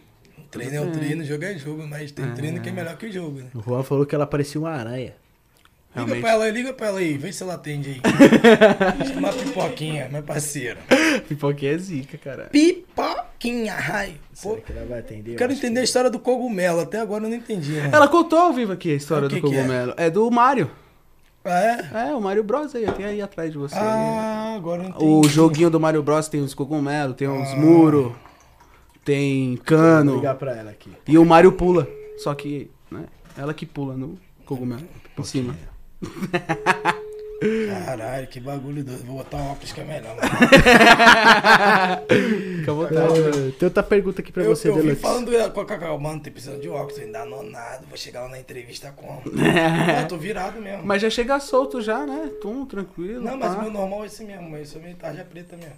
Treino é o treino, jogo é jogo, mas tem treino que é melhor que o jogo, né? O Juan falou que ela parecia uma aranha. Liga Realmente. pra ela aí, liga pra ela aí, vê se ela atende aí. Chama a pipoquinha, meu parceiro. [LAUGHS] Pipoquinha é zica, cara. Pipoquinha, raio. Pô, Será que ela vai atender? quero Eu acho entender a história do cogumelo, até agora eu não entendi, né? Ela contou ao vivo aqui a história que do que é? cogumelo. É? do Mario. Ah, é? É, o Mario Bros aí, tem aí atrás de você. Ah, agora eu entendi. o joguinho do Mario Bros tem os cogumelos, tem Ah. uns muros, tem Vou cano. ligar pra ela aqui. E o Mario pula. Só que, né? Ela que pula no cogumelo. Em cima. [LAUGHS] Caralho, que bagulho doido. Vou botar um óculos que é melhor. [LAUGHS] Fica à vontade. Tem outra pergunta aqui pra Eu, você, eu vim Deluxe. falando com a Cacau, mano, tem precisando de óculos, ainda não nada. Vou chegar lá na entrevista como? [LAUGHS] eu tô virado mesmo. Mas já chega solto já, né? Tum, tranquilo. Não, mas pá. o meu normal é esse mesmo, mas eu sou meio tarja preta mesmo.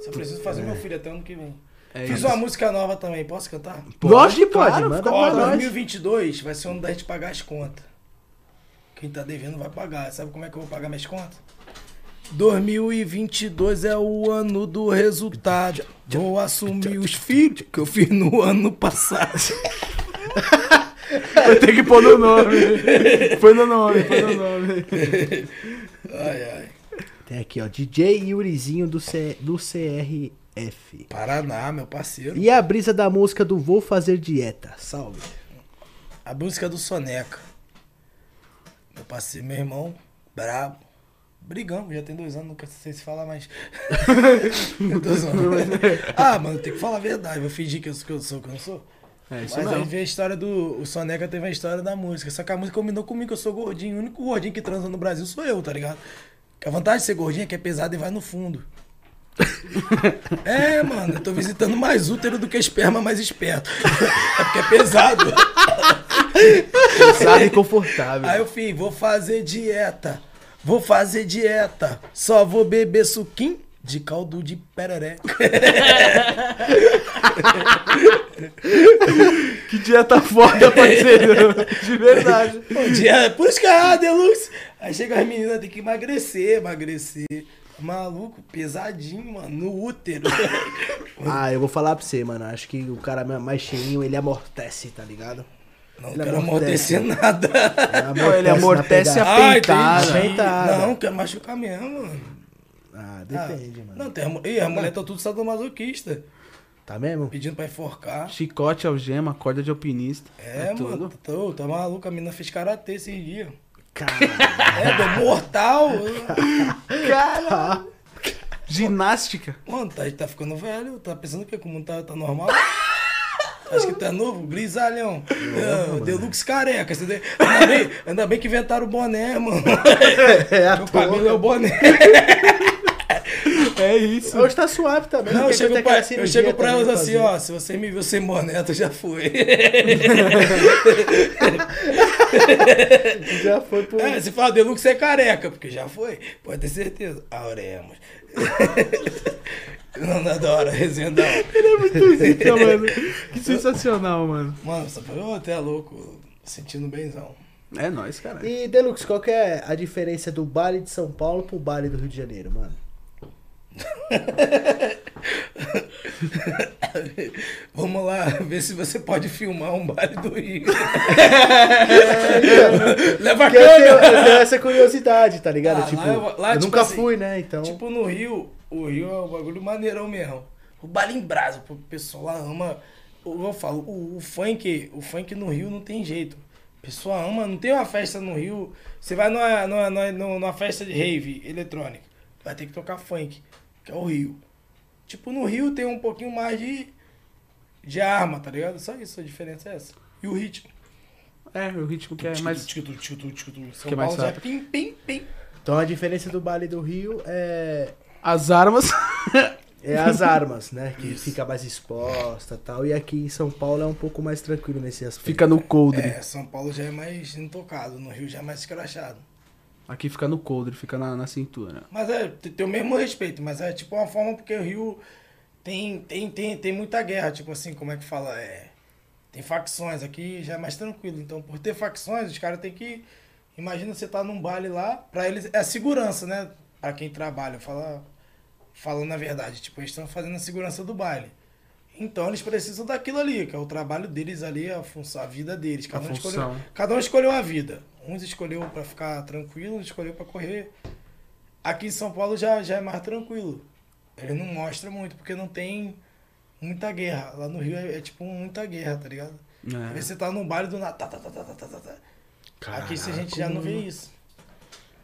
Só preciso fazer meu filho até ano que vem. É Fiz isso. uma música nova também, posso cantar? Lógico que pode, claro, manda Ó, pra nós. 2022 vai ser o ano da gente pagar as contas. Quem tá devendo vai pagar. Sabe como é que eu vou pagar minhas contas? 2022 é o ano do resultado. Vou assumir os filhos que eu fiz no ano passado. Vai ter que pôr no nome. Põe no nome, põe no nome. Ai, ai. Tem aqui, ó, DJ Yurizinho do, C, do CRF. Paraná, meu parceiro. E a brisa da música do Vou Fazer Dieta. Salve. A música do Soneca. Meu parceiro, meu irmão, brabo. Brigamos, já tem dois anos, nunca sei se falar mais. [LAUGHS] Eu [LAUGHS] ah, mano, tem que falar a verdade. Vou fingir que eu, que eu sou, que eu não sou. É Mas aí veio a história do. O Soneca teve a história da música. Só que a música combinou comigo, eu sou gordinho. O único gordinho que transa no Brasil sou eu, tá ligado? Que a vantagem de ser gordinho é que é pesado e vai no fundo. [LAUGHS] É, mano, eu tô visitando mais útero do que esperma mais esperto. É porque é pesado. Pesado e confortável. Aí eu fiz, vou fazer dieta. Vou fazer dieta. Só vou beber suquinho de caldo de perereca. [LAUGHS] Que dia tá foda, parceiro. De verdade. Bom dia, por isso que é Deluxe. Aí chega as meninas, tem que emagrecer, emagrecer. Maluco, pesadinho, mano, no útero. Ah, eu vou falar pra você, mano. Acho que o cara mais cheinho, ele amortece, tá ligado? Não Ele quero amortece. amortecer nada. Ele amortece na a pegada. Ah, peitada. Peitada. Não, quer machucar mesmo, mano. Ah, Ah, depende, mano. Não, tem, a mu- Ih, a mulher tá tudo sadomasoquista. Tá mesmo? Pedindo pra enforcar. Chicote, algema, corda de alpinista. É, tudo. mano, tô, tá maluco, a menina fez karatê esses dias. Cara, É, do mortal. Cara! Ginástica. Mano, tá, tá ficando velho, tá pensando que o mundo tá, tá normal? Acho que tá novo, grisalhão. É, Deluxe careca. Ainda bem, ainda bem que inventaram o boné, mano. [LAUGHS] é a Meu cabelo é o boné. É isso. Hoje tá suave também. Não, eu chego, pra, eu chego pra elas assim, ó, se você me viu sem boné, tu já foi. [LAUGHS] Já foi pro... É, se fala Deluxe é careca, porque já foi, pode ter certeza. Auremos. Não dá da hora, resenha da hora. Zica, [LAUGHS] mano. Que sensacional, mano. Mano, você falou, até louco, sentindo benzão. É nóis, cara. E, Deluxe, qual que é a diferença do baile de São Paulo pro baile do Rio de Janeiro, mano? [LAUGHS] Vamos lá, ver se você pode filmar um baile do Rio. [LAUGHS] Leva a Porque eu tenho, eu câmera. tenho essa curiosidade, tá ligado? Ah, tipo, lá eu- lá, eu tipo nunca assim, fui, né? Então. Tipo, no Rio, o Rio é um bagulho maneirão mesmo. O baile em brasa, o pessoal lá ama. Eu falo, o, o funk, o funk no Rio não tem jeito. O pessoal ama, não tem uma festa no Rio. Você vai numa, numa, numa, numa festa de rave eletrônica, vai ter que tocar funk, que é o Rio. Tipo, no Rio tem um pouquinho mais de, de arma, tá ligado? Só isso, a diferença é essa. E o ritmo. É, o ritmo que é mais. Que é mais Paulo já é rápido. pim, pim, pim. Então a diferença do baile do Rio é, As armas. [LAUGHS] é as armas, né? Que fica mais exposta e tal. E aqui em São Paulo é um pouco mais tranquilo nesse aspecto. Fica no coldre. É, São Paulo já é mais intocado, no Rio já é mais escrachado. Aqui fica no coldre, fica na, na cintura. Mas é, tem tem o mesmo respeito, mas é tipo uma forma porque o Rio tem, tem, tem, tem muita guerra, tipo assim, como é que fala? É, tem facções, aqui já é mais tranquilo. Então, por ter facções, os caras têm que. Imagina você tá num baile lá, pra eles. É segurança, né? Pra quem trabalha, fala, falando a verdade. Tipo, eles estão fazendo a segurança do baile. Então eles precisam daquilo ali, que é o trabalho deles ali, a, função, a vida deles. Cada, A um escolheu, cada um escolheu a vida. Uns escolheu pra ficar tranquilo, uns escolheu pra correr. Aqui em São Paulo já, já é mais tranquilo. Ele não mostra muito, porque não tem muita guerra. Lá no Rio é, é tipo muita guerra, tá ligado? Às É. vezes você tá num baile do nada. Tá, tá, tá, tá, tá, tá, tá. Aqui se a gente já não vê isso.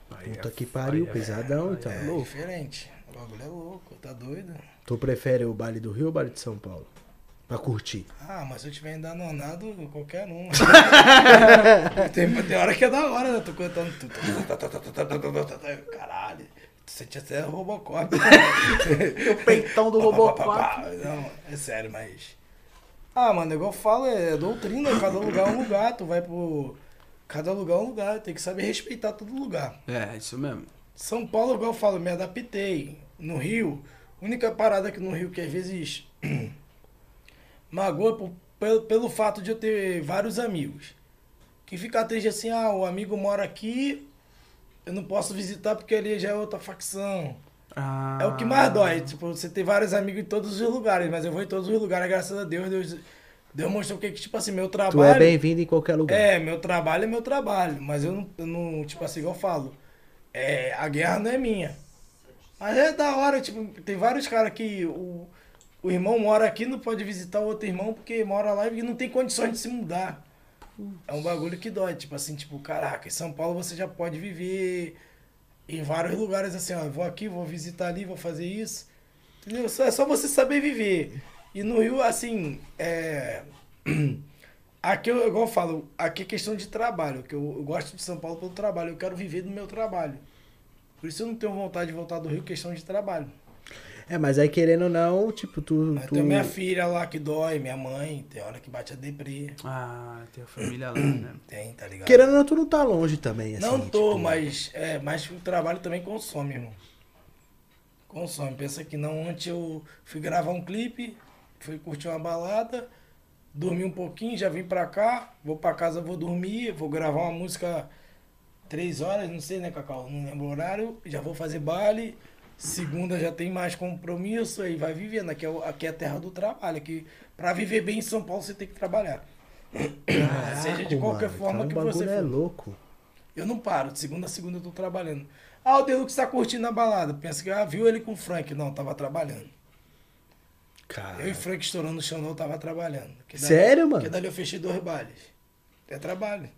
Puta que pariu, pesadão, então. É louco. diferente. O bagulho é louco, tá doido. Tu prefere o baile do Rio ou o baile de São Paulo? Pra curtir. Ah, mas se eu tiver endanonado, qualquer um. tem, tem hora que é da hora, né? tô cantando. Caralho. Tu sentia até Robocop. o peitão do Robocop. Não, é sério, mas. Ah, mano, igual eu falo, é doutrina, cada lugar é um lugar. Tu vai pro Cada lugar é um lugar. Tem que saber respeitar todo lugar. É, isso mesmo. São Paulo, igual eu falo, me adaptei. No Rio, única parada aqui no Rio que às vezes [CLEARS THROAT] magoa por- pelo, pelo fato de eu ter vários amigos. Que fica triste assim, ah, o amigo mora aqui, eu não posso visitar porque ele já é outra facção. Ah, É o que mais dói, tipo, você ter vários amigos em todos os lugares, mas eu vou em todos os lugares, graças a Deus, Deus, Deus mostrou que, tipo assim, meu trabalho... Tu é bem-vindo em qualquer lugar. É, meu trabalho é meu trabalho, mas eu não, eu não tipo assim, igual eu falo, é, a guerra não é minha. Mas é da hora, tipo, tem vários caras que o, o irmão mora aqui, não pode visitar o outro irmão porque mora lá e não tem condições de se mudar. É um bagulho que dói, tipo assim, tipo, caraca, em São Paulo você já pode viver em vários lugares assim, ó, vou aqui, vou visitar ali, vou fazer isso. Entendeu? É só você saber viver. E no Rio, assim, é. [CLEARS THROAT] Aqui, eu, igual eu falo, aqui é questão de trabalho. Que eu, eu gosto de São Paulo pelo trabalho. Eu quero viver do meu trabalho. Por isso eu não tenho vontade de voltar do Rio, questão de trabalho. É, mas aí querendo ou não, tipo, tu. Tu... tem minha filha lá que dói, minha mãe, tem hora que bate a deprê. Ah, tem a família lá, [CLEARS THROAT] né? Tem, tá ligado? Querendo ou não, tu não tá longe também, assim. não tô, tipo, mas, é, mas o trabalho também consome, irmão. Consome. Pensa que não, ontem eu fui gravar um clipe, fui curtir uma balada, dormi um pouquinho, já vim pra cá, vou pra casa, vou dormir, vou gravar uma música três horas, não sei, né, Cacau? Não lembro o horário, já vou fazer baile. Segunda já tem mais compromisso, aí vai vivendo. Aqui é, aqui é a terra do trabalho. Aqui, pra viver bem em São Paulo, você tem que trabalhar. Seja de Caraca, qualquer mano, forma então que você é for. louco. Eu não paro, de segunda a segunda eu tô trabalhando. Ah, o Deluxe tá curtindo a balada. Pensa que ah, viu ele com o Frank. Não, tava trabalhando. Cara. Eu e Frank estourando no chão, não tava trabalhando. Que dali- Sério, mano? Porque dali eu fechei dois bailes. É trabalho.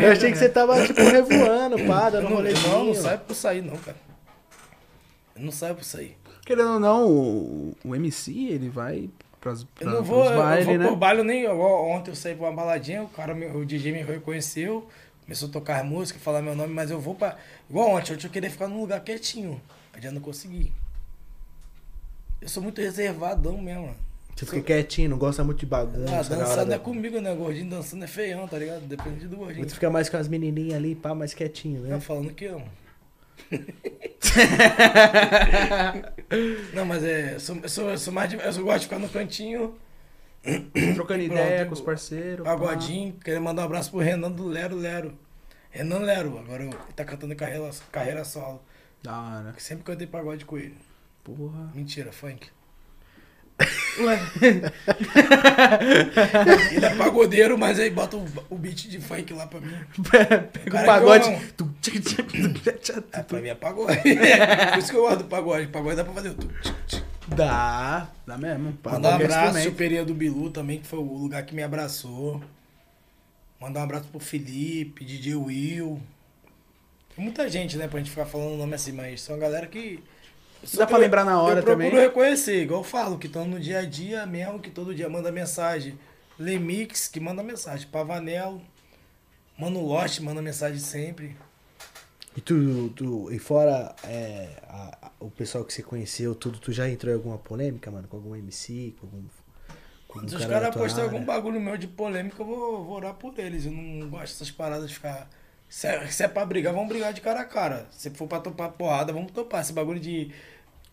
Eu achei que você tava, tipo, revoando, pá, Eu dando não, rolezinho. não, não saio por sair, não, cara. Eu não saio por sair. Querendo ou não, o, o MC, ele vai pras, Eu pra, não vou, pros eu bailes, vou né? por baile nem. igual Ontem eu saí pra uma baladinha, o cara, me- o DJ me reconheceu, começou a tocar música, falar meu nome, mas eu vou pra. Igual ontem, ontem eu queria ficar num lugar quietinho. Mas já não consegui. Eu sou muito reservadão mesmo, mano. Você fica quietinho, não gosta muito de bagunça. Ah, não é da- comigo, né? Gordinho dançando é feião, tá ligado? Depende do gordinho. Você fica mais com as menininhas ali, pá, mais quietinho, né? Tá falando que amo. [LAUGHS] não, mas é. Eu sou, eu sou, eu sou mais de, Eu gosto de ficar no cantinho, Trocando ideia eu- com os parceiros. pá. pagodinho. Queria mandar um abraço pro Renan do Lero Lero. Renan Lero, agora eu- ele tá cantando carreira, carreira solo. Da hora. Sempre cantei pagode com ele. Porra. Mentira, funk. Ué. [LAUGHS] Ele é pagodeiro, mas aí bota o, o beat de funk lá pra mim. [LAUGHS] Pega o pagode. tchic, tchic, tchic, É, pra mim é pagode. [LAUGHS] Por isso que eu gosto do pagode. Pagode dá pra fazer o tu. Dá, dá mesmo. Mandar um Qualquer abraço pro Pereira do Bilu também, que foi o lugar que me abraçou. Mandar um abraço pro Felipe, DJ Will. Tem muita gente, né, pra gente ficar falando o nome assim, mas são a galera que. Dá pra lembrar na hora eu procuro também. reconhecer, igual eu falo, que estão no dia a dia mesmo, que todo dia manda mensagem. Lemix, que manda mensagem. Pavanel. Mano Lost manda mensagem sempre. E tu, tu e fora é, a- a- o pessoal que você conheceu, tudo, tu já entrou em alguma polêmica, mano? Com algum MC, com algum. Com Se os cara da caras postarem algum bagulho meu de polêmica, eu vou, vou orar por eles. Eu não gosto dessas paradas de ficar. Se é, se é pra brigar, vamos brigar de cara a cara. Se for pra topar porrada, vamos topar. Esse bagulho de.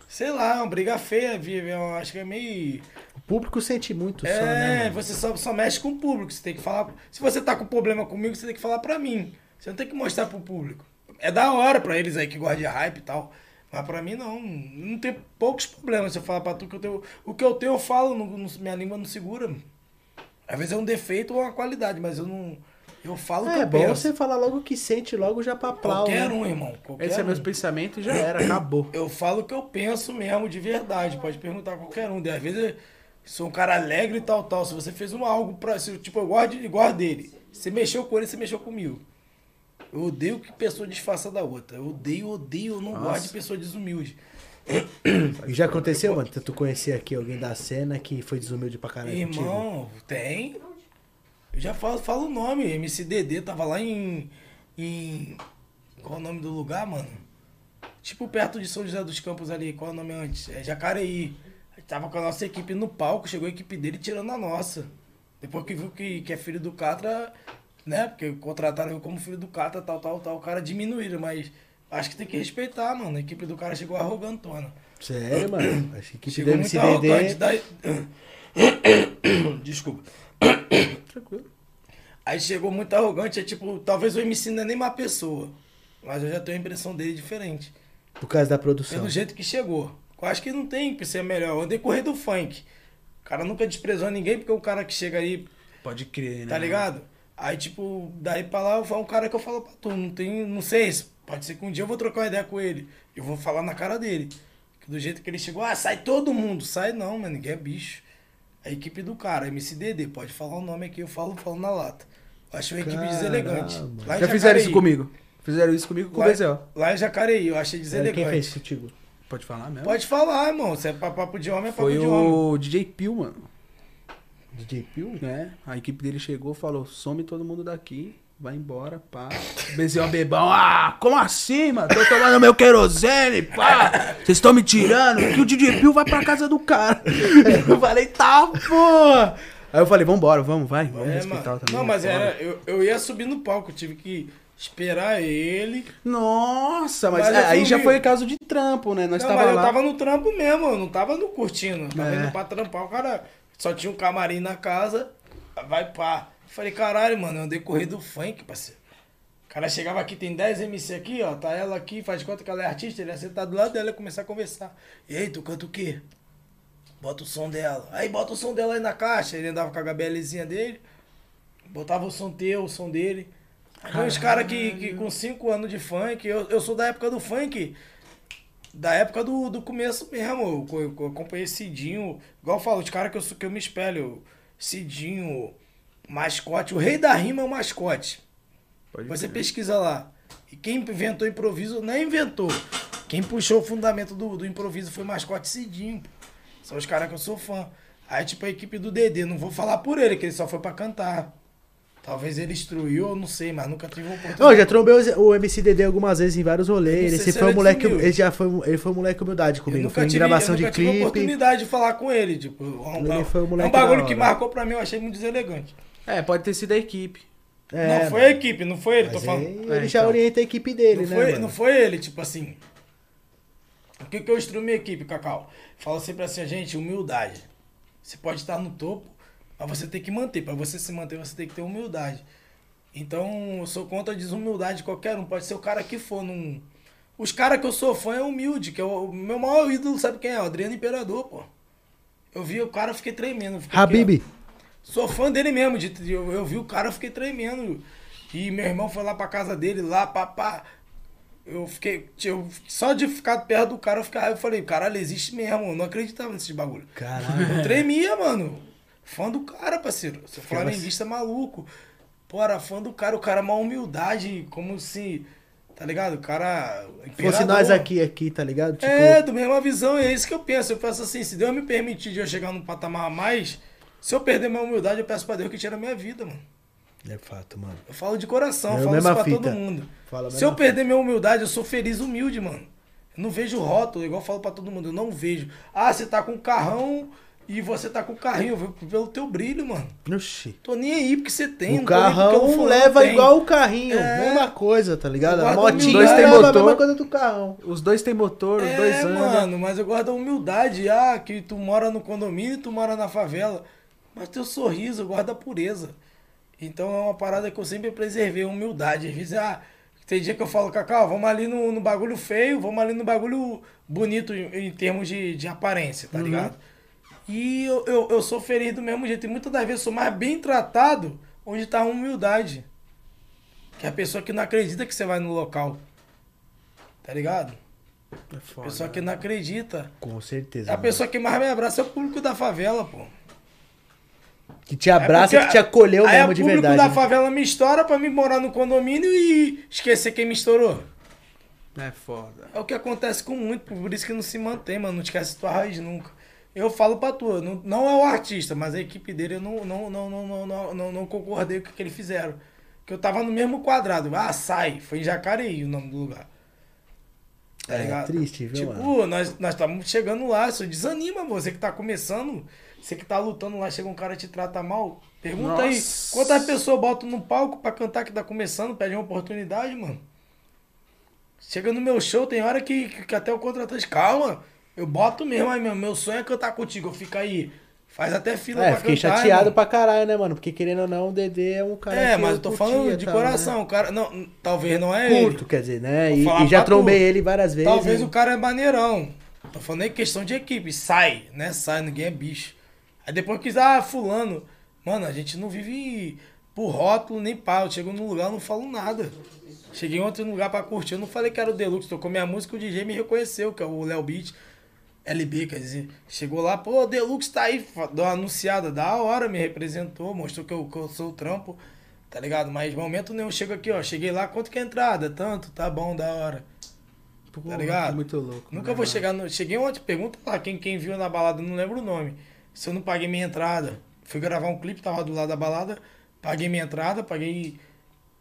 Sei lá, uma briga feia, vive. Eu acho que é meio. O público sente muito só, É, né? mano? você só, só mexe com o público. Você tem que falar. Se você tá com problema comigo, você tem que falar pra mim. Você não tem que mostrar pro público. É da hora pra eles aí que gostam de hype e tal. Mas pra mim não. Não tem poucos problemas. Se eu falar pra tu que eu tenho. O que eu tenho, eu falo, não- não- minha língua não segura. Às vezes é um defeito ou uma qualidade, mas eu não. Eu falo o que É, bom penso. você falar logo o que sente, logo já pra aplaudir. Qualquer um, irmão. Qualquer Esse é um. meus pensamentos e já era, acabou. [CLEARS THROAT] Eu falo o que eu penso mesmo, de verdade. Pode perguntar a qualquer um. Às vezes eu sou um cara alegre e tal, tal. Se você fez um algo pra. se, Tipo, eu de, eu gosto dele. Você mexeu com ele, você mexeu comigo. Eu odeio que pessoa disfarça da outra. Eu odeio, odeio, eu não Nossa. gosto de pessoa desumilde. E já aconteceu, mano? Tu conhecer aqui alguém da cena que foi desumilde pra caralho contigo? Irmão, tem. Eu já falo, falo o nome. MCDD tava lá em. em. Qual é o nome do lugar, mano? Tipo perto de São José dos Campos ali. Qual é o nome antes? É Jacareí. Tava com a nossa equipe no palco, chegou a equipe dele tirando a nossa. Depois que viu que, que é filho do Catra, né? Porque contrataram eu como filho do Catra, tal, tal, tal. O cara diminuíram, mas acho que tem que respeitar, mano. A equipe do cara chegou arrogantona. Sério, mano? A equipe Chegou do muito MCDD. arrogante. Daí... [COUGHS] Desculpa. Tranquilo. Aí chegou muito arrogante, é tipo, talvez o MC não é nem uma pessoa. Mas eu já tenho a impressão dele diferente. Por causa da produção. Pelo jeito que chegou. Eu acho que não tem que ser melhor. O decorrer do funk. O cara nunca desprezou ninguém, porque o cara que chega aí, Pode crer, né? tá ligado? Aí, tipo, daí pra lá, é um cara que eu falo pra tu, não tem, não sei, pode ser que um dia eu vou trocar uma ideia com ele. Eu vou falar na cara dele. Que do jeito que ele chegou, ah, sai todo mundo. Sai não, mano, ninguém é bicho. A equipe do cara, MCDD, pode falar o nome aqui, eu falo, falo na lata. Eu acho uma equipe Caramba. deselegante. Lá Já fizeram isso comigo. Fizeram isso comigo com o Lá, Bezel. lá em Jacareí, eu achei Sério, Quem fez deselegante. contigo? Pode falar mesmo? Pode falar, irmão. Se é pa- papo de homem, é papo Foi de homem. o DJ Pio, mano. DJ Pio? né? A equipe dele chegou falou: some todo mundo daqui, vai embora, pá. Bezerro bebão, ah, como assim, mano? Tô tomando meu querosene, pá. Vocês estão me tirando? Que o DJ Pio vai pra casa do cara. [LAUGHS] Eu falei, tá, porra. Aí eu falei, vambora, vamos, vai, vamos É, respeitar mano. também. Não, mas era. Eu, eu ia subir no palco, tive que esperar ele. Nossa, mas, Mas é, aí já foi caso de trampo, né? Nós não, tava mas lá. eu tava no trampo mesmo, eu não tava no curtindo. Tava É. indo pra trampar, o cara só tinha um camarim na casa, vai pá. Falei, caralho, mano, é um decorrer do funk, parceiro. O cara chegava aqui, tem 10 MC aqui, ó, tá ela aqui, faz de conta que ela é artista, ele ia sentar do lado dela e começar a conversar. E aí, tu canta o quê? Bota o som dela. Aí bota o som dela aí na caixa. Ele andava com a HBLzinha dele, botava o som teu, o som dele. Aí uns caras que, que com 5 anos de funk, eu, eu sou da época do funk, da época do, do começo mesmo. Eu, eu, eu acompanhei Cidinho, igual eu falo, os caras que eu, que eu me espelho, Cidinho, mascote, o rei da rima é o mascote. Pode Você crer. pesquisa lá. E quem inventou improviso, não é inventou. Quem puxou o fundamento do, do improviso foi mascote Cidinho. São os caras que eu sou fã. Aí, tipo, a equipe do Dedê, não vou falar por ele, que ele só foi pra cantar. Talvez ele instruiu, eu não sei, mas nunca tive oportunidade. Não, já trombei o o MC Dedê algumas vezes em vários rolês. Ele foi um ele moleque. Ele já foi, ele foi um moleque humildade comigo. nunca Foi em tive, gravação eu de nunca tive clipe. oportunidade de falar com ele. Tipo, é um, Ele é um- foi um é moleque um bagulho que marcou pra mim, eu achei muito deselegante. É, pode ter sido a equipe. É, não foi mano. a equipe, não foi ele, tô Mas falando. aí É, ele já então. orienta a equipe dele, Não né? foi, mano? não foi ele, tipo assim. O que, que eu instruo minha equipe, Cacau? Fala sempre assim, gente, humildade. Você pode estar no topo, mas você tem que manter. Pra você se manter, você tem que ter humildade. Então, eu sou contra a desumildade de qualquer um. Pode ser o cara que for num. Os caras que eu sou fã é humilde, que é o meu maior ídolo, sabe quem é? O Adriano Imperador, pô. Eu vi o cara, eu fiquei tremendo. fiquei aqui. Sou fã dele mesmo. De, de- eu, eu vi o cara, eu fiquei tremendo. E meu irmão foi lá pra casa dele, lá, papá. Eu fiquei. Eu, só de ficar perto do cara, eu, ficava, eu falei, caralho, existe mesmo. Eu não acreditava nesses bagulho. Caralho. Eu tremia, mano. Fã do cara, parceiro. Seu Ficava flamenguista maluco. Pô, era fã do cara, o cara uma humildade, como se. Tá ligado? O cara. Fosse imperador. nós aqui, aqui, tá ligado? Tipo, É, do mesma visão, é isso que eu penso. Eu penso assim, se Deus me permitir de eu chegar num patamar a mais, se eu perder minha humildade, eu peço pra Deus que tire a minha vida, mano. é fato, mano. Eu falo de coração, eu É a falo isso pra fita. todo mundo. Se eu perder minha humildade, eu sou feliz humilde, mano. Eu não vejo rótulo, igual eu falo pra todo mundo, eu não vejo. Ah, você tá com um carrão e você tá com o carrinho, eu vejo pelo teu brilho, mano. Oxi. Tô nem aí porque você tem. O carrão leva tem. igual o carrinho. É. Mesma coisa, tá ligado? A motinha. Dois tem leva a motor. mesma coisa do carrão. Os dois têm motor, os É, dois andam. mano, mas eu guardo a humildade. Ah, que tu mora no condomínio e tu mora na favela. Mas teu sorriso, eu guardo a pureza. Então é uma parada que eu sempre preservei, a humildade. Às vezes, ah, tem dia que eu falo, Cacau, vamos ali no, no bagulho feio, vamos ali no bagulho bonito em, em termos de, de aparência, tá ligado? E eu, eu, eu sou feliz do mesmo jeito. E muitas das vezes sou mais bem tratado onde tá a humildade. Que é a pessoa que não acredita que você vai no local. Tá ligado? É A foda. pessoa que não acredita. Com certeza. A mano. pessoa que mais me abraça é o público da favela, pô. Que te abraça e É que te acolheu aí mesmo o de público verdade. da né? favela me estoura pra me morar no condomínio e esquecer quem me estourou. É foda. É o que acontece com muito, por isso que não se mantém, mano. Não esquece tua raiz nunca. Eu falo pra tu, não, não é o artista, mas a equipe dele eu não, não, não, não, não, não, não, concordei com o que eles fizeram. Que eu tava no mesmo quadrado. Ah, sai. Foi em Jacareí o nome do lugar. Tá É, ligado? triste, viu, Tipo, mano? nós nós estamos chegando lá, isso desanima você que tá começando, você que tá lutando lá, chega um cara e te trata mal. Pergunta aí, Nossa. quantas pessoas botam no palco pra cantar que tá começando, pede uma oportunidade, mano? Chega no meu show, tem hora que, que, que até o contratante, calma, eu boto mesmo, aí meu, meu sonho é cantar contigo, eu fico aí, faz até fila É, pra fiquei cantar. chateado irmão. pra caralho, né, mano? Porque querendo ou não, o Dedê é um cara É, mas eu tô curtia falando de tal, coração, o cara, não, talvez não é Né? ele. Curto, quer dizer, né? E, e já trombei tu. ele várias vezes. Talvez e- o cara é maneirão. Tô falando em questão de equipe. Sai, né? Sai, ninguém é bicho. Aí depois quis, ah, fulano. Mano, a gente não vive por rótulo nem pau. Eu chego num lugar, eu não falo nada. Cheguei ontem num lugar pra curtir, eu não falei que era o Deluxe. Tocou minha música, o DJ me reconheceu, que é o Léo Beat. LB, quer dizer. Chegou lá, pô, o Deluxe tá aí. Deu uma anunciada, da hora, me representou, mostrou que eu, que eu sou o trampo. Tá ligado? Mas momento nenhum, chego aqui, ó. Cheguei lá, quanto que é a entrada? Tanto, tá bom, da hora. Porra, ligado? Muito louco. Nunca né, vou chegar no. Cheguei ontem, pergunta lá quem, quem viu na balada, não lembro o nome. Se eu não paguei minha entrada. Fui gravar um clipe, tava do lado da balada, paguei minha entrada, paguei.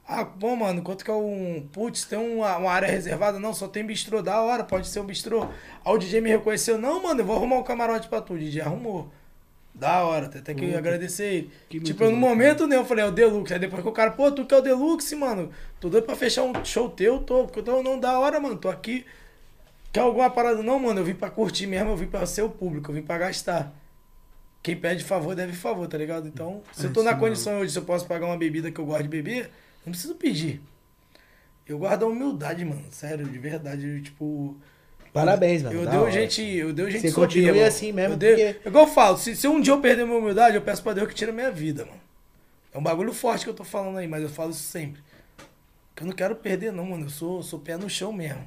Ah, bom, mano, quanto que é um. Putz, tem uma, uma área reservada? Não, só tem bistrô, da hora, pode ser um bistrô. Aí o DJ me reconheceu, não, mano, eu vou arrumar um camarote pra tu. O DJ arrumou. Da hora, até que Puta, agradecer ele. que tipo, muito no louco, momento, né, eu falei, é o Deluxe. Aí depois que o cara, pô, tu quer o Deluxe, mano? Tô doido pra fechar um show teu, tô. Porque eu tô, não, da hora, mano, tô aqui. Quer alguma parada? Não, mano, eu vim pra curtir mesmo, eu vim pra ser o público, eu vim pra gastar. Quem pede favor deve favor, tá ligado? Então, se eu tô É, na condição hoje, se eu posso pagar uma bebida que eu gosto de beber, não preciso pedir. Eu guardo a humildade, mano. Sério, de verdade. eu, tipo. Parabéns, mano. Eu deu gente, eu deu gente Você continue soberba. assim mesmo, Eu dei- porque- Igual eu falo, se, se um dia eu perder minha humildade, eu peço pra Deus que tire a minha vida, mano. É um bagulho forte que eu tô falando aí, mas eu falo isso sempre. Que eu não quero perder, não, mano. Eu sou, sou pé no chão mesmo.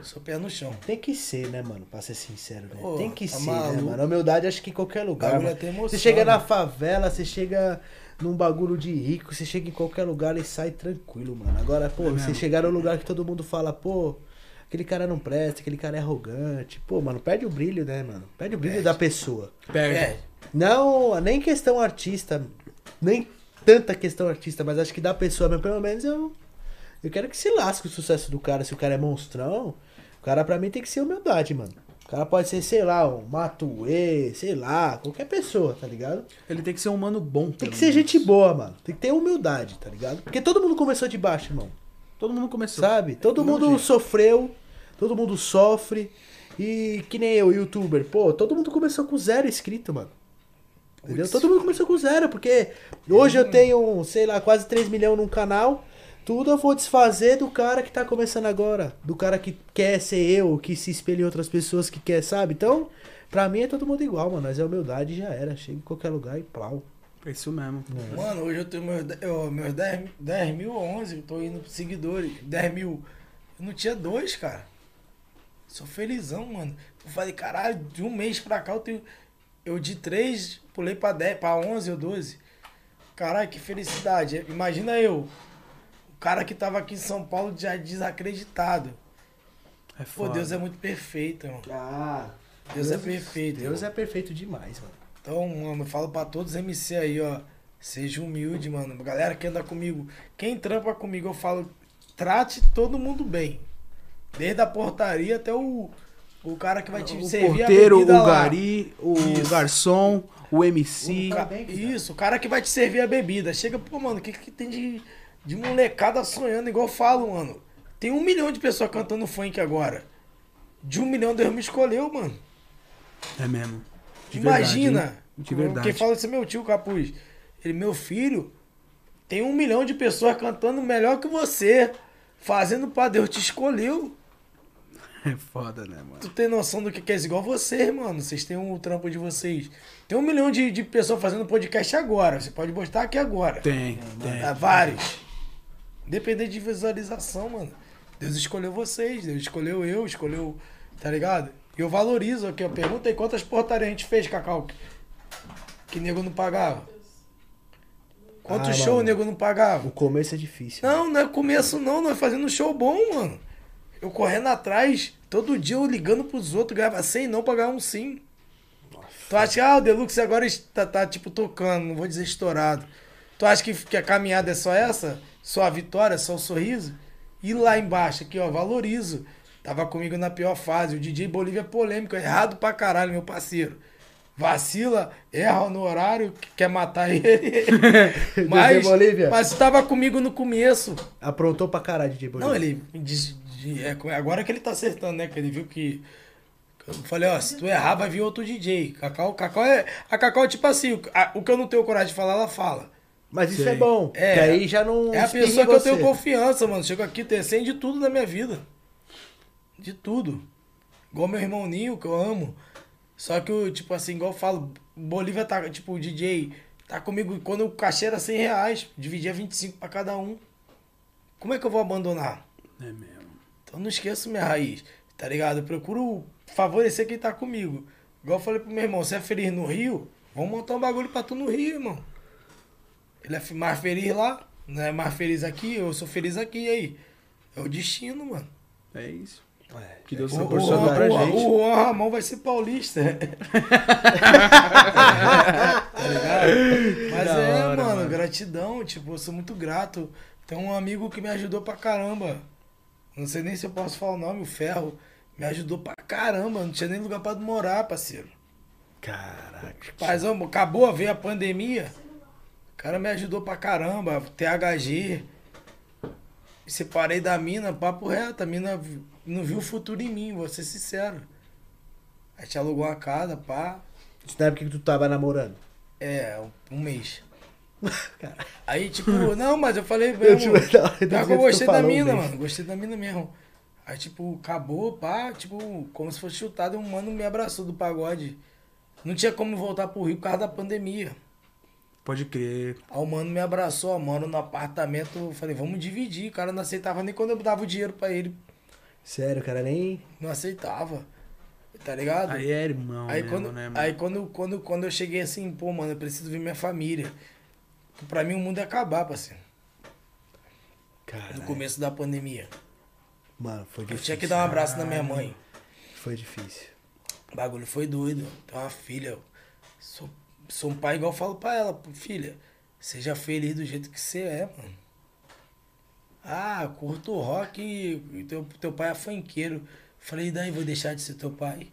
Eu sou pé no chão. Tem que ser, né, mano? Pra ser sincero, né? Pô, Tem que tá ser, né, maluco. mano? A humildade acho que em qualquer lugar. Bagulho Mano. até emociona. Você chega na favela, você chega num bagulho de rico, você chega em qualquer lugar e sai tranquilo, mano. Agora, pô, É você mesmo. chegar num lugar que todo mundo fala, pô, aquele cara não presta, aquele cara é arrogante. Pô, mano, perde o brilho, né, mano? Perde o brilho Perde. da pessoa. Perde. É, Não, nem questão artista, nem tanta questão artista, mas acho que da pessoa mesmo, pelo menos eu. Eu quero que se lasque o sucesso do cara. Se o cara é monstrão, o cara pra mim tem que ser humildade, mano. O cara pode ser, sei lá, um Matuê, sei lá, qualquer pessoa, tá ligado? Ele tem que ser um mano bom. Tem que ser menos. gente boa, mano. Tem que ter humildade, tá ligado? Porque todo mundo começou de baixo, irmão. Todo mundo começou. Sabe? Todo mundo jeito. sofreu, todo mundo sofre. E que nem eu, youtuber, pô, todo mundo começou com zero inscrito, mano. Entendeu? Todo mundo começou com zero, porque hoje eu tenho, sei lá, quase 3 milhões num canal. Tudo eu vou desfazer do cara que tá começando agora. Do cara que quer ser eu, que se espelha em outras pessoas que quer, sabe? Então, pra mim é todo mundo igual, mano. Mas é humildade já era. Chega em qualquer lugar e plau. É isso mesmo. Mano, hoje eu tenho meus, eu, meus 10, 10 mil, 11, eu tô indo pros seguidores. 10 mil. Eu não tinha dois, cara. Sou felizão, mano. Eu falei, caralho, de um mês pra cá eu tenho. Eu de 3 pulei pra 10, pra 11 ou 12. Caralho, que felicidade. Imagina eu, cara que tava aqui em São Paulo já desacreditado. É Pô, foda. Deus é muito perfeito, irmão. Ah, Deus, é perfeito. Deus irmão. é perfeito demais, mano. Então, mano, eu falo pra todos os MC aí, ó. Seja humilde, mano. Galera que anda comigo. Quem trampa comigo, eu falo, trate todo mundo bem. Desde a portaria até o, o cara que vai te O servir porteiro, a o bebida lá. gari, o Isso. garçom, o MC. O que Isso, o cara que vai te servir a bebida. Chega, pô, mano, o que, que tem de, de molecada sonhando? Igual eu falo, mano. Tem um milhão de pessoas cantando funk agora. De um milhão, Deus me escolheu, mano. É mesmo. De Imagina. verdade? De verdade. Quem fala isso é meu tio, Capuz. Ele, meu filho, tem um milhão de pessoas cantando melhor que você. Fazendo pra Deus te escolheu. [LAUGHS] É foda, né, mano? Tu tem noção do que é isso? Igual vocês, mano. Vocês têm um trampo de vocês. Tem um milhão de, de pessoas fazendo podcast agora. Você pode postar aqui agora. Tem, tem. É, vários. Independente de visualização, mano. Deus escolheu vocês, Deus escolheu eu, escolheu. Tá ligado? E eu valorizo aqui, ó. Pergunta aí quantas portarias a gente fez, Cacau. Que, que nego não pagava. Quantos Ah, shows mano. o nego não pagava? O começo é difícil. Não, não é começo não, nós fazendo show bom, mano. Eu correndo atrás, todo dia eu ligando pros outros, ganhava 100 não, pagava um sim. Tu acha que ah, o Deluxe agora está, tá, tipo tocando, não vou dizer estourado. Tu acha que, que a caminhada é só essa? Só a vitória, só o sorriso? E lá embaixo, aqui ó, valorizo. Tava comigo na pior fase. O DJ Bolívia é polêmico, errado pra caralho, meu parceiro. Vacila, erra no horário, quer matar ele. [LAUGHS] mas, Bolívia. mas tava comigo no começo. Aprontou pra caralho, DJ Bolívia. Não, ele é, agora que ele tá acertando, né? Que ele viu que. Eu falei, ó, se tu errar, vai vir outro DJ. Cacau, Cacau é. A Cacau é tipo assim, o, a- o que eu não tenho coragem de falar, ela fala. Mas isso Sei. é bom. É, que aí já não. É a pessoa que eu tenho confiança, mano. Chego aqui, tem tem de tudo na minha vida. De tudo. Igual meu irmão Ninho, que eu amo. Só que, eu, tipo assim, igual eu falo, Bolívia tá, tipo, o DJ tá comigo quando o cachê era 100 reais. Dividia 25 pra cada um. Como é que eu vou abandonar? É mesmo. Então não esqueço minha raiz, tá ligado? Eu procuro favorecer quem tá comigo. Igual eu falei pro meu irmão, você é feliz no Rio? Vamos montar um bagulho pra tu no Rio, irmão. Ele é mais feliz lá, não é mais feliz aqui, eu sou feliz aqui, e aí? É o destino, mano. É isso. É. Que Deus O, o, proporcionou pra o, gente. o Juan Ramon vai ser paulista. [LAUGHS] tá ligado? Mas é, hora, mano, mano. gratidão. Tipo, eu sou muito grato. Tem um amigo que me ajudou pra caramba. Não sei nem se eu posso falar o nome, o Ferro. Me ajudou pra caramba. Não tinha nem lugar pra morar, parceiro. Caraca. Paizão, acabou, veio a pandemia. O cara me ajudou pra caramba. THG. Me separei da mina, papo reto. A mina não viu o futuro em mim, vou ser sincero. A gente alugou uma casa, pá. Isso na época que tu tava namorando. É, um mês. [LAUGHS] Aí, tipo, não, mas eu falei Eu mesmo. hora do Pior que jeito eu gostei da mina, mês. mano. Gostei da mina mesmo. Aí, tipo, acabou, pá, tipo, como se fosse chutado, um mano me abraçou do pagode. Não tinha como voltar pro Rio por causa da pandemia. Pode crer. Aí o mano me abraçou, moro no apartamento. Eu falei, vamos dividir. O cara não aceitava nem quando eu dava o dinheiro pra ele. Sério, cara, nem. Não aceitava. Tá ligado? Aí é irmão Aí, mesmo, quando, né, mano? aí quando, quando, quando eu cheguei assim, pô, mano, eu preciso ver minha família. Pra mim o mundo ia acabar, parceiro. Cara. No começo da pandemia. Mano, foi Eu difícil. tinha que dar um abraço na minha mãe. Foi difícil. O bagulho foi doido. Tem uma filha. Sou, sou um pai igual eu falo pra ela, filha. Seja feliz do jeito que você é, mano. Ah, curto rock teu, teu pai é funkeiro. Falei, daí vou deixar de ser teu pai?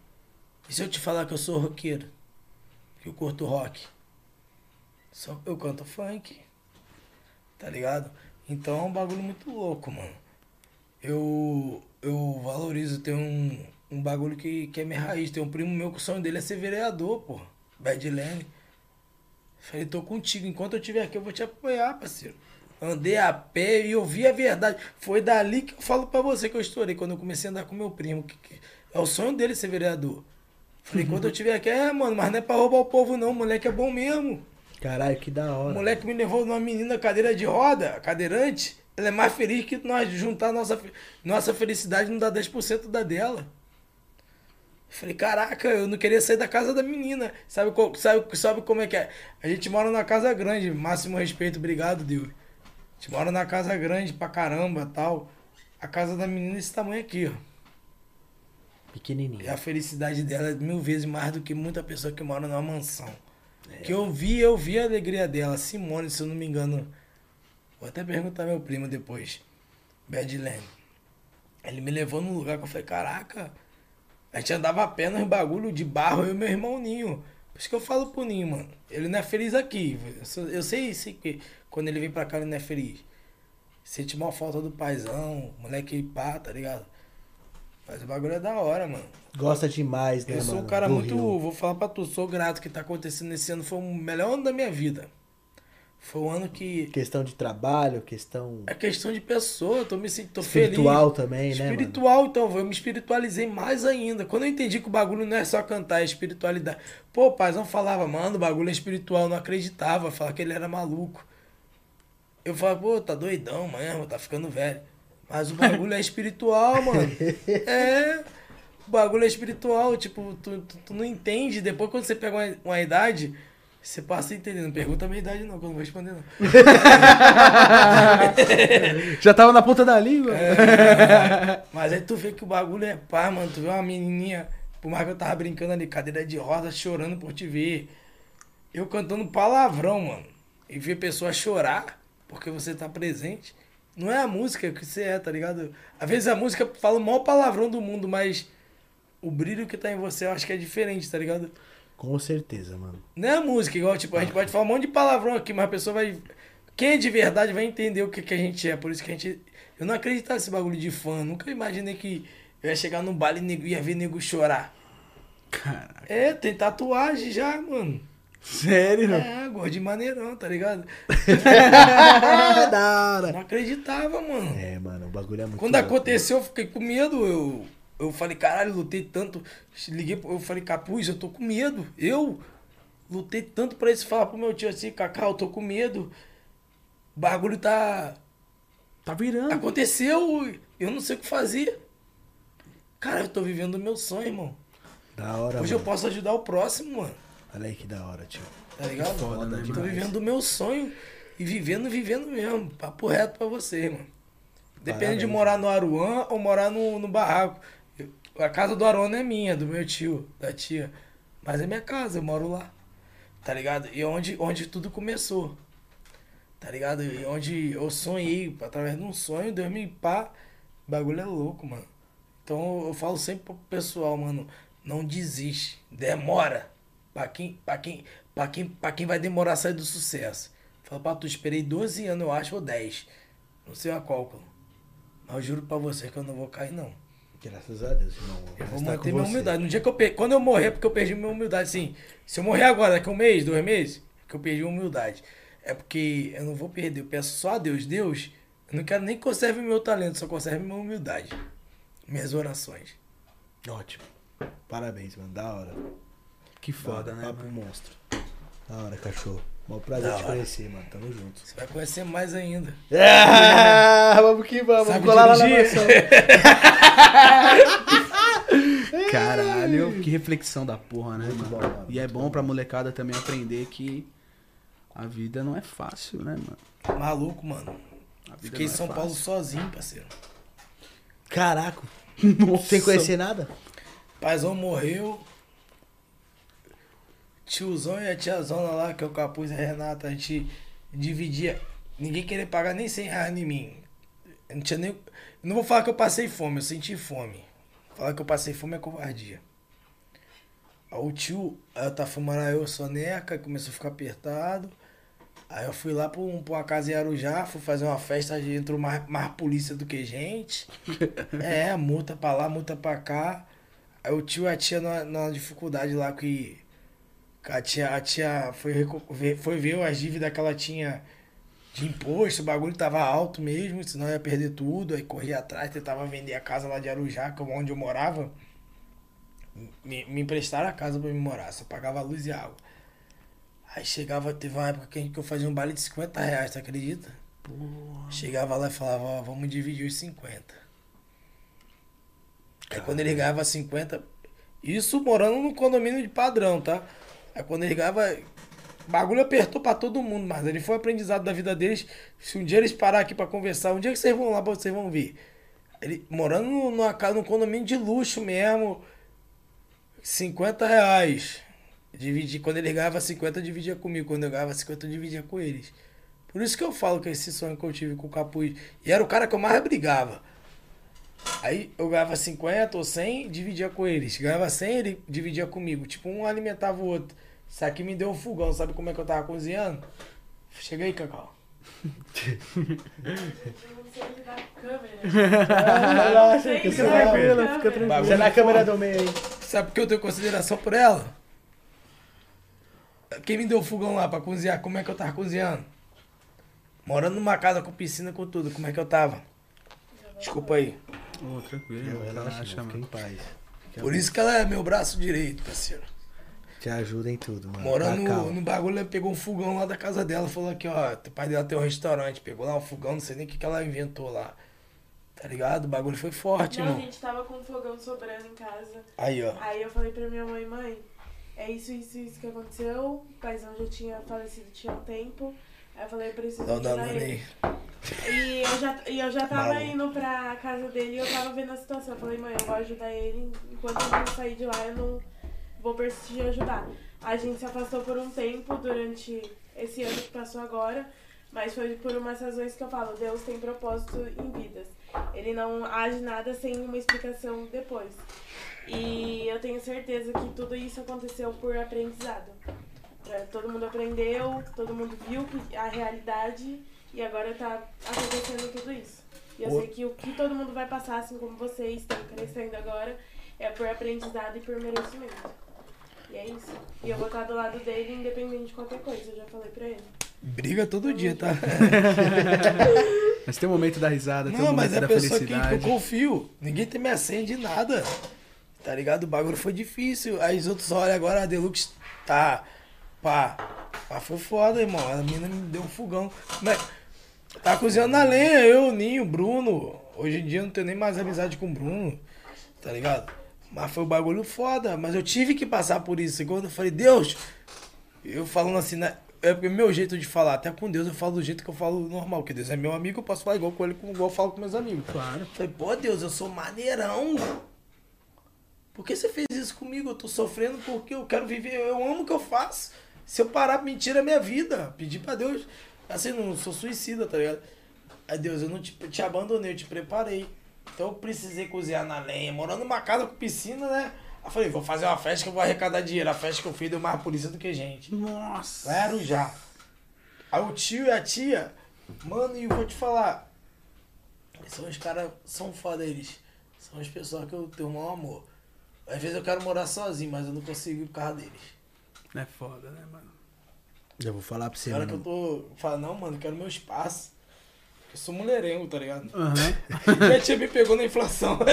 E se eu te falar que eu sou roqueiro? Que eu curto rock? Só eu canto funk. Tá ligado? Então é um bagulho muito louco, mano. Eu, eu valorizo ter um, um bagulho que, que é minha raiz. Tem um primo meu que o sonho dele é ser vereador, pô. Bad Lane. Falei, tô contigo. Enquanto eu estiver aqui, eu vou te apoiar, parceiro. Andei a pé e ouvi a verdade. Foi dali que eu falo pra você que eu estourei, quando eu comecei a andar com meu primo. Que, que é o sonho dele ser vereador. Falei, enquanto eu estiver aqui, é, mano, mas não é pra roubar o povo, não. O moleque é bom mesmo. Caralho, que da O hora. moleque me levou numa menina cadeira de roda, cadeirante. Ela é mais feliz que nós juntar nossa, nossa felicidade não dá 10% da dela. Falei, caraca, eu não queria sair da casa da menina. Sabe, sabe, sabe como é que é? A gente mora numa casa grande, máximo respeito, obrigado, Deus. A gente mora numa casa grande pra caramba tal. A casa da menina é esse tamanho aqui, ó. E Pequenininho. a felicidade dela é mil vezes mais do que muita pessoa que mora numa mansão. Que eu vi, eu vi a alegria dela. Simone, se eu não me engano. Vou até perguntar meu primo depois. Badland. Ele me levou num lugar que eu falei, caraca. A gente andava a pé nos bagulho de barro, eu e meu irmão Ninho. Por isso que eu falo pro Ninho, mano. Ele não é feliz aqui. Eu, sei, sei que quando ele vem pra cá ele não é feliz. Sente mal falta do paizão, moleque pá, tá ligado? Mas o bagulho é da hora, mano. Gosta demais, né, Eu sou mano? um cara muito. Rio. Vou falar pra tu, sou grato que tá acontecendo nesse ano. Foi o melhor ano da minha vida. Foi um ano que. Questão de trabalho, questão É questão de pessoa, tô me sentindo espiritual feliz. também, né, mano? Espiritual, então, eu me espiritualizei mais ainda. Quando eu entendi que o bagulho não é só cantar, é espiritualidade. Pô, o paizão falava, mano, o bagulho é espiritual, não acreditava, falava que ele era maluco. Eu falava, pô, tá doidão, mano, tá ficando velho. Mas o bagulho é espiritual, [LAUGHS] mano. É. O bagulho é espiritual, tipo, tu, tu, tu não entende. Depois, quando você pega uma, uma idade, você passa. Não pergunta a minha idade, não, que eu não vou responder, não. [LAUGHS] Já tava na ponta da língua. É. Mas aí tu vê que o bagulho é pá, mano. Tu vê uma menininha, por mais que eu tava brincando ali, cadeira de roda, chorando por te ver. Eu cantando palavrão, mano. E ver pessoas chorar porque você tá presente. Não é a música que você é, tá ligado? Às vezes a música fala o maior palavrão do mundo, mas o brilho que tá em você eu acho que é diferente, tá ligado? Com certeza, mano. Não é a música, igual, tipo, a gente pode falar um monte de palavrão aqui, mas a pessoa vai. Quem é de verdade vai entender o que, que a gente é. Por isso que a gente. Eu não acreditava nesse bagulho de fã. Nunca imaginei que eu ia chegar num baile e nego- ia ver nego chorar. Caraca. É, tem tatuagem já, mano. Sério? É, gordinho maneirão, tá ligado? [LAUGHS] Da hora. Não acreditava, mano. É, mano, o bagulho é muito Quando louco. aconteceu, eu fiquei com medo. Eu, eu falei, caralho, lutei tanto. Liguei, eu falei, Capuz, eu tô com medo. Eu lutei tanto pra isso falar pro meu tio assim, Cacau, eu tô com medo. O bagulho tá. Tá virando. Aconteceu, eu não sei o que fazer. Cara, eu tô vivendo o meu sonho, irmão. Da hora, Hoje eu mano. posso ajudar o próximo, mano. Olha aí que da hora, tio. Tá ligado? foda, né, Tô demais. vivendo o meu sonho e vivendo, vivendo mesmo. Papo reto pra você, mano. Depende Parabéns, de morar no Aruan ou morar no, no barraco. A casa do não é minha, do meu tio, da tia. Mas é minha casa, eu moro lá. Tá ligado? E onde, onde tudo começou. Tá ligado? E onde eu sonhei, através de um sonho, Deus me pá. Bagulho é louco, mano. Então eu falo sempre pro pessoal, mano, não desiste. Demora. Pra quem, pra quem, pra quem, pra quem vai demorar a sair do sucesso. Fala pra tu, esperei 12 anos, eu acho, ou 10. Não sei a cálculo. Mas eu juro pra você que eu não vou cair, não. Graças a Deus, irmão. Eu vou manter com minha humildade. No dia que eu per... Quando eu morrer, é porque eu perdi minha humildade. Assim, se eu morrer agora, daqui a um mês, dois meses, é que eu perdi a humildade. É porque eu não vou perder. Eu peço só a Deus. Deus, eu não quero nem que conserve meu talento, só conserve minha humildade. Minhas orações. Ótimo. Parabéns, mano. Da hora. Que foda, né? Papo mano? monstro. Da hora, cachorro. Mó prazer Da te hora. conhecer, mano. Tamo junto. Você vai conhecer mais ainda. [LAUGHS] Ah, vamos que vamos. Sabe Vamos colar lá na mansão. [LAUGHS] [LAUGHS] Caralho, que reflexão da porra, né, Muito mano? bom, mano, E é bom pra molecada também aprender que a vida não é fácil, né, mano? Maluco, mano. Fiquei em não é São Paulo fácil. sozinho, parceiro. Caraca. Nossa. Sem conhecer nada? Paizão morreu. Tiozão e a tiazona lá, que é o Capuz e a Renata, a gente dividia. Ninguém queria pagar nem 100 reais em mim. Eu não tinha nem. Não vou falar que eu passei fome, eu senti fome. Falar que eu passei fome é covardia. Aí o tio, eu tava fumando aí eu soneca, começou a ficar apertado. Aí eu fui lá pra, um- pra uma casa em Arujá, fui fazer uma festa, entrou mais, mais polícia do que gente. [LAUGHS] É, multa pra lá, multa pra cá. Aí o tio e a tia numa, numa dificuldade lá que. a tia, a tia foi, foi ver as dívidas que ela tinha de imposto, o bagulho tava alto mesmo, senão ia perder tudo. Aí corria atrás, tentava vender a casa lá de Arujá, é onde eu morava. Me, me emprestaram a casa pra me morar, só pagava luz e água. Aí chegava, teve uma época que eu fazia um baile de 50 reais, tu acredita? Chegava lá e falava, ó, vamos dividir os 50. Aí quando ele ganhava 50, isso morando no condomínio de padrão, tá? Aí quando ele ganhava, o bagulho apertou pra todo mundo, mas ele foi aprendizado da vida deles. Se um dia eles parar aqui pra conversar, um dia que vocês vão lá, vocês vão ver. Ele morando numa casa, num condomínio de luxo mesmo, 50 reais. Dividi, quando ele ganhava 50, dividia comigo. Quando eu ganhava 50, eu dividia com eles. Por isso que eu falo que esse sonho que eu tive com o Capuz. E era o cara que eu mais brigava. Aí eu ganhava 50 ou 100, dividia com eles. Ganhava 100, ele dividia comigo. Tipo, um alimentava o outro. Isso aqui me deu um fogão. Sabe como é que eu tava cozinhando? Chega aí, Cacau. Relaxa, fica tranquila, fica tranquila. Bagulho Você é na câmera do meio aí. Sabe por que eu tenho consideração por ela? Quem me deu o fogão lá pra cozinhar, como é que eu tava cozinhando? Morando numa casa com piscina, com tudo, como é que eu tava? Desculpa aí. Ô, tranquilo, Relaxa, relaxa, mano, fica em paz. Por isso que ela é meu braço direito, parceiro. Te ajuda em tudo, mano. Morando Tá no, no bagulho, ela pegou um fogão lá da casa dela, falou aqui, ó, o pai dela tem um restaurante, pegou lá um fogão, não sei nem o que, que ela inventou lá. Tá ligado? O bagulho foi forte, Não, a gente tava com um fogão sobrando em casa. Aí, ó. Aí eu falei pra minha mãe, mãe, é isso, isso, isso que aconteceu. O paizão já tinha falecido tinha um tempo. Aí eu falei, eu preciso Não, não, não, ele. nem. E eu já, e eu já tava Maluco. indo pra casa dele e eu tava vendo a situação. Eu falei, mãe, eu vou ajudar ele. Enquanto eu não sair de lá, eu não vou persistir em ajudar. A gente se afastou por um tempo durante esse ano que passou agora. Mas foi por umas razões que eu falo, Deus tem propósito em vidas. Ele não age nada sem uma explicação depois. E eu tenho certeza que tudo isso aconteceu por aprendizado. Todo mundo aprendeu, todo mundo viu a realidade e agora tá acontecendo tudo isso. E eu sei que o que todo mundo vai passar, assim como vocês estão crescendo agora, é por aprendizado e por merecimento. E é isso. E eu vou estar do lado dele independente de qualquer coisa, eu já falei pra ele. Briga todo dia, tá? [LAUGHS] Mas tem um momento da risada, tem um Não, momento mas é da a pessoa que, que eu felicidade. confio. Ninguém tem me acende de nada. Tá ligado? O bagulho foi difícil. Aí os outros olham agora, a Deluxe tá. Pá. Pá, foi foda, irmão. A mina me deu um fogão. Mas, tá cozinhando na lenha, eu, Ninho, Bruno. Hoje em dia eu não tenho nem mais amizade com o Bruno. Tá ligado? Mas foi um bagulho foda. Mas eu tive que passar por isso. E quando eu falei, Deus, eu falando assim, né? É porque meu jeito de falar, até com Deus eu falo do jeito que eu falo normal, porque Deus é meu amigo, eu posso falar igual com ele, igual eu falo com meus amigos. Claro. Falei, pô Deus, eu sou maneirão. Por que você fez isso comigo? Eu tô sofrendo porque eu quero viver, eu amo o que eu faço. Se eu parar, mentira a minha vida. Pedir pra Deus. Assim, não sou suicida, tá ligado? Aí Deus, eu não te, te abandonei, eu te preparei. Então eu precisei cozinhar na lenha, morando numa casa com piscina, né? Aí eu falei, vou fazer uma festa que eu vou arrecadar dinheiro. A festa que eu fiz deu mais polícia do que gente. Nossa. Claro já. Aí o tio e a tia, mano, e eu vou te falar. São os caras, são foda eles. São as pessoas que eu tenho o maior amor. Às vezes eu quero morar sozinho, mas eu não consigo ir por causa deles. É foda, né, mano? Já vou falar pra você, Na hora que eu tô. Falo, não, mano, eu quero meu espaço. Eu sou mulherengo, tá ligado? Aham. [LAUGHS] Minha tia me pegou na inflação. [LAUGHS] me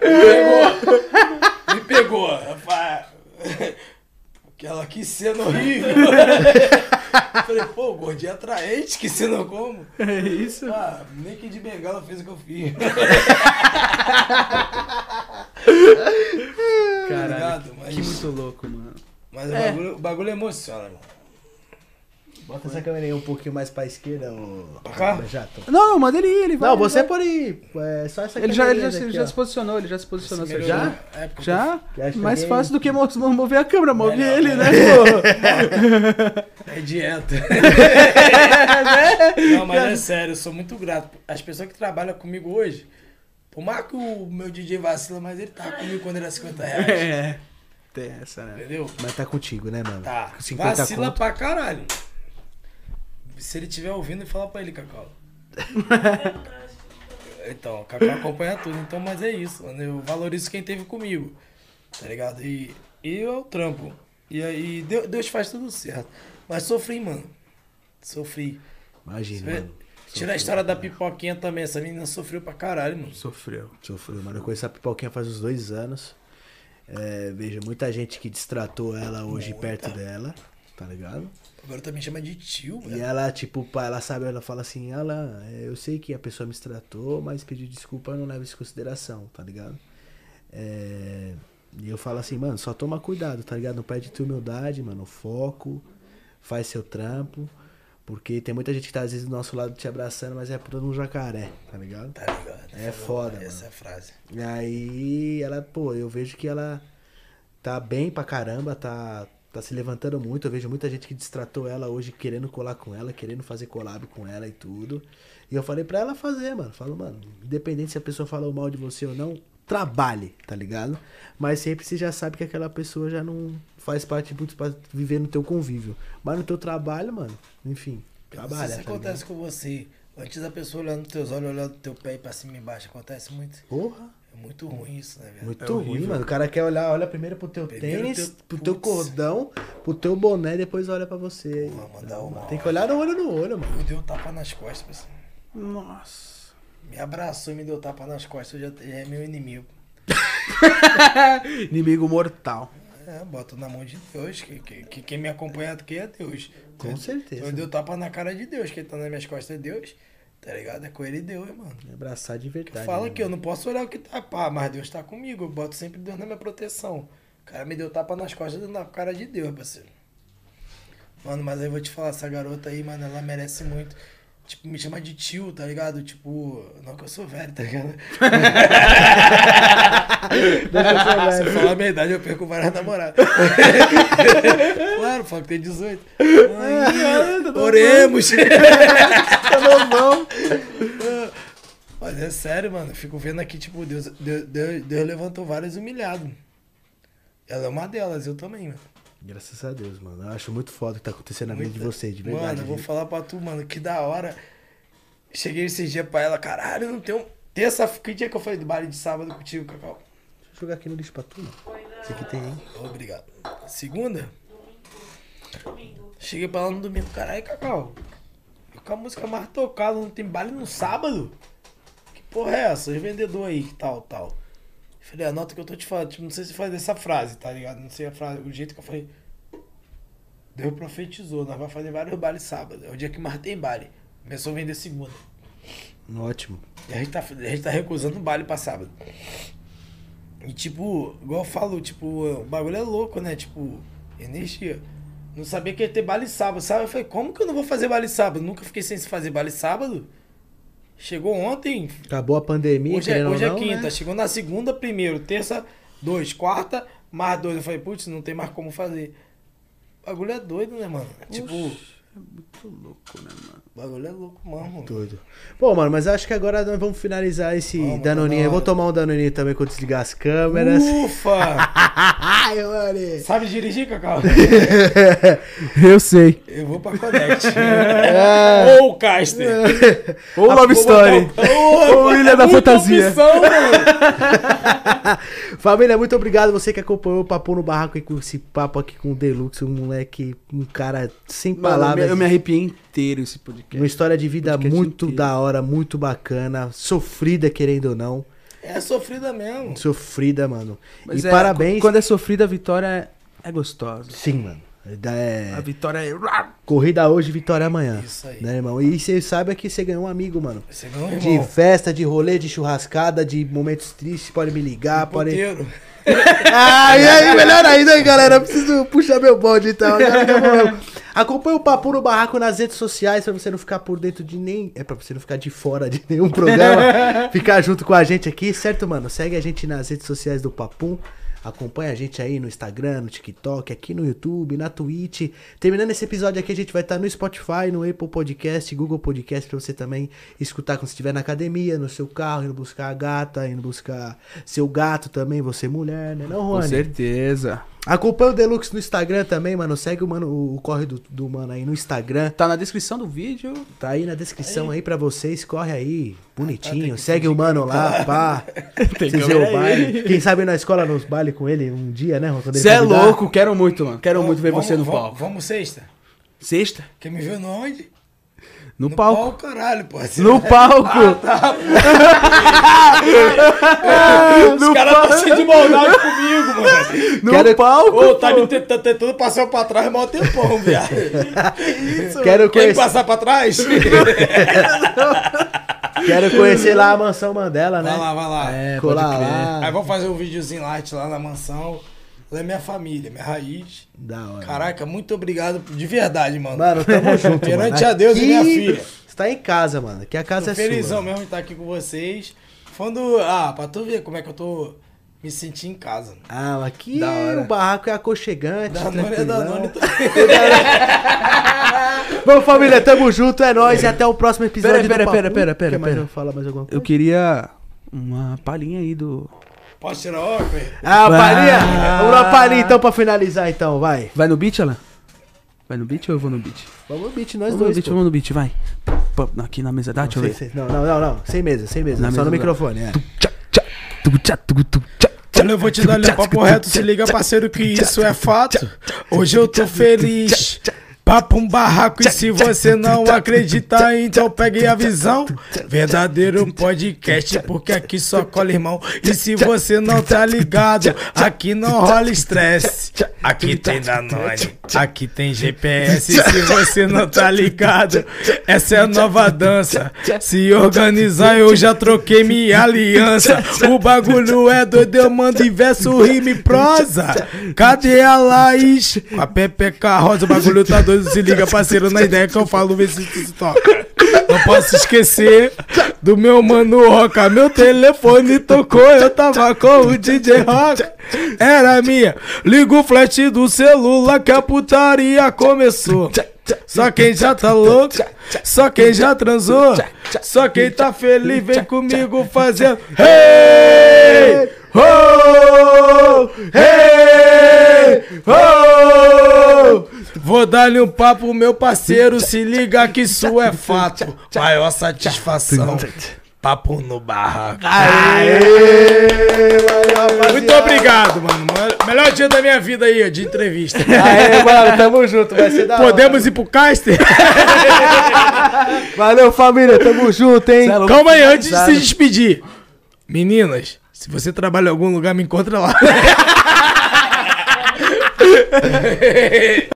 pegou. Me pegou. Rapaz. Que cena horrível. Falei, pô, gordinho atraente, que cena como? É isso. Ah, nem que de bengala fez o que eu fiz. Caralho. ligado? Mas- Que muito louco, mano. Mas o, É. bagulho, o bagulho emociona, irmão. Bota essa câmera aí um pouquinho mais pra esquerda, ô. Pra cá? Jato. Não, manda ele ir, ele vai. Não, você vai. pode ir. É só essa Ele já, ele já, câmera ele aqui, já se posicionou, ele já se posicionou. Esse melhorou. É, porque Já? Que acho que Mais alguém- fácil do que mo- mo- mover a câmera, move Melhor, ele, né, pô? [LAUGHS] [LAUGHS] É dieta. [LAUGHS] Não, mas é sério, eu sou muito grato. As pessoas que trabalham comigo hoje, por mais que o meu DJ vacila, mas ele tá comigo quando era 50 reais. É. Tem essa, né? Entendeu? Mas tá contigo, né, mano? Tá. 50 Vacila conto. pra caralho. Se ele estiver ouvindo, fala pra ele, Cacau. [LAUGHS] Então, o Cacau acompanha tudo. Então, mas é isso, mano. Eu valorizo quem teve comigo. Tá ligado? E, e eu é o trampo. E aí, Deus, Deus faz tudo certo. Mas sofri, mano. Sofri. Imagina, mano. Tira a história da pipoquinha também. Essa menina sofreu pra caralho, mano. Sofreu. Sofreu, mano. Eu conheço a pipoquinha faz uns dois anos. É, vejo muita gente que destratou ela hoje Muita. perto dela, tá ligado? Agora também chama de tio, E velho. ela, tipo, ela sabe, ela fala assim, ela, é, eu sei que a pessoa me tratou, mas pedir desculpa não levo isso em consideração, tá ligado? É, e eu falo assim, mano, só toma cuidado, tá ligado? Não perde tua humildade, mano, foco, faz seu trampo, porque tem muita gente que tá às vezes do nosso lado te abraçando, mas é por um jacaré, tá ligado? Tá ligado? É foda, Essa mano. é a frase. E aí ela, pô, eu vejo que ela tá bem pra caramba, tá, tá se levantando muito. Eu vejo muita gente que destratou ela hoje querendo colar com ela, querendo fazer collab com ela e tudo. E eu falei pra ela fazer, mano. Falo, mano, independente se a pessoa falou mal de você ou não, trabalhe, tá ligado? Mas sempre você já sabe que aquela pessoa já não faz parte muito pra viver no teu convívio. Mas no teu trabalho, mano, enfim, trabalha. se tá acontece ligado? com você. Antes da pessoa olhando nos teus olhos, olhando teu pé e pra cima e embaixo. Acontece muito. Porra. Muito ruim isso, né, velho? Muito É ruim, mano. O cara quer olhar, olha primeiro pro teu Primeiro tênis, teu- pro teu putz. cordão, pro teu boné, depois olha pra você. Porra, mandar uma- Tem que olhar no olho no olho, mano. Eu dei um tapa nas costas, pessoal. Nossa. Me abraçou e me deu tapa nas costas, eu já, já é meu inimigo. [LAUGHS] Inimigo mortal. É, boto na mão de Deus, que, que, que quem me acompanha aqui é Deus. Com certeza. Eu dei tapa na cara de Deus, quem tá nas minhas costas é Deus, tá ligado? É com ele e Deus, mano. Abraçar de verdade. Fala né, que eu mano? não posso olhar o que tá, pá, mas Deus tá comigo, eu boto sempre Deus na minha proteção. O cara me deu tapa nas costas na cara de Deus, parceiro. Mano, mas aí eu vou te falar, essa garota aí, mano, ela merece muito. Tipo, me chama de tio, tá ligado? Tipo, não que eu sou velho, tá ligado? [LAUGHS] Se eu falar a verdade, eu perco várias namoradas. [LAUGHS] claro, fala que tem 18. Ai, oremos! [LAUGHS] Tá novão. Mas é sério, mano. Eu fico vendo aqui, tipo, Deus, Deus, Deus, Deus levantou vários humilhados. Ela é uma delas, eu também, mano. Graças a Deus, mano. Eu acho muito foda o que tá acontecendo na vida de vocês, de verdade. Mano, eu vou falar pra tu, mano, que da hora. Cheguei esses dias pra ela, caralho, não tem um. Terça, que dia que eu falei do baile de sábado contigo, Cacau? Deixa eu jogar aqui no lixo pra tu, mano. Esse aqui tem, hein? Obrigado. Segunda? Cheguei pra ela no domingo, caralho, Cacau. eu Com a música mais tocada, não tem baile no sábado? Que porra é essa? Os vendedores aí, tal, tal. Falei, anota que eu tô te falando. Tipo, não sei se faz essa frase, tá ligado? Não sei a frase, o jeito que eu falei. Deus profetizou, nós vamos fazer vários bailes sábado. É o dia que mais tem baile. Começou a vender segunda. Ótimo. E a gente tá, a gente tá recusando o baile pra sábado. E tipo, igual eu falo, tipo, o bagulho é louco, né? Tipo, energia. Não sabia que ia ter baile sábado, sabe? Eu falei, como que eu não vou fazer baile sábado? Nunca fiquei sem fazer baile sábado. Chegou ontem, Acabou a pandemia, hoje, é, hoje é não, quinta. né? Chegou na segunda, primeiro, terça, dois, quarta, mais dois. Eu falei, putz, não tem mais como fazer. O bagulho é doido, né, mano? Tipo, É muito louco, né, mano? o bagulho é louco, mano. Tudo. Pô, mano, mas acho que agora nós vamos finalizar esse Vamos, Danoninho. Eu vou tomar um Danoninho também quando desligar as câmeras. Ufa! [LAUGHS] Ai, mano. Sabe dirigir, Cacau? [LAUGHS] Eu sei. Eu vou pra Connect. [LAUGHS] É. Ou o Caster. Ou Love Story. Ou Ilha da Fantasia. Opção, mano. [LAUGHS] Família, muito obrigado você que acompanhou o Papo no Barraco aí com esse papo aqui com o Deluxe, um moleque, um cara sem Mano, eu me- palavras. eu me arrepiei inteiro esse podcast. Uma história de vida Podcast muito inteiro. da hora, muito bacana, sofrida querendo ou não. É sofrida mesmo. Sofrida, mano. Mas e é, parabéns. Quando é sofrida, a vitória é, é gostosa. Sim, mano. É, A vitória é. Corrida hoje, vitória amanhã. Isso aí. Né, irmão? E você saiba que você ganhou um amigo, mano. Você ganhou um De irmão. festa, de rolê, de churrascada, de momentos tristes, pode me ligar, pode. Ah, e aí, melhor ainda, hein, galera. Eu preciso puxar meu bonde então. Acompanha o Papo no Barraco nas redes sociais pra você não ficar por dentro de nem. É pra você não ficar de fora de nenhum programa. [LAUGHS] ficar junto com a gente aqui, certo, mano? Segue a gente nas redes sociais do Papum. Acompanha a gente aí no Instagram, no TikTok, aqui no YouTube, na Twitch. Terminando esse episódio aqui, a gente vai estar no Spotify, no Apple Podcast, Google Podcast, pra você também escutar quando você estiver na academia, no seu carro, indo buscar a gata, indo buscar seu gato também, você mulher, né? Não, Com Rony? certeza. Acompanha o Deluxe no Instagram também, mano. Segue o, mano, o corre do, do mano aí no Instagram. Tá na descrição do vídeo. Tá aí na descrição aí, pra vocês. Corre aí, bonitinho. Segue o mano lá, [LAUGHS] pá. Tem vê o baile. Quem sabe na escola nos baile com ele um dia, né? Você é louco, quero muito, mano. Quero muito ver Vamos- você no vamos- palco. Vamos sexta. Sexta? Quer me ver no onde? [LAUGHS] No, palco. caralho, parceiro. [LAUGHS] No palco! Os caras estão assim de maldade comigo, mano. No Quero- palco! Ô, tá me tentando, tentando passar pra trás mó tempão, [LAUGHS] viado. Quero Quer conhecer, passar pra trás? quero conhecer lá a mansão Mandela, né? Vai lá, vai lá. É, Colar lá. Aí vamos fazer um videozinho light lá na mansão. Lá é minha família, minha raiz. Da hora. Caraca, muito obrigado de verdade, mano. Mano, tamo [LAUGHS] junto. Perante mano. a Deus e Aqui minha filha. Você tá em casa, mano. Que a casa Tô é felizão sua. mesmo de estar aqui com vocês. Falando, ah, pra tu ver como é que eu tô me sentindo em casa. mano. Ah, aqui Da hora. o barraco é aconchegante. Da Nona é da Bom, [LAUGHS] família, tamo junto, é nóis e até o próximo episódio. Pera, pera, do pera, pera, pera, mais pera. eu falar mais alguma coisa? Eu queria uma palhinha aí do. Posso tirar óculos? Ah, Vai. palhinha? Vamos na palhinha então pra finalizar então, vai. Vai no beat, Alan? Vai no beat ou eu vou no beat? Vamos no beat, nós Vamos no dois. beat, pô. vamos no beat, vai. Aqui na mesa dá, deixa eu ver. sem- Não, não, não, não. Sem mesa, sem mesa. Na Só mesa no não. microfone, é. Olha, eu vou te dar um papo reto, se liga, parceiro, que isso é fato. Hoje eu tô feliz. Papo um barraco, e se você não acreditar, então pegue a visão. Verdadeiro podcast, porque aqui só cola irmão. E se você não tá ligado, aqui não rola estresse. Aqui tem Danone, aqui tem GPS. E se você não tá ligado, essa é a nova dança. Se organizar, eu já troquei minha aliança. O bagulho é doido, eu mando em verso, rima e prosa. Cadê a Laís? A Pepeca Rosa, o bagulho tá doido. Se liga, parceiro, na ideia que eu falo, vê se tu se toca. Não posso esquecer do meu mano Roca. Meu telefone tocou, eu tava com o DJ Roca. Era minha. Liga o flash do celular que a putaria começou. Só quem já tá louco, só quem já transou, só quem tá feliz vem comigo fazendo. Hey! Oh! Hey! Oh! Vou dar-lhe um papo, meu parceiro. Se liga que isso é fato. Maior satisfação. Papo no barraco. Muito obrigado, mano. Melhor dia da minha vida aí, de entrevista. Aê, mano, tamo junto, vai ser da hora. Podemos ir pro caster? [LAUGHS] Valeu, família, tamo junto, hein? Calma aí, antes de se despedir. Meninas, se você trabalha em algum lugar, me encontra lá. [LAUGHS]